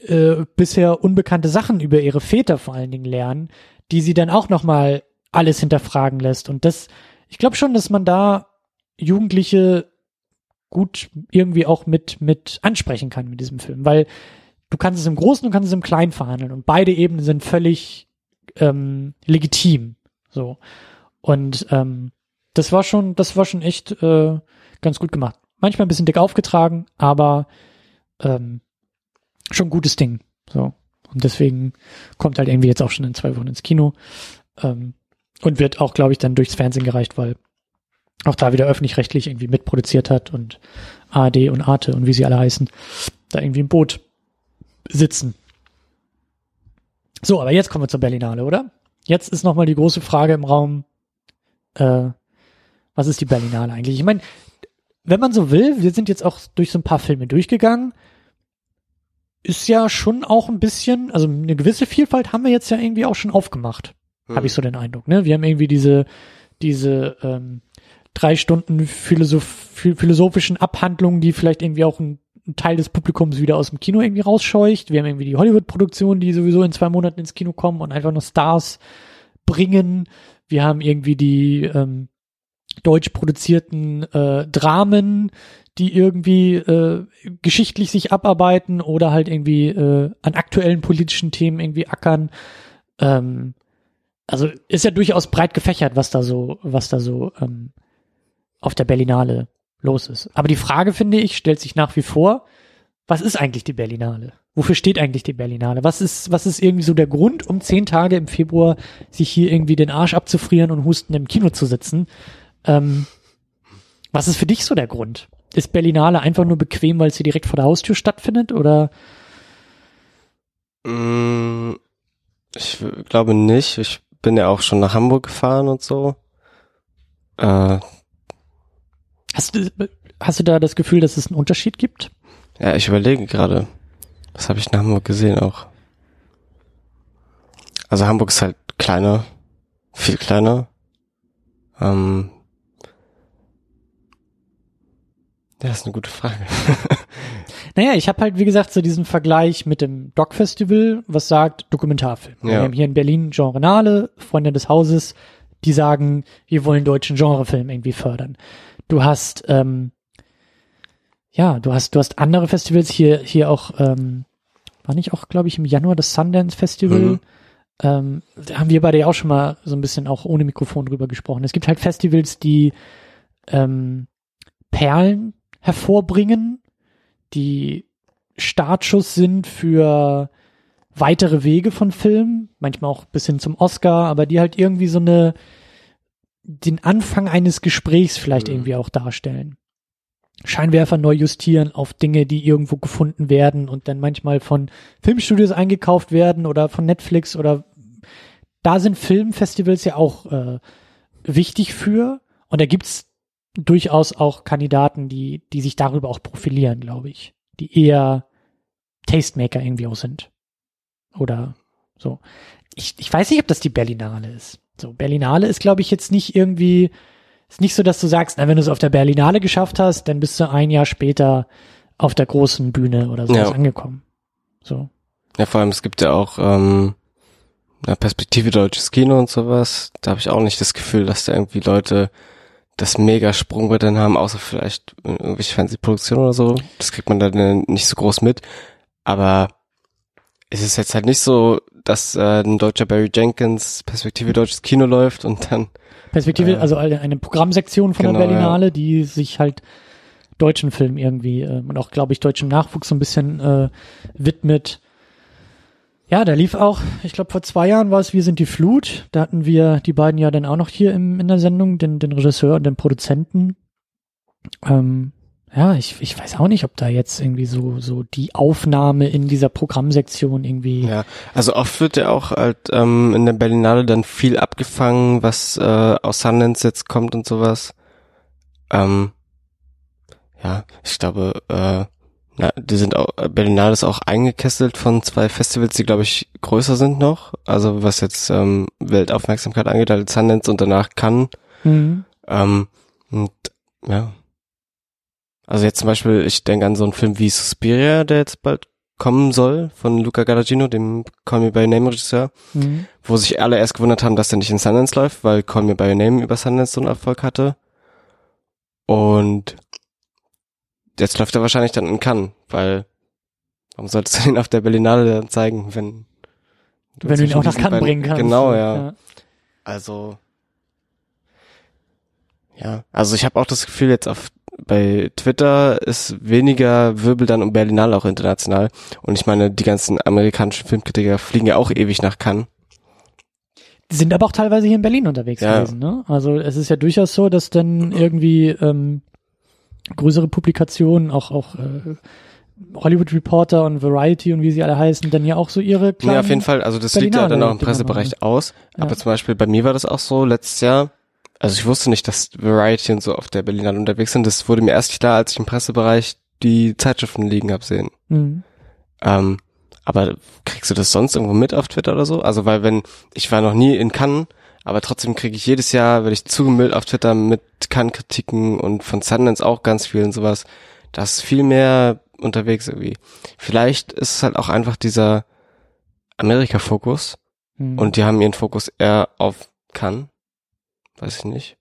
äh, bisher unbekannte Sachen über ihre Väter vor allen Dingen lernen, die sie dann auch nochmal alles hinterfragen lässt. Und das, ich glaube schon, dass man da Jugendliche gut irgendwie auch mit, mit ansprechen kann mit diesem Film, weil du kannst es im Großen und kannst es im Kleinen verhandeln und beide Ebenen sind völlig ähm, legitim. So. Und ähm, das war schon, das war schon echt äh, ganz gut gemacht. Manchmal ein bisschen dick aufgetragen, aber ähm, schon gutes Ding. So. Und deswegen kommt halt irgendwie jetzt auch schon in zwei Wochen ins Kino. Ähm, und wird auch, glaube ich, dann durchs Fernsehen gereicht, weil auch da wieder öffentlich-rechtlich irgendwie mitproduziert hat und ARD und Arte und wie sie alle heißen, da irgendwie im Boot sitzen. So, aber jetzt kommen wir zur Berlinale, oder? Jetzt ist nochmal die große Frage im Raum, äh, was ist die Berlinale eigentlich? Ich meine, wenn man so will, wir sind jetzt auch durch so ein paar Filme durchgegangen, ist ja schon auch ein bisschen, also eine gewisse Vielfalt haben wir jetzt ja irgendwie auch schon aufgemacht. Hm. Habe ich so den Eindruck. Ne? Wir haben irgendwie diese, diese ähm, drei Stunden Philosoph philosophischen Abhandlungen, die vielleicht irgendwie auch ein, ein Teil des Publikums wieder aus dem Kino irgendwie rausscheucht. Wir haben irgendwie die Hollywood-Produktionen, die sowieso in zwei Monaten ins Kino kommen und einfach nur Stars bringen. Wir haben irgendwie die ähm, deutsch produzierten äh, Dramen, die irgendwie äh, geschichtlich sich abarbeiten oder halt irgendwie äh, an aktuellen politischen Themen irgendwie ackern. Ähm, also ist ja durchaus breit gefächert, was da so, was da so ähm, auf der Berlinale los ist. Aber die Frage, finde ich, stellt sich nach wie vor, was ist eigentlich die Berlinale? Wofür steht eigentlich die Berlinale? Was ist, was ist irgendwie so der Grund, um zehn Tage im Februar sich hier irgendwie den Arsch abzufrieren und husten im Kino zu sitzen? Ähm, was ist für dich so der Grund? Ist Berlinale einfach nur bequem, weil sie direkt vor der Haustür stattfindet oder? Mm, ich glaube nicht. Ich bin ja auch schon nach Hamburg gefahren und so. Äh, hast, du, hast du da das Gefühl, dass es einen Unterschied gibt? Ja, ich überlege gerade. Was habe ich in Hamburg gesehen auch? Also Hamburg ist halt kleiner, viel kleiner. Ähm, ja, ist eine gute Frage. Naja, ich habe halt, wie gesagt, so diesen Vergleich mit dem Doc Festival, was sagt Dokumentarfilm. Ja. Wir haben hier in Berlin Genrenale, Freunde des Hauses, die sagen, wir wollen deutschen Genrefilm irgendwie fördern. Du hast, ähm, ja, du hast, du hast andere Festivals hier, hier auch, ähm, war nicht auch, glaube ich, im Januar das Sundance Festival. Mhm. Ähm, da haben wir beide ja auch schon mal so ein bisschen auch ohne Mikrofon drüber gesprochen. Es gibt halt Festivals, die ähm, Perlen hervorbringen, die Startschuss sind für weitere Wege von Filmen, manchmal auch bis hin zum Oscar, aber die halt irgendwie so eine den Anfang eines Gesprächs vielleicht Mhm. irgendwie auch darstellen. Scheinwerfer neu justieren auf Dinge, die irgendwo gefunden werden und dann manchmal von Filmstudios eingekauft werden oder von Netflix oder da sind Filmfestivals ja auch äh, wichtig für und da gibt's durchaus auch Kandidaten, die, die sich darüber auch profilieren, glaube ich, die eher Tastemaker irgendwie auch sind. Oder so. Ich, ich weiß nicht, ob das die Berlinale ist. So, Berlinale ist, glaube ich, jetzt nicht irgendwie, ist nicht so, dass du sagst, na, wenn du es auf der Berlinale geschafft hast, dann bist du ein Jahr später auf der großen Bühne oder sowas Ja. angekommen. So. Ja, vor allem, es gibt ja auch ähm, eine Perspektive deutsches Kino und sowas. Da habe ich auch nicht das Gefühl, dass da irgendwie Leute das mega Sprungbrett dann haben, außer vielleicht irgendwelche Fernsehproduktionen oder so. Das kriegt man dann nicht so groß mit. Aber es ist jetzt halt nicht so, dass äh, ein deutscher Barry Jenkins Perspektive deutsches Kino läuft und dann Perspektive, Äh, also eine Programmsektion von genau, der Berlinale, die sich halt deutschen Filmen irgendwie äh, und auch, glaube ich, deutschem Nachwuchs so ein bisschen äh, widmet. Ja, da lief auch, ich glaube, vor zwei Jahren war es Wir sind die Flut. Da hatten wir die beiden ja dann auch noch hier im, in der Sendung, den, den Regisseur und den Produzenten. Ähm, ja, ich, ich weiß auch nicht, ob da jetzt irgendwie so, so die Aufnahme in dieser Programmsektion irgendwie. Ja, also oft wird ja auch halt ähm, in der Berlinale dann viel abgefangen, was äh, aus Sundance jetzt kommt und sowas. Ähm, ja, ich glaube, äh, na, die sind auch, Berlinale ist auch eingekesselt von zwei Festivals, die glaube ich größer sind noch. Also was jetzt ähm, Weltaufmerksamkeit angeht, halt Sundance und danach Cannes. Mhm. Ähm, und ja. Also jetzt zum Beispiel, ich denke an so einen Film wie Suspiria, der jetzt bald kommen soll, von Luca Guadagnino, dem Call Me By Your Name Regisseur, Mhm. wo sich alle erst gewundert haben, dass der nicht in Sundance läuft, weil Call Me By Your Name über Sundance so einen Erfolg hatte. Und jetzt läuft er wahrscheinlich dann in Cannes, weil warum solltest du ihn auf der Berlinale dann zeigen, wenn Wenn du ihn auch nach Cannes bringen kannst. Genau, so, ja. Also ja, also ich habe auch das Gefühl jetzt auf bei Twitter ist weniger Wirbel dann um Berlinale auch international und ich meine die ganzen amerikanischen Filmkritiker fliegen ja auch ewig nach Cannes. Die sind aber auch teilweise hier in Berlin unterwegs Ja. gewesen. Ne? Also es ist ja durchaus so, dass dann irgendwie ähm, größere Publikationen, auch auch äh, Hollywood Reporter und Variety und wie sie alle heißen, dann ja auch so ihre kleinen. Ja, auf jeden Fall, also das liegt ja Berlinale dann auch im Pressebereich aus, Ja. aber zum Beispiel bei mir war das auch so letztes Jahr, also ich wusste nicht, dass Variety und so auf der Berlinale unterwegs sind, das wurde mir erst klar, als ich im Pressebereich die Zeitschriften liegen hab sehen. Mhm. Ähm, aber kriegst du das sonst irgendwo mit auf Twitter oder so? Also weil wenn, ich war noch nie in Cannes, aber trotzdem kriege ich jedes Jahr, werde ich zugemüllt auf Twitter mit Cannes-Kritiken und von Sundance auch ganz viel und sowas. Da ist viel mehr unterwegs irgendwie. Vielleicht ist es halt auch einfach dieser Amerika-Fokus Mhm. und die haben ihren Fokus eher auf Cannes. Weiß ich nicht.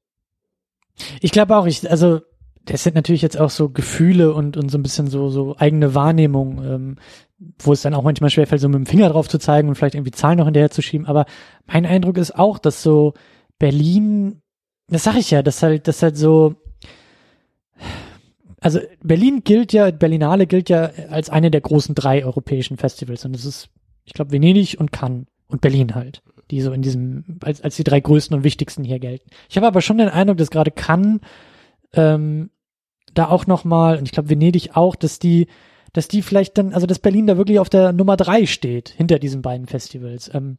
Ich glaube auch, ich, also das sind natürlich jetzt auch so Gefühle und, und so ein bisschen so, so eigene Wahrnehmung, ähm, wo es dann auch manchmal schwerfällt, so mit dem Finger drauf zu zeigen und vielleicht irgendwie Zahlen noch hinterher zu schieben. Aber mein Eindruck ist auch, dass so Berlin, das sag ich ja, dass halt, dass halt so, also Berlin gilt ja, Berlinale gilt ja als eine der großen drei europäischen Festivals und das ist, ich glaube, Venedig und Cannes und Berlin halt, die so in diesem, als, als die drei größten und wichtigsten hier gelten. Ich habe aber schon den Eindruck, dass gerade Cannes ähm, da auch nochmal, und ich glaube Venedig auch, dass die, dass die vielleicht dann, also dass Berlin da wirklich auf der Nummer drei steht, hinter diesen beiden Festivals. Ähm,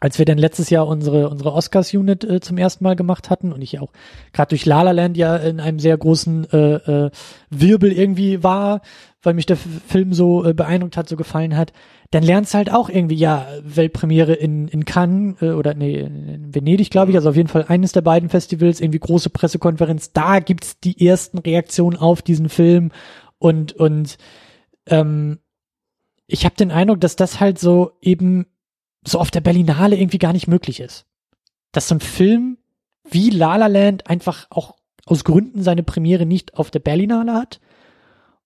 als wir dann letztes Jahr unsere, unsere Oscars-Unit äh, zum ersten Mal gemacht hatten und ich auch gerade durch La La Land ja in einem sehr großen äh, äh, Wirbel irgendwie war, weil mich der F- Film so äh, beeindruckt hat, so gefallen hat, dann lernst du halt auch irgendwie, ja, Weltpremiere in, in Cannes äh, oder nee, in Venedig, glaube ich, also auf jeden Fall eines der beiden Festivals, irgendwie große Pressekonferenz, da gibt's die ersten Reaktionen auf diesen Film und, und ähm, ich habe den Eindruck, dass das halt so eben so auf der Berlinale irgendwie gar nicht möglich ist. Dass so ein Film wie La La Land einfach auch aus Gründen seine Premiere nicht auf der Berlinale hat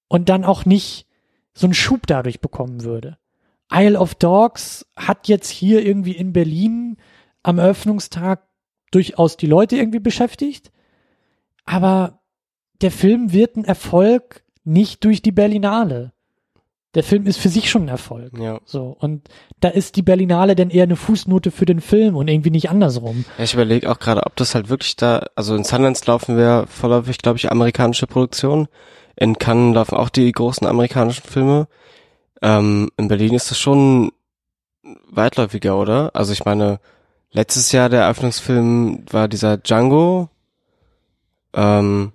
und dann auch nicht so einen Schub dadurch bekommen würde. Isle of Dogs hat jetzt hier irgendwie in Berlin am Eröffnungstag durchaus die Leute irgendwie beschäftigt. Aber der Film wird ein Erfolg nicht durch die Berlinale. Der Film ist für sich schon ein Erfolg. Ja. So. Und da ist die Berlinale dann eher eine Fußnote für den Film und irgendwie nicht andersrum. Ja, ich überlege auch gerade, ob das halt wirklich da, also in Sundance laufen wir vorläufig, glaube ich, amerikanische Produktionen. In Cannes laufen auch die großen amerikanischen Filme. Ähm, in Berlin ist das schon weitläufiger, oder? Also ich meine, letztes Jahr der Eröffnungsfilm war dieser Django. Ähm,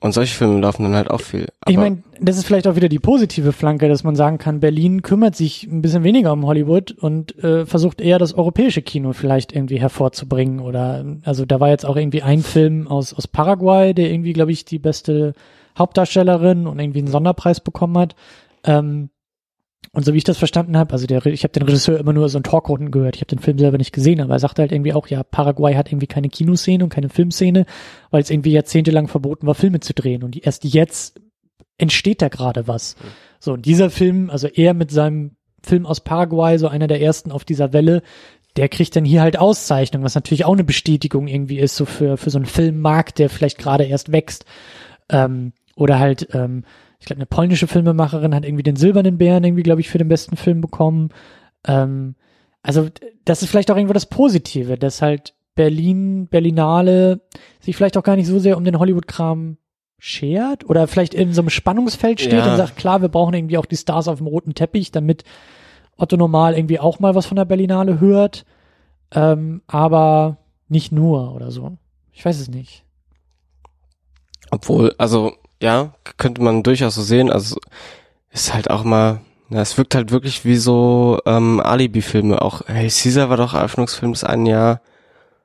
und solche Filme laufen dann halt auch viel. Aber, ich meine, das ist vielleicht auch wieder die positive Flanke, dass man sagen kann, Berlin kümmert sich ein bisschen weniger um Hollywood und äh, versucht eher das europäische Kino vielleicht irgendwie hervorzubringen. Oder also da war jetzt auch irgendwie ein Film aus, aus Paraguay, der irgendwie, glaube ich, die beste Hauptdarstellerin und irgendwie einen Sonderpreis bekommen hat. Ähm, und so wie ich das verstanden habe, also der, ich habe den Regisseur immer nur so ein Talkrunden gehört, ich habe den Film selber nicht gesehen, aber er sagte halt irgendwie auch, ja, Paraguay hat irgendwie keine Kinoszene und keine Filmszene, weil es irgendwie jahrzehntelang verboten war, Filme zu drehen. Und erst jetzt entsteht da gerade was. So, und dieser Film, also er mit seinem Film aus Paraguay, so einer der ersten auf dieser Welle, der kriegt dann hier halt Auszeichnung, was natürlich auch eine Bestätigung irgendwie ist, so für, für so einen Filmmarkt, der vielleicht gerade erst wächst. Ähm, oder halt, ähm, ich glaube, eine polnische Filmemacherin hat irgendwie den Silbernen Bären irgendwie, glaube ich, für den besten Film bekommen. Ähm, also das ist vielleicht auch irgendwo das Positive, dass halt Berlin, Berlinale sich vielleicht auch gar nicht so sehr um den Hollywood-Kram schert oder vielleicht in so einem Spannungsfeld steht Ja. und sagt, klar, wir brauchen irgendwie auch die Stars auf dem roten Teppich, damit Otto Normal irgendwie auch mal was von der Berlinale hört, ähm, aber nicht nur oder so. Ich weiß es nicht. Obwohl, also ja, könnte man durchaus so sehen. Also ist halt auch mal, na, es wirkt halt wirklich wie so ähm, Alibi-Filme. Auch Hey Caesar war doch Eröffnungsfilm des einen Jahr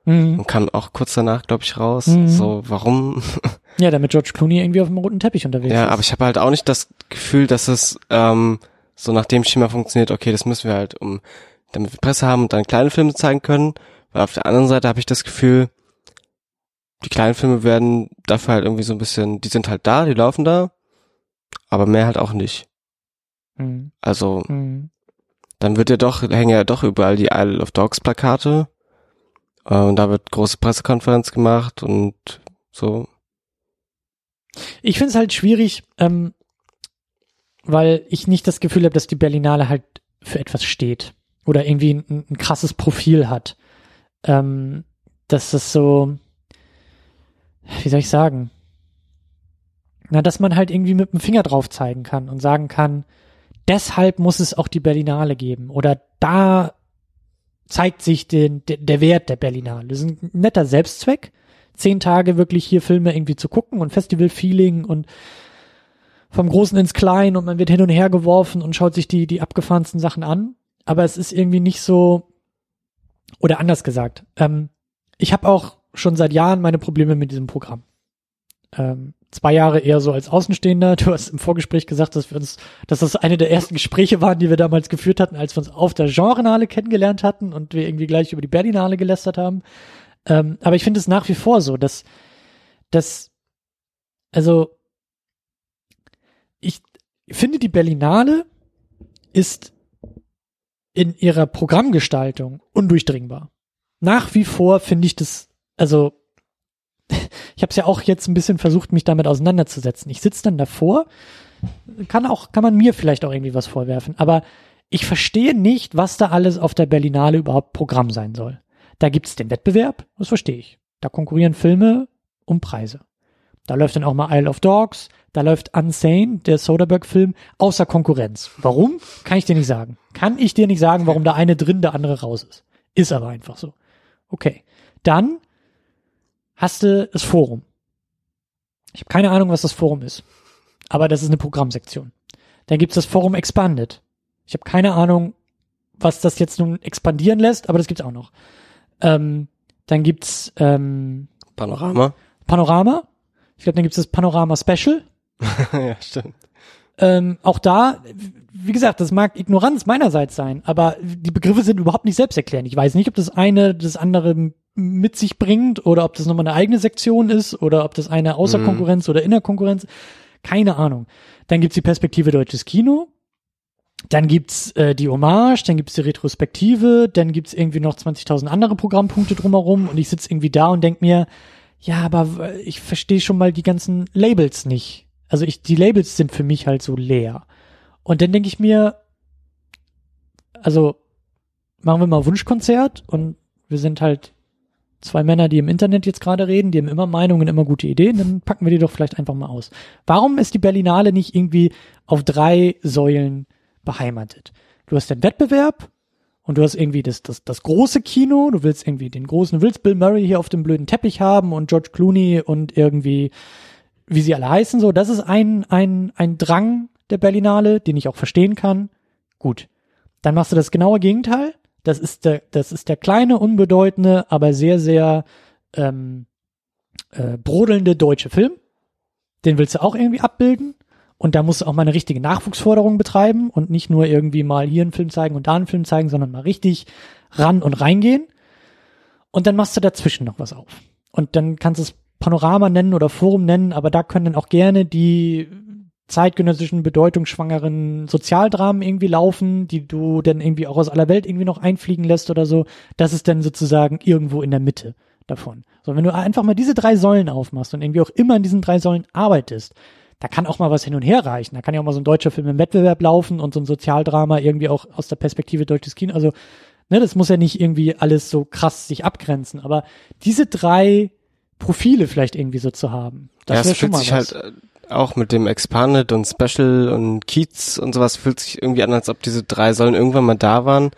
Mhm. und kam auch kurz danach, glaube ich, raus. Mhm. So, warum? Ja, damit George Clooney irgendwie auf dem roten Teppich unterwegs ja, ist. aber ich habe halt auch nicht das Gefühl, dass es ähm, so nach dem Schema funktioniert. Okay, das müssen wir halt, um damit wir Presse haben und dann kleine Filme zeigen können. Weil auf der anderen Seite habe ich das Gefühl, die kleinen Filme werden dafür halt irgendwie so ein bisschen, die sind halt da, die laufen da, aber mehr halt auch nicht. Mhm. Also Mhm. dann wird ja doch, hängen ja doch überall die Isle of Dogs Plakate. Äh, und da wird große Pressekonferenz gemacht und so. Ich finde es halt schwierig, ähm, weil ich nicht das Gefühl habe, dass die Berlinale halt für etwas steht oder irgendwie ein, ein krasses Profil hat. Ähm, dass das so, wie soll ich sagen? Na, dass man halt irgendwie mit dem Finger drauf zeigen kann und sagen kann, deshalb muss es auch die Berlinale geben oder da zeigt sich den, der, der Wert der Berlinale. Das ist ein netter Selbstzweck, zehn Tage wirklich hier Filme irgendwie zu gucken und Festival-Feeling und vom Großen ins Klein und man wird hin und her geworfen und schaut sich die, die abgefahrensten Sachen an. Aber es ist irgendwie nicht so, oder anders gesagt, ähm, ich habe auch schon seit Jahren meine Probleme mit diesem Programm. Ähm, zwei Jahre eher so als Außenstehender. Du hast im Vorgespräch gesagt, dass wir uns, dass das eine der ersten Gespräche waren, die wir damals geführt hatten, als wir uns auf der Genrenale kennengelernt hatten und wir irgendwie gleich über die Berlinale gelästert haben. Ähm, aber ich finde es nach wie vor so, dass, dass, also, ich finde die Berlinale ist in ihrer Programmgestaltung undurchdringbar. Nach wie vor finde ich das, also ich habe es ja auch jetzt ein bisschen versucht, mich damit auseinanderzusetzen. Ich sitze dann davor, kann auch, kann man mir vielleicht auch irgendwie was vorwerfen, aber ich verstehe nicht, was da alles auf der Berlinale überhaupt Programm sein soll. Da gibt's den Wettbewerb, das verstehe ich. Da konkurrieren Filme um Preise. Da läuft dann auch mal Isle of Dogs, da läuft Unsane, der Soderbergh-Film, außer Konkurrenz. Warum? Kann ich dir nicht sagen. Kann ich dir nicht sagen, warum der eine drin, der andere raus ist. Ist aber einfach so. Okay. Dann hast du das Forum. Ich habe keine Ahnung, was das Forum ist. Aber das ist eine Programmsektion. Dann gibt's das Forum Expanded. Ich habe keine Ahnung, was das jetzt nun expandieren lässt, aber das gibt's auch noch. Ähm, dann gibt's ähm, Panorama. Panorama. Ich glaube, dann gibt's das Panorama Special. ja, stimmt. Ähm, auch da, wie gesagt, das mag Ignoranz meinerseits sein, aber die Begriffe sind überhaupt nicht selbsterklärend. Ich weiß nicht, ob das eine das andere mit sich bringt oder ob das nochmal eine eigene Sektion ist oder ob das eine Außerkonkurrenz oder Innerkonkurrenz. Keine Ahnung. Dann gibt's die Perspektive deutsches Kino. dann gibt's äh, die Hommage, dann gibt's die Retrospektive, dann gibt's irgendwie noch 20.000 andere Programmpunkte drumherum und ich sitz irgendwie da und denk mir, ja, aber ich verstehe schon mal die ganzen Labels nicht. Also ich, die Labels sind für mich halt so leer. Und dann denke ich mir, also machen wir mal Wunschkonzert und wir sind halt zwei Männer, die im Internet jetzt gerade reden, die haben immer Meinungen, immer gute Ideen, dann packen wir die doch vielleicht einfach mal aus. Warum ist die Berlinale nicht irgendwie auf drei Säulen beheimatet? Du hast den Wettbewerb und du hast irgendwie das, das, das große Kino, du willst irgendwie den großen, du willst Bill Murray hier auf dem blöden Teppich haben und George Clooney und irgendwie, wie sie alle heißen, so, das ist ein, ein, ein Drang der Berlinale, den ich auch verstehen kann. Gut. Dann machst du das genaue Gegenteil das ist der, das ist der kleine, unbedeutende, aber sehr, sehr ähm, äh, brodelnde deutsche Film. Den willst du auch irgendwie abbilden. Und da musst du auch mal eine richtige Nachwuchsforderung betreiben und nicht nur irgendwie mal hier einen Film zeigen und da einen Film zeigen, sondern mal richtig ran und reingehen. Und dann machst du dazwischen noch was auf. Und dann kannst du es Panorama nennen oder Forum nennen, aber da können dann auch gerne die zeitgenössischen, bedeutungsschwangeren Sozialdramen irgendwie laufen, die du dann irgendwie auch aus aller Welt irgendwie noch einfliegen lässt oder so. Das ist dann sozusagen irgendwo in der Mitte davon. So, wenn du einfach mal diese drei Säulen aufmachst und irgendwie auch immer in diesen drei Säulen arbeitest, da kann auch mal was hin und her reichen. Da kann ja auch mal so ein deutscher Film im Wettbewerb laufen und so ein Sozialdrama irgendwie auch aus der Perspektive deutsches Kino. Also, ne, das muss ja nicht irgendwie alles so krass sich abgrenzen. Aber diese drei Profile vielleicht irgendwie so zu haben, das ja, wäre schon mal was. halt äh, auch mit dem Expanded und Special und Kiez und sowas fühlt sich irgendwie an, als ob diese drei Säulen irgendwann mal da waren.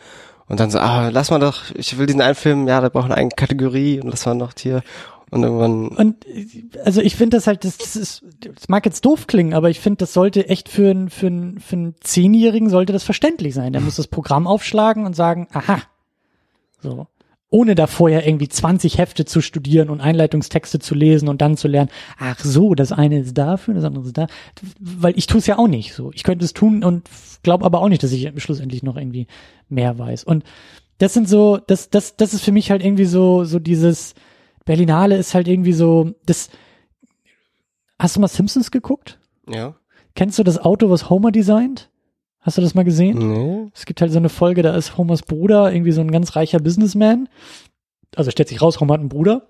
Und dann so, ah, lass mal doch, ich will diesen einen Film, ja, der braucht eine eigene Kategorie und lass mal noch hier. Und irgendwann. Und also ich finde das halt, das, das ist, das mag jetzt doof klingen, aber ich finde, das sollte echt für einen für einen für einen Zehnjährigen sollte das verständlich sein. Der muss das Programm aufschlagen und sagen, aha. So ohne da vorher irgendwie 20 Hefte zu studieren und Einleitungstexte zu lesen und dann zu lernen, ach so, das eine ist dafür, das andere ist da, weil ich tue es ja auch nicht so. Ich könnte es tun und glaube aber auch nicht, dass ich schlussendlich noch irgendwie mehr weiß. Und das sind so, das, das, das ist für mich halt irgendwie so, so dieses Berlinale ist halt irgendwie so, das, hast du mal Simpsons geguckt? Ja. Kennst du das Auto, was Homer designt? Hast du das mal gesehen? Nee. Es gibt halt so eine Folge, da ist Homers Bruder irgendwie so ein ganz reicher Businessman. Also stellt sich raus, Homer hat einen Bruder.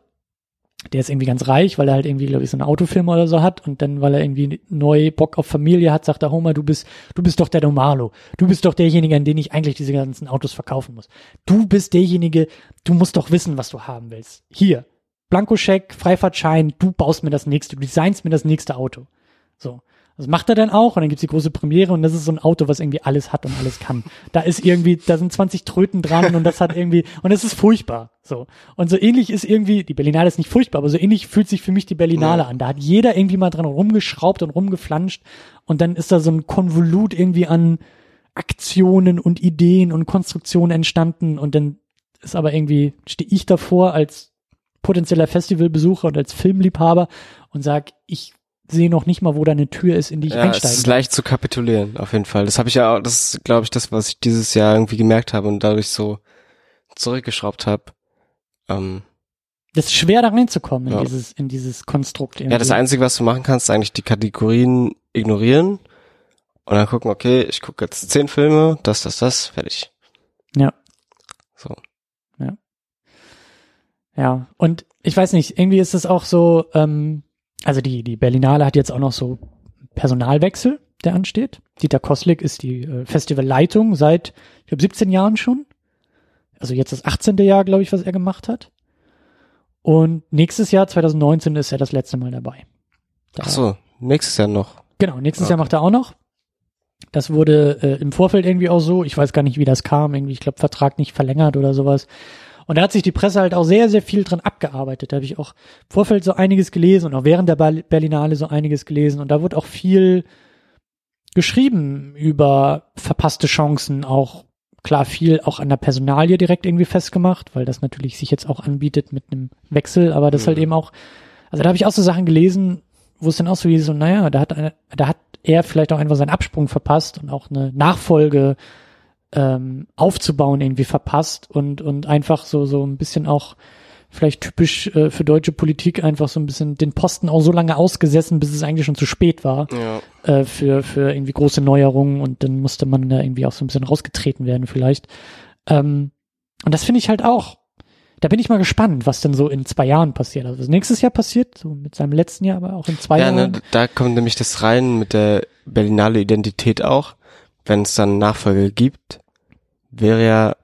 Der ist irgendwie ganz reich, weil er halt irgendwie, glaube ich, so eine Autofirma oder so hat. Und dann, weil er irgendwie neu Bock auf Familie hat, sagt der Homer, du bist, du bist doch der Normalo. Du bist doch derjenige, an den ich eigentlich diese ganzen Autos verkaufen muss. Du bist derjenige, du musst doch wissen, was du haben willst. Hier, Blankoscheck, Freifahrtschein, du baust mir das nächste, du designst mir das nächste Auto. So. Das macht er dann auch und dann gibt's die große Premiere und das ist so ein Auto, was irgendwie alles hat und alles kann. Da ist irgendwie, da sind 20 Tröten dran und das hat irgendwie, und es ist furchtbar. So. Und so ähnlich ist irgendwie, die Berlinale ist nicht furchtbar, aber so ähnlich fühlt sich für mich die Berlinale ja. an. Da hat jeder irgendwie mal dran rumgeschraubt und rumgeflanscht und dann ist da so ein Konvolut irgendwie an Aktionen und Ideen und Konstruktionen entstanden und dann ist aber irgendwie, stehe ich davor als potenzieller Festivalbesucher und als Filmliebhaber und sag, ich sehe noch nicht mal, wo da eine Tür ist, in die ich ja, einsteigen Es ist leicht zu kapitulieren, auf jeden Fall. Das habe ich ja auch, das ist, glaube ich, das, was ich dieses Jahr irgendwie gemerkt habe und dadurch so zurückgeschraubt habe. Ähm, das ist schwer da reinzukommen in ja. dieses, in dieses Konstrukt. Irgendwie. Ja, das Einzige, was du machen kannst, ist eigentlich die Kategorien ignorieren und dann gucken, okay, ich gucke jetzt zehn Filme, das, das, das, fertig. Ja. So. Ja. Ja, und ich weiß nicht, irgendwie ist es auch so, ähm, also die, die Berlinale hat jetzt auch noch so Personalwechsel, der ansteht. Dieter Koslik ist die äh, Festivalleitung seit, ich glaube, 17 Jahren schon. Also jetzt das 18. Jahr, glaube ich, was er gemacht hat. Und nächstes Jahr, 2019, ist er das letzte Mal dabei. Da, Ach so, nächstes Jahr noch. Genau, nächstes okay. Jahr macht er auch noch. Das wurde äh, im Vorfeld irgendwie auch so. Ich weiß gar nicht, wie das kam. Irgendwie, ich glaube, Vertrag nicht verlängert oder sowas. Und da hat sich die Presse halt auch sehr, sehr viel dran abgearbeitet. Da habe ich auch im Vorfeld so einiges gelesen und auch während der Berlinale so einiges gelesen. Und da wurde auch viel geschrieben über verpasste Chancen, auch klar viel auch an der Personalie direkt irgendwie festgemacht, weil das natürlich sich jetzt auch anbietet mit einem Wechsel, aber das mhm. halt eben auch, also da habe ich auch so Sachen gelesen, wo es dann auch so wie so, naja, da hat eine, da hat er vielleicht auch einfach seinen Absprung verpasst und auch eine Nachfolge ähm, aufzubauen irgendwie verpasst und und einfach so so ein bisschen auch vielleicht typisch äh, für deutsche Politik einfach so ein bisschen den Posten auch so lange ausgesessen, bis es eigentlich schon zu spät war Ja. äh, für, für irgendwie große Neuerungen und dann musste man da irgendwie auch so ein bisschen rausgetreten werden vielleicht. Ähm, und das finde ich halt auch, da bin ich mal gespannt, was denn so in zwei Jahren passiert. Also was nächstes Jahr passiert, so mit seinem letzten Jahr, aber auch in zwei Ja, Jahren. ne, da kommt nämlich das rein mit der Berlinale Identität auch. Wenn es dann Nachfolge gibt, wäre ja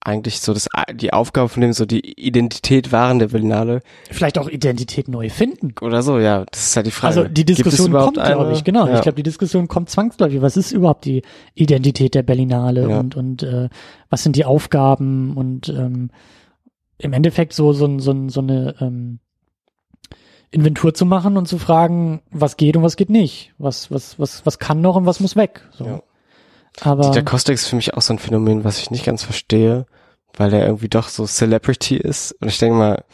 eigentlich so das, die Aufgabe von dem so die Identität wahren der Berlinale Vielleicht auch Identität neu finden. oder so, ja, das ist ja die Frage. Also die Diskussion kommt, glaube ich, genau. Ja. Ich glaube, die Diskussion kommt zwangsläufig. Was ist überhaupt die Identität der Berlinale Ja. und, und äh, was sind die Aufgaben und ähm, im Endeffekt so, so, so, so eine ähm, Inventur zu machen und zu fragen, was geht und was geht nicht. Was, was, was, was kann noch und was muss weg. So. Ja. Aber Dieter Kostek ist für mich auch so ein Phänomen, was ich nicht ganz verstehe, weil er irgendwie doch so Celebrity ist. Und ich denke mal,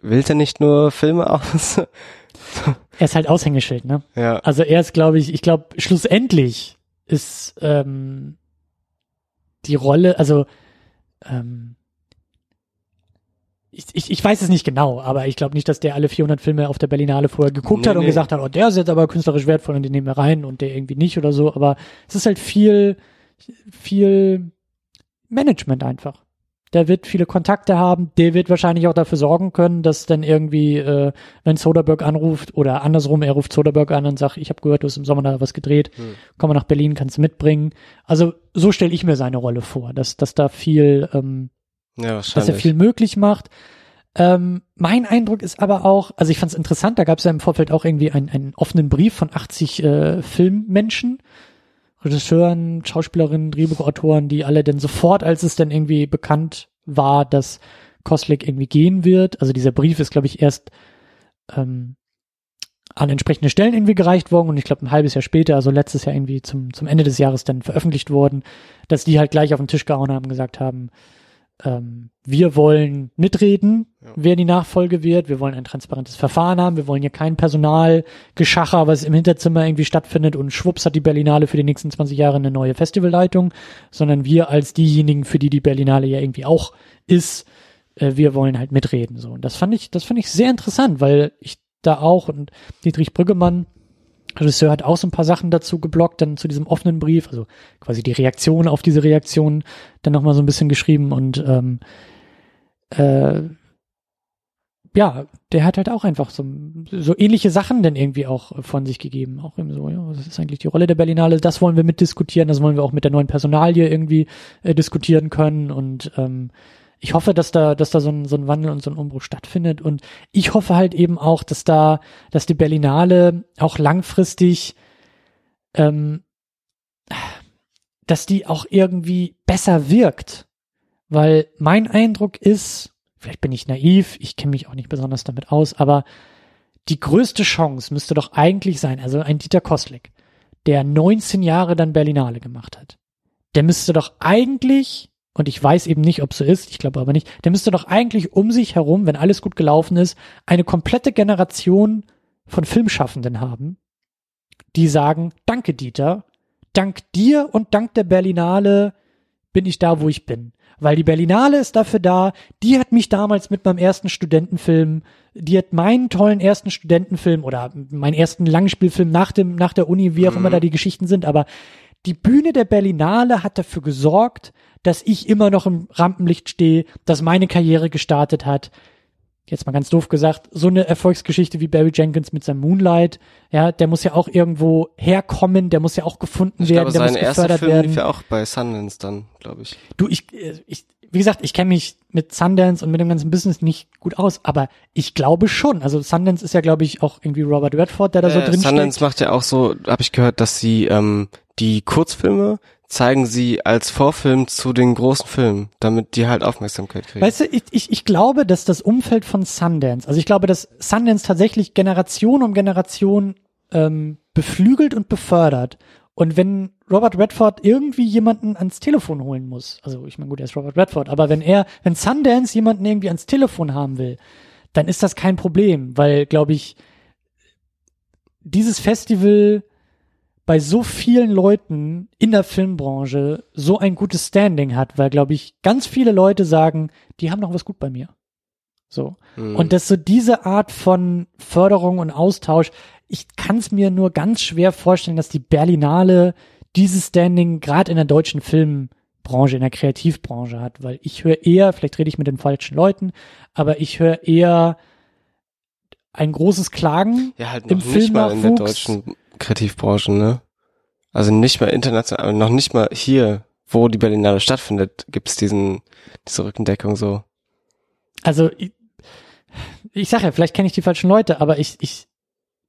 will der nicht nur Filme aus? er ist halt Aushängeschild, ne? ja. Also er ist, glaube ich, ich glaube, schlussendlich ist ähm, die Rolle, also ähm, ich, ich, ich weiß es nicht genau, aber ich glaube nicht, dass der alle 400 Filme auf der Berlinale vorher geguckt Nee, hat und nee. gesagt hat, oh, der ist jetzt aber künstlerisch wertvoll und den nehmen wir rein und der irgendwie nicht oder so, aber es ist halt viel, viel Management einfach. Der wird viele Kontakte haben, der wird wahrscheinlich auch dafür sorgen können, dass dann irgendwie, äh, wenn Soderbergh anruft oder andersrum, er ruft Soderbergh an und sagt, ich habe gehört, du hast im Sommer da was gedreht, Hm. komm mal nach Berlin, kannst du mitbringen. Also so stelle ich mir seine Rolle vor, dass, dass da viel, ähm, Ja, dass er wahrscheinlich. viel möglich macht. Ähm, mein Eindruck ist aber auch, also ich fand es interessant, da gab es ja im Vorfeld auch irgendwie einen, einen offenen Brief von 80 äh, Filmmenschen, Regisseuren, Schauspielerinnen, Drehbuchautoren, die alle dann sofort, als es dann irgendwie bekannt war, dass Koslik irgendwie gehen wird, also dieser Brief ist, glaube ich, erst ähm, an entsprechende Stellen irgendwie gereicht worden und ich glaube ein halbes Jahr später, also letztes Jahr irgendwie zum, zum Ende des Jahres dann veröffentlicht worden, dass die halt gleich auf den Tisch gehauen haben und gesagt haben, ähm, wir wollen mitreden, Ja. wer die Nachfolge wird, wir wollen ein transparentes Verfahren haben, wir wollen hier kein Personalgeschacher, was im Hinterzimmer irgendwie stattfindet und schwupps hat die Berlinale für die nächsten 20 Jahre eine neue Festivalleitung, sondern wir als diejenigen, für die die Berlinale ja irgendwie auch ist, äh, wir wollen halt mitreden, so. Und das fand ich, das fand ich sehr interessant, weil ich da auch und Dietrich Brüggemann, Regisseur hat auch so ein paar Sachen dazu geblockt, dann zu diesem offenen Brief, also quasi die Reaktion auf diese Reaktion dann nochmal so ein bisschen geschrieben und ähm, äh, ja, der hat halt auch einfach so, so ähnliche Sachen dann irgendwie auch von sich gegeben. Auch eben so, ja, was ist eigentlich die Rolle der Berlinale? Das wollen wir mitdiskutieren, das wollen wir auch mit der neuen Personalie irgendwie äh, diskutieren können und ähm, ich hoffe, dass da, dass da so ein, so ein Wandel und so ein Umbruch stattfindet. Und ich hoffe halt eben auch, dass da, dass die Berlinale auch langfristig, ähm, dass die auch irgendwie besser wirkt. Weil mein Eindruck ist, vielleicht bin ich naiv, ich kenne mich auch nicht besonders damit aus, aber die größte Chance müsste doch eigentlich sein, also ein Dieter Koslik, der 19 Jahre dann Berlinale gemacht hat, der müsste doch eigentlich und ich weiß eben nicht, ob so ist, ich glaube aber nicht, der müsste doch eigentlich um sich herum, wenn alles gut gelaufen ist, eine komplette Generation von Filmschaffenden haben, die sagen, danke Dieter, dank dir und dank der Berlinale bin ich da, wo ich bin. Weil die Berlinale ist dafür da, die hat mich damals mit meinem ersten Studentenfilm, die hat meinen tollen ersten Studentenfilm oder meinen ersten Langspielfilm nach dem, nach der Uni, wie auch Mhm. immer da die Geschichten sind, aber die Bühne der Berlinale hat dafür gesorgt, dass ich immer noch im Rampenlicht stehe, dass meine Karriere gestartet hat. Jetzt mal ganz doof gesagt, so eine Erfolgsgeschichte wie Barry Jenkins mit seinem Moonlight, ja, der muss ja auch irgendwo herkommen, der muss ja auch gefunden Ich werden, glaube, der muss gefördert Film werden. lief ja auch bei Sundance dann, glaube ich. Du, ich, äh, ich, wie gesagt, ich kenne mich mit Sundance und mit dem ganzen Business nicht gut aus, aber ich glaube schon. Also Sundance ist ja, glaube ich, auch irgendwie Robert Redford, der da so Äh, drin Sundance steckt. macht ja auch so, habe ich gehört, dass sie ähm, die Kurzfilme zeigen sie als Vorfilm zu den großen Filmen, damit die halt Aufmerksamkeit kriegen. Weißt du, ich, ich, ich glaube, dass das Umfeld von Sundance, also ich glaube, dass Sundance tatsächlich Generation um Generation ähm, beflügelt und befördert. Und wenn Robert Redford irgendwie jemanden ans Telefon holen muss, also ich meine, gut, er ist Robert Redford, aber wenn er, wenn Sundance jemanden irgendwie ans Telefon haben will, dann ist das kein Problem, weil, glaube ich, dieses Festival bei so vielen Leuten in der Filmbranche so ein gutes Standing hat, weil, glaube ich, ganz viele Leute sagen, die haben noch was gut bei mir. So. Mhm. Und dass so diese Art von Förderung und Austausch, ich kann es mir nur ganz schwer vorstellen, dass die Berlinale dieses Standing gerade in der deutschen Filmbranche, in der Kreativbranche hat, weil ich höre eher, vielleicht rede ich mit den falschen Leuten, aber ich höre eher ein großes Klagen. Ja, halt im noch nicht mal in der deutschen Kreativbranche, ne? Also nicht mal international, noch nicht mal hier, wo die Berlinale stattfindet, gibt's diesen, diese Rückendeckung so. Also ich, ich sage ja, vielleicht kenne ich die falschen Leute, aber ich, ich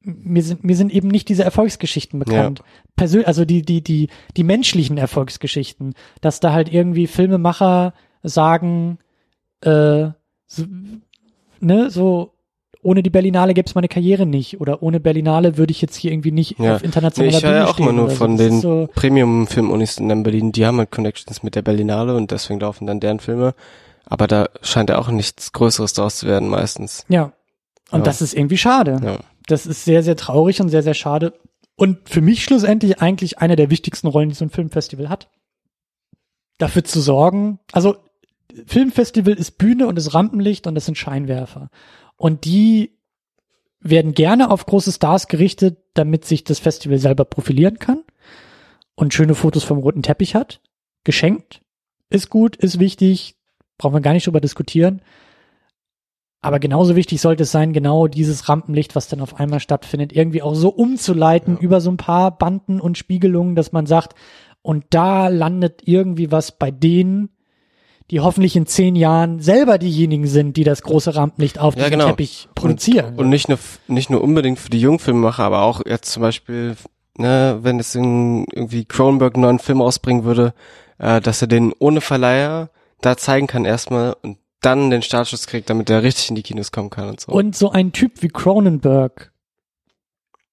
mir sind mir sind eben nicht diese Erfolgsgeschichten bekannt. Persön also die die die die menschlichen Erfolgsgeschichten, dass da halt irgendwie Filmemacher sagen, äh, so, ne, so ohne die Berlinale gäbe es meine Karriere nicht oder ohne Berlinale würde ich jetzt hier irgendwie nicht Ja. auf Nee, internationaler ich höre Bühne ja auch immer nur so. von Das den so, Premium-Filmunis in Berlin, die haben halt Connections mit der Berlinale und deswegen laufen dann deren Filme. Aber da scheint ja auch nichts Größeres draus zu werden meistens. ja. Und Ja. das ist irgendwie schade. Ja. Das ist sehr, sehr traurig und sehr, sehr schade. Und für mich schlussendlich eigentlich eine der wichtigsten Rollen, die so ein Filmfestival hat. Dafür zu sorgen, also Filmfestival ist Bühne und ist Rampenlicht und das sind Scheinwerfer. Und die werden gerne auf große Stars gerichtet, damit sich das Festival selber profilieren kann und schöne Fotos vom roten Teppich hat. Geschenkt. Ist gut, ist wichtig, brauchen wir gar nicht drüber diskutieren. Aber genauso wichtig sollte es sein, genau dieses Rampenlicht, was dann auf einmal stattfindet, irgendwie auch so umzuleiten Ja. über so ein paar Banden und Spiegelungen, dass man sagt, und da landet irgendwie was bei denen, die hoffentlich in zehn Jahren selber diejenigen sind, die das große Rampenlicht auf Ja, diesem genau. Teppich produzieren. Und, und nicht nur, nicht nur unbedingt für die Jungfilmemacher, aber auch jetzt zum Beispiel, ne, wenn es in, irgendwie Cronenberg einen neuen Film ausbringen würde, äh, dass er den ohne Verleiher da zeigen kann erstmal und dann den Startschuss kriegt, damit er richtig in die Kinos kommen kann und so. Und so ein Typ wie Cronenberg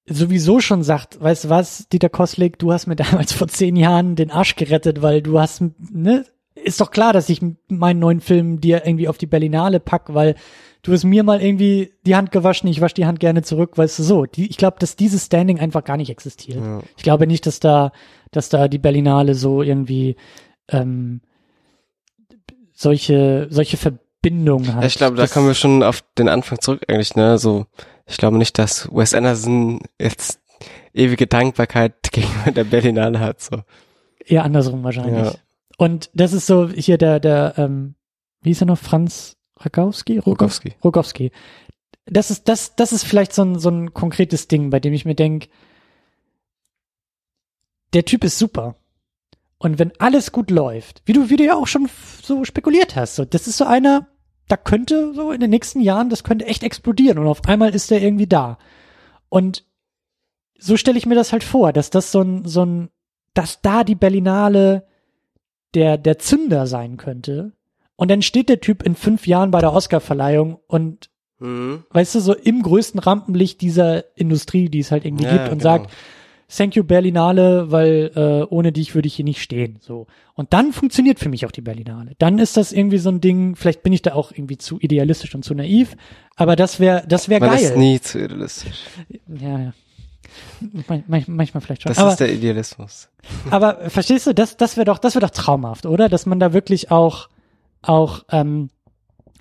sowieso schon sagt, weißt du was, Dieter Koslik, du hast mir damals vor zehn Jahren den Arsch gerettet, weil du hast, ne, ist doch klar, dass ich meinen neuen Film dir irgendwie auf die Berlinale pack, weil du hast mir mal irgendwie die Hand gewaschen, ich wasche die Hand gerne zurück, weißt du so. Die, ich glaube, dass dieses Standing einfach gar nicht existiert. Ja. Ich glaube nicht, dass da, dass da die Berlinale so irgendwie ähm, solche, solche Verbindungen hat. Ja, ich glaube, da kommen wir schon auf den Anfang zurück eigentlich, ne? So, ich glaube nicht, dass Wes Anderson jetzt ewige Dankbarkeit gegenüber der Berlinale hat, so. Eher andersrum wahrscheinlich. Ja. Und das ist so hier der, der, ähm, wie hieß er noch, Franz Rogowski? Rogowski. Rogowski. Das ist, das, das ist vielleicht so ein, so ein konkretes Ding, bei dem ich mir denk, der Typ ist super. Und wenn alles gut läuft, wie du, wie du ja auch schon so spekuliert hast, so, das ist so einer, da könnte so in den nächsten Jahren, das könnte echt explodieren und auf einmal ist der irgendwie da. Und so stelle ich mir das halt vor, dass das so ein, so ein, dass da die Berlinale der, der Zünder sein könnte. Und dann steht der Typ in fünf Jahren bei der Oscarverleihung und, Mhm. weißt du, so im größten Rampenlicht dieser Industrie, die es halt irgendwie Ja, gibt und genau. sagt, Thank you Berlinale, weil äh, ohne dich würde ich hier nicht stehen. So. Und dann funktioniert für mich auch die Berlinale. Dann ist das irgendwie so ein Ding, vielleicht bin ich da auch irgendwie zu idealistisch und zu naiv, aber das wäre das wäre geil. ist nie zu idealistisch. ja, ja. Man, man, manchmal vielleicht schon. Das aber, ist der Idealismus. aber verstehst du, das, das wäre doch, das wäre doch traumhaft, oder? Dass man da wirklich auch, auch, ähm,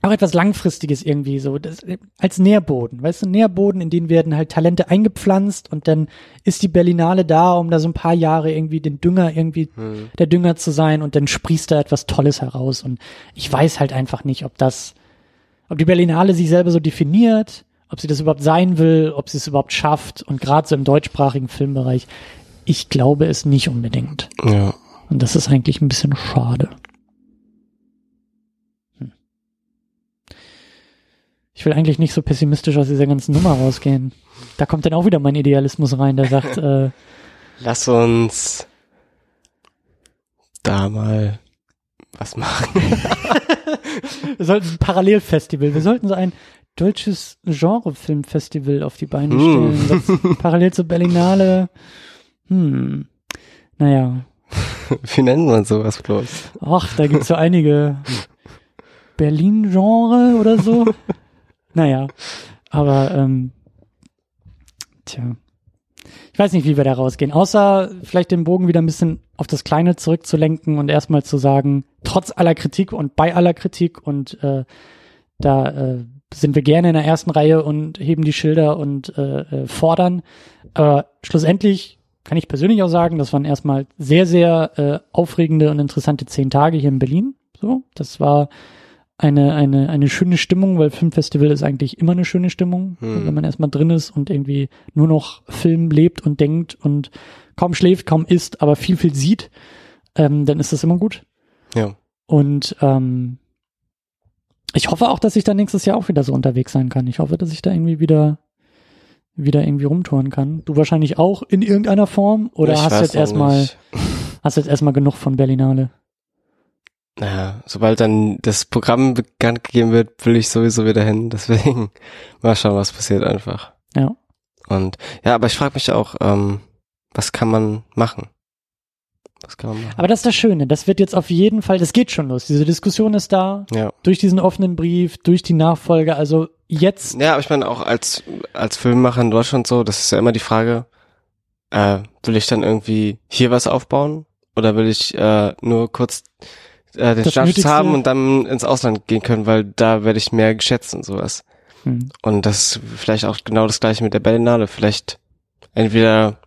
auch etwas Langfristiges irgendwie so, das, als Nährboden, weißt du, Nährboden, in den werden halt Talente eingepflanzt und dann ist die Berlinale da, um da so ein paar Jahre irgendwie den Dünger irgendwie, Hm. der Dünger zu sein und dann sprießt da etwas Tolles heraus und ich weiß halt einfach nicht, ob das, ob die Berlinale sich selber so definiert, ob sie das überhaupt sein will, ob sie es überhaupt schafft und gerade so im deutschsprachigen Filmbereich, ich glaube es nicht unbedingt. Ja. Und das ist eigentlich ein bisschen schade. Hm. Ich will eigentlich nicht so pessimistisch aus dieser ganzen Nummer rausgehen. Da kommt dann auch wieder mein Idealismus rein, der sagt, äh, Lass uns da mal was machen. wir sollten ein Parallelfestival, wir sollten so ein deutsches Genrefilmfestival auf die Beine Hm. stellen. Das parallel zur Berlinale. Hm. Naja. Wie nennt man sowas bloß? Ach, da gibt's so einige Berlin-Genre oder so. naja, aber ähm, tja. Ich weiß nicht, wie wir da rausgehen. Außer vielleicht den Bogen wieder ein bisschen auf das Kleine zurückzulenken und erstmal zu sagen, trotz aller Kritik und bei aller Kritik und äh, da äh, sind wir gerne in der ersten Reihe und heben die Schilder und äh, äh, fordern. Aber schlussendlich kann ich persönlich auch sagen, das waren erstmal sehr, sehr äh, aufregende und interessante zehn Tage hier in Berlin. So, das war eine, eine, eine schöne Stimmung, weil Filmfestival ist eigentlich immer eine schöne Stimmung, Hm. wenn man erstmal drin ist und irgendwie nur noch Film lebt und denkt und kaum schläft, kaum isst, aber viel, viel sieht, ähm, dann ist das immer gut. Ja. Und ähm, ich hoffe auch, dass ich da nächstes Jahr auch wieder so unterwegs sein kann. Ich hoffe, dass ich da irgendwie wieder wieder irgendwie rumtouren kann. Du wahrscheinlich auch in irgendeiner Form oder Ich hast jetzt erstmal hast jetzt erstmal genug von Berlinale? Naja, sobald dann das Programm bekannt gegeben wird, will ich sowieso wieder hin. Deswegen mal schauen, was passiert einfach. Ja. Und ja, aber ich frage mich auch, ähm, was kann man machen? Was kann man machen? Aber das ist das Schöne. Das wird jetzt auf jeden Fall, das geht schon los. Diese Diskussion ist da ja. durch diesen offenen Brief, durch die Nachfolge. Also jetzt, Ja, aber ich meine auch als als Filmemacher in Deutschland so, das ist ja immer die Frage, äh, will ich dann irgendwie hier was aufbauen oder will ich äh, nur kurz äh, den Das Nötigste. haben und dann ins Ausland gehen können, weil da werde ich mehr geschätzt und sowas. hm, Und das ist vielleicht auch genau das gleiche mit der Berlinale. Vielleicht entweder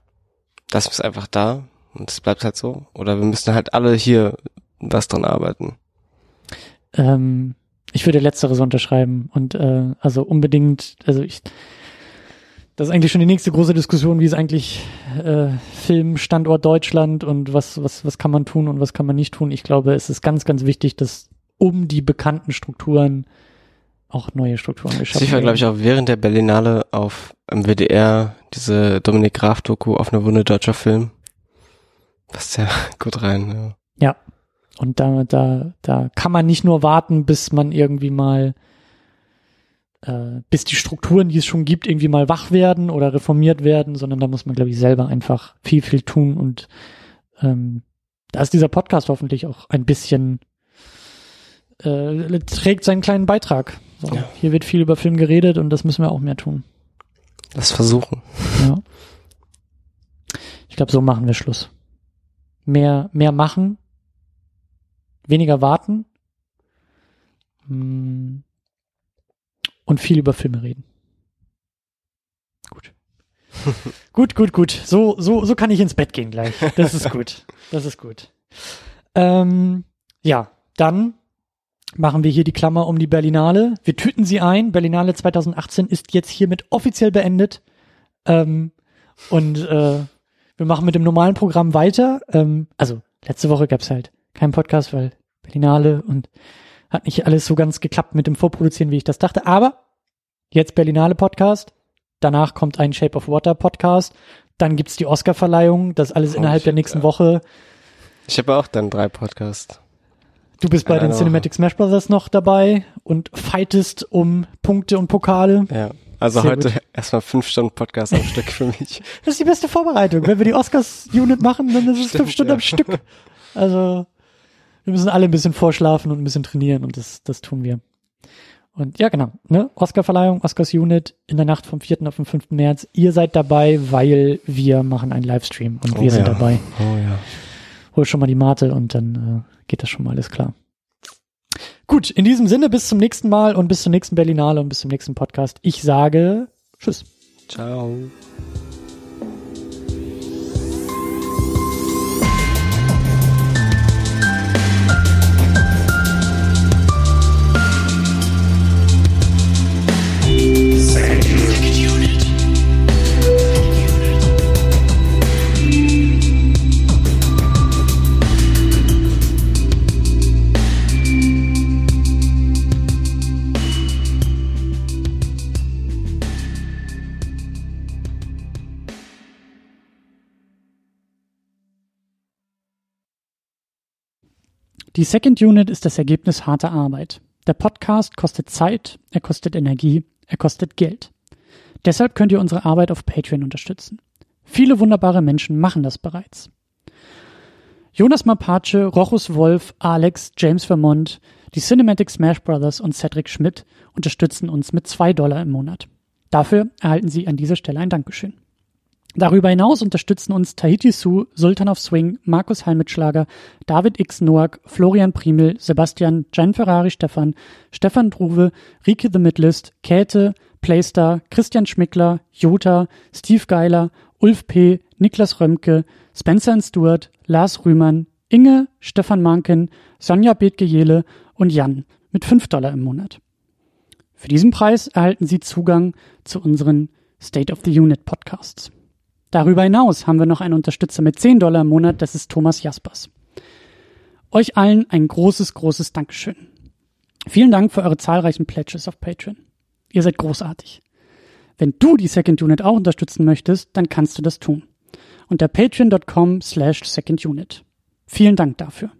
das ist einfach da und es bleibt halt so, oder wir müssen halt alle hier was dran arbeiten. ähm, ich würde letzteres unterschreiben und äh, also unbedingt, also ich, das ist eigentlich schon die nächste große Diskussion, wie ist eigentlich äh, Filmstandort Deutschland und was was was kann man tun und was kann man nicht tun. Ich glaube, es ist ganz ganz wichtig, dass um die bekannten Strukturen auch neue Strukturen geschaffen Ich war, glaube ich, auch während der Berlinale auf im WDR diese Dominik Graf Doku auf eine Wunde deutscher Film. Passt ja gut rein. Ja. Und da, da, da kann man nicht nur warten, bis man irgendwie mal, äh, bis die Strukturen, die es schon gibt, irgendwie mal wach werden oder reformiert werden, sondern da muss man, glaube ich, selber einfach viel, viel tun. Und ähm, da ist dieser Podcast hoffentlich auch ein bisschen, äh, trägt seinen kleinen Beitrag. So, Ja. Hier wird viel über Film geredet und das müssen wir auch mehr tun. Das versuchen. Ja. Ich glaube, so machen wir Schluss. Mehr, mehr machen, weniger warten mm, und viel über Filme reden. Gut. gut, gut, gut. So, so, so kann ich ins Bett gehen gleich. Das ist gut. Das ist gut. Ähm, ja, dann machen wir hier die Klammer um die Berlinale. Wir tüten sie ein. Berlinale 2018 ist jetzt hiermit offiziell beendet. Ähm, und äh, wir machen mit dem normalen Programm weiter. Ähm, also letzte Woche gab's halt keinen Podcast, weil Berlinale und hat nicht alles so ganz geklappt mit dem Vorproduzieren, wie ich das dachte. Aber jetzt Berlinale Podcast. Danach kommt ein Shape of Water Podcast. Dann gibt's die Oscar-Verleihung. Das alles Oh, innerhalb der nächsten ja. Woche. Ich habe auch dann drei Podcasts. Du bist bei In den Cinematic Smash Brothers noch dabei und fightest um Punkte und Pokale. Ja. Also Sehr heute gut. erstmal fünf Stunden Podcast am Stück für mich. Das ist die beste Vorbereitung. Wenn wir die Oscars-Unit machen, dann ist es Stimmt, fünf Stunden ja. am Stück. Also, wir müssen alle ein bisschen vorschlafen und ein bisschen trainieren und das, das tun wir. Und ja, genau, ne? Oscar-Verleihung, Oscars-Unit in der Nacht vom 4. auf den 5. März. Ihr seid dabei, weil wir machen einen Livestream und wir Oh sind ja. dabei. Oh ja. Hol schon mal die Mate und dann äh, geht das schon mal alles klar. Gut, in diesem Sinne, bis zum nächsten Mal und bis zur nächsten Berlinale und bis zum nächsten Podcast. Ich sage Tschüss. Ciao. Die Second Unit ist das Ergebnis harter Arbeit. Der Podcast kostet Zeit, er kostet Energie, er kostet Geld. Deshalb könnt ihr unsere Arbeit auf Patreon unterstützen. Viele wunderbare Menschen machen das bereits. Jonas Mapace, Rochus Wolf, Alex, James Vermont, die Cinematic Smash Brothers und Cedric Schmidt unterstützen uns mit zwei Dollar im Monat. Dafür erhalten Sie an dieser Stelle ein Dankeschön. Darüber hinaus unterstützen uns Tahiti Su, Sultan of Swing, Markus Halmitschlager, David X. Noack, Florian Primel, Sebastian, Gian Ferrari Stefan, Stefan Druwe, Rike The Midlist, Käthe, Playstar, Christian Schmickler, Jota, Steve Geiler, Ulf P., Niklas Römke, Spencer Stewart, Lars Rühmann, Inge, Stefan Manken, Sonja Bethgejele und Jan mit 5 Dollar im Monat. Für diesen Preis erhalten Sie Zugang zu unseren State of the Unit Podcasts. Darüber hinaus haben wir noch einen Unterstützer mit 10 Dollar im Monat, das ist Thomas Jaspers. Euch allen ein großes, großes Dankeschön. Vielen Dank für eure zahlreichen Pledges auf Patreon. Ihr seid großartig. Wenn du die Second Unit auch unterstützen möchtest, dann kannst du das tun. Unter patreon.com slash secondunit. Vielen Dank dafür.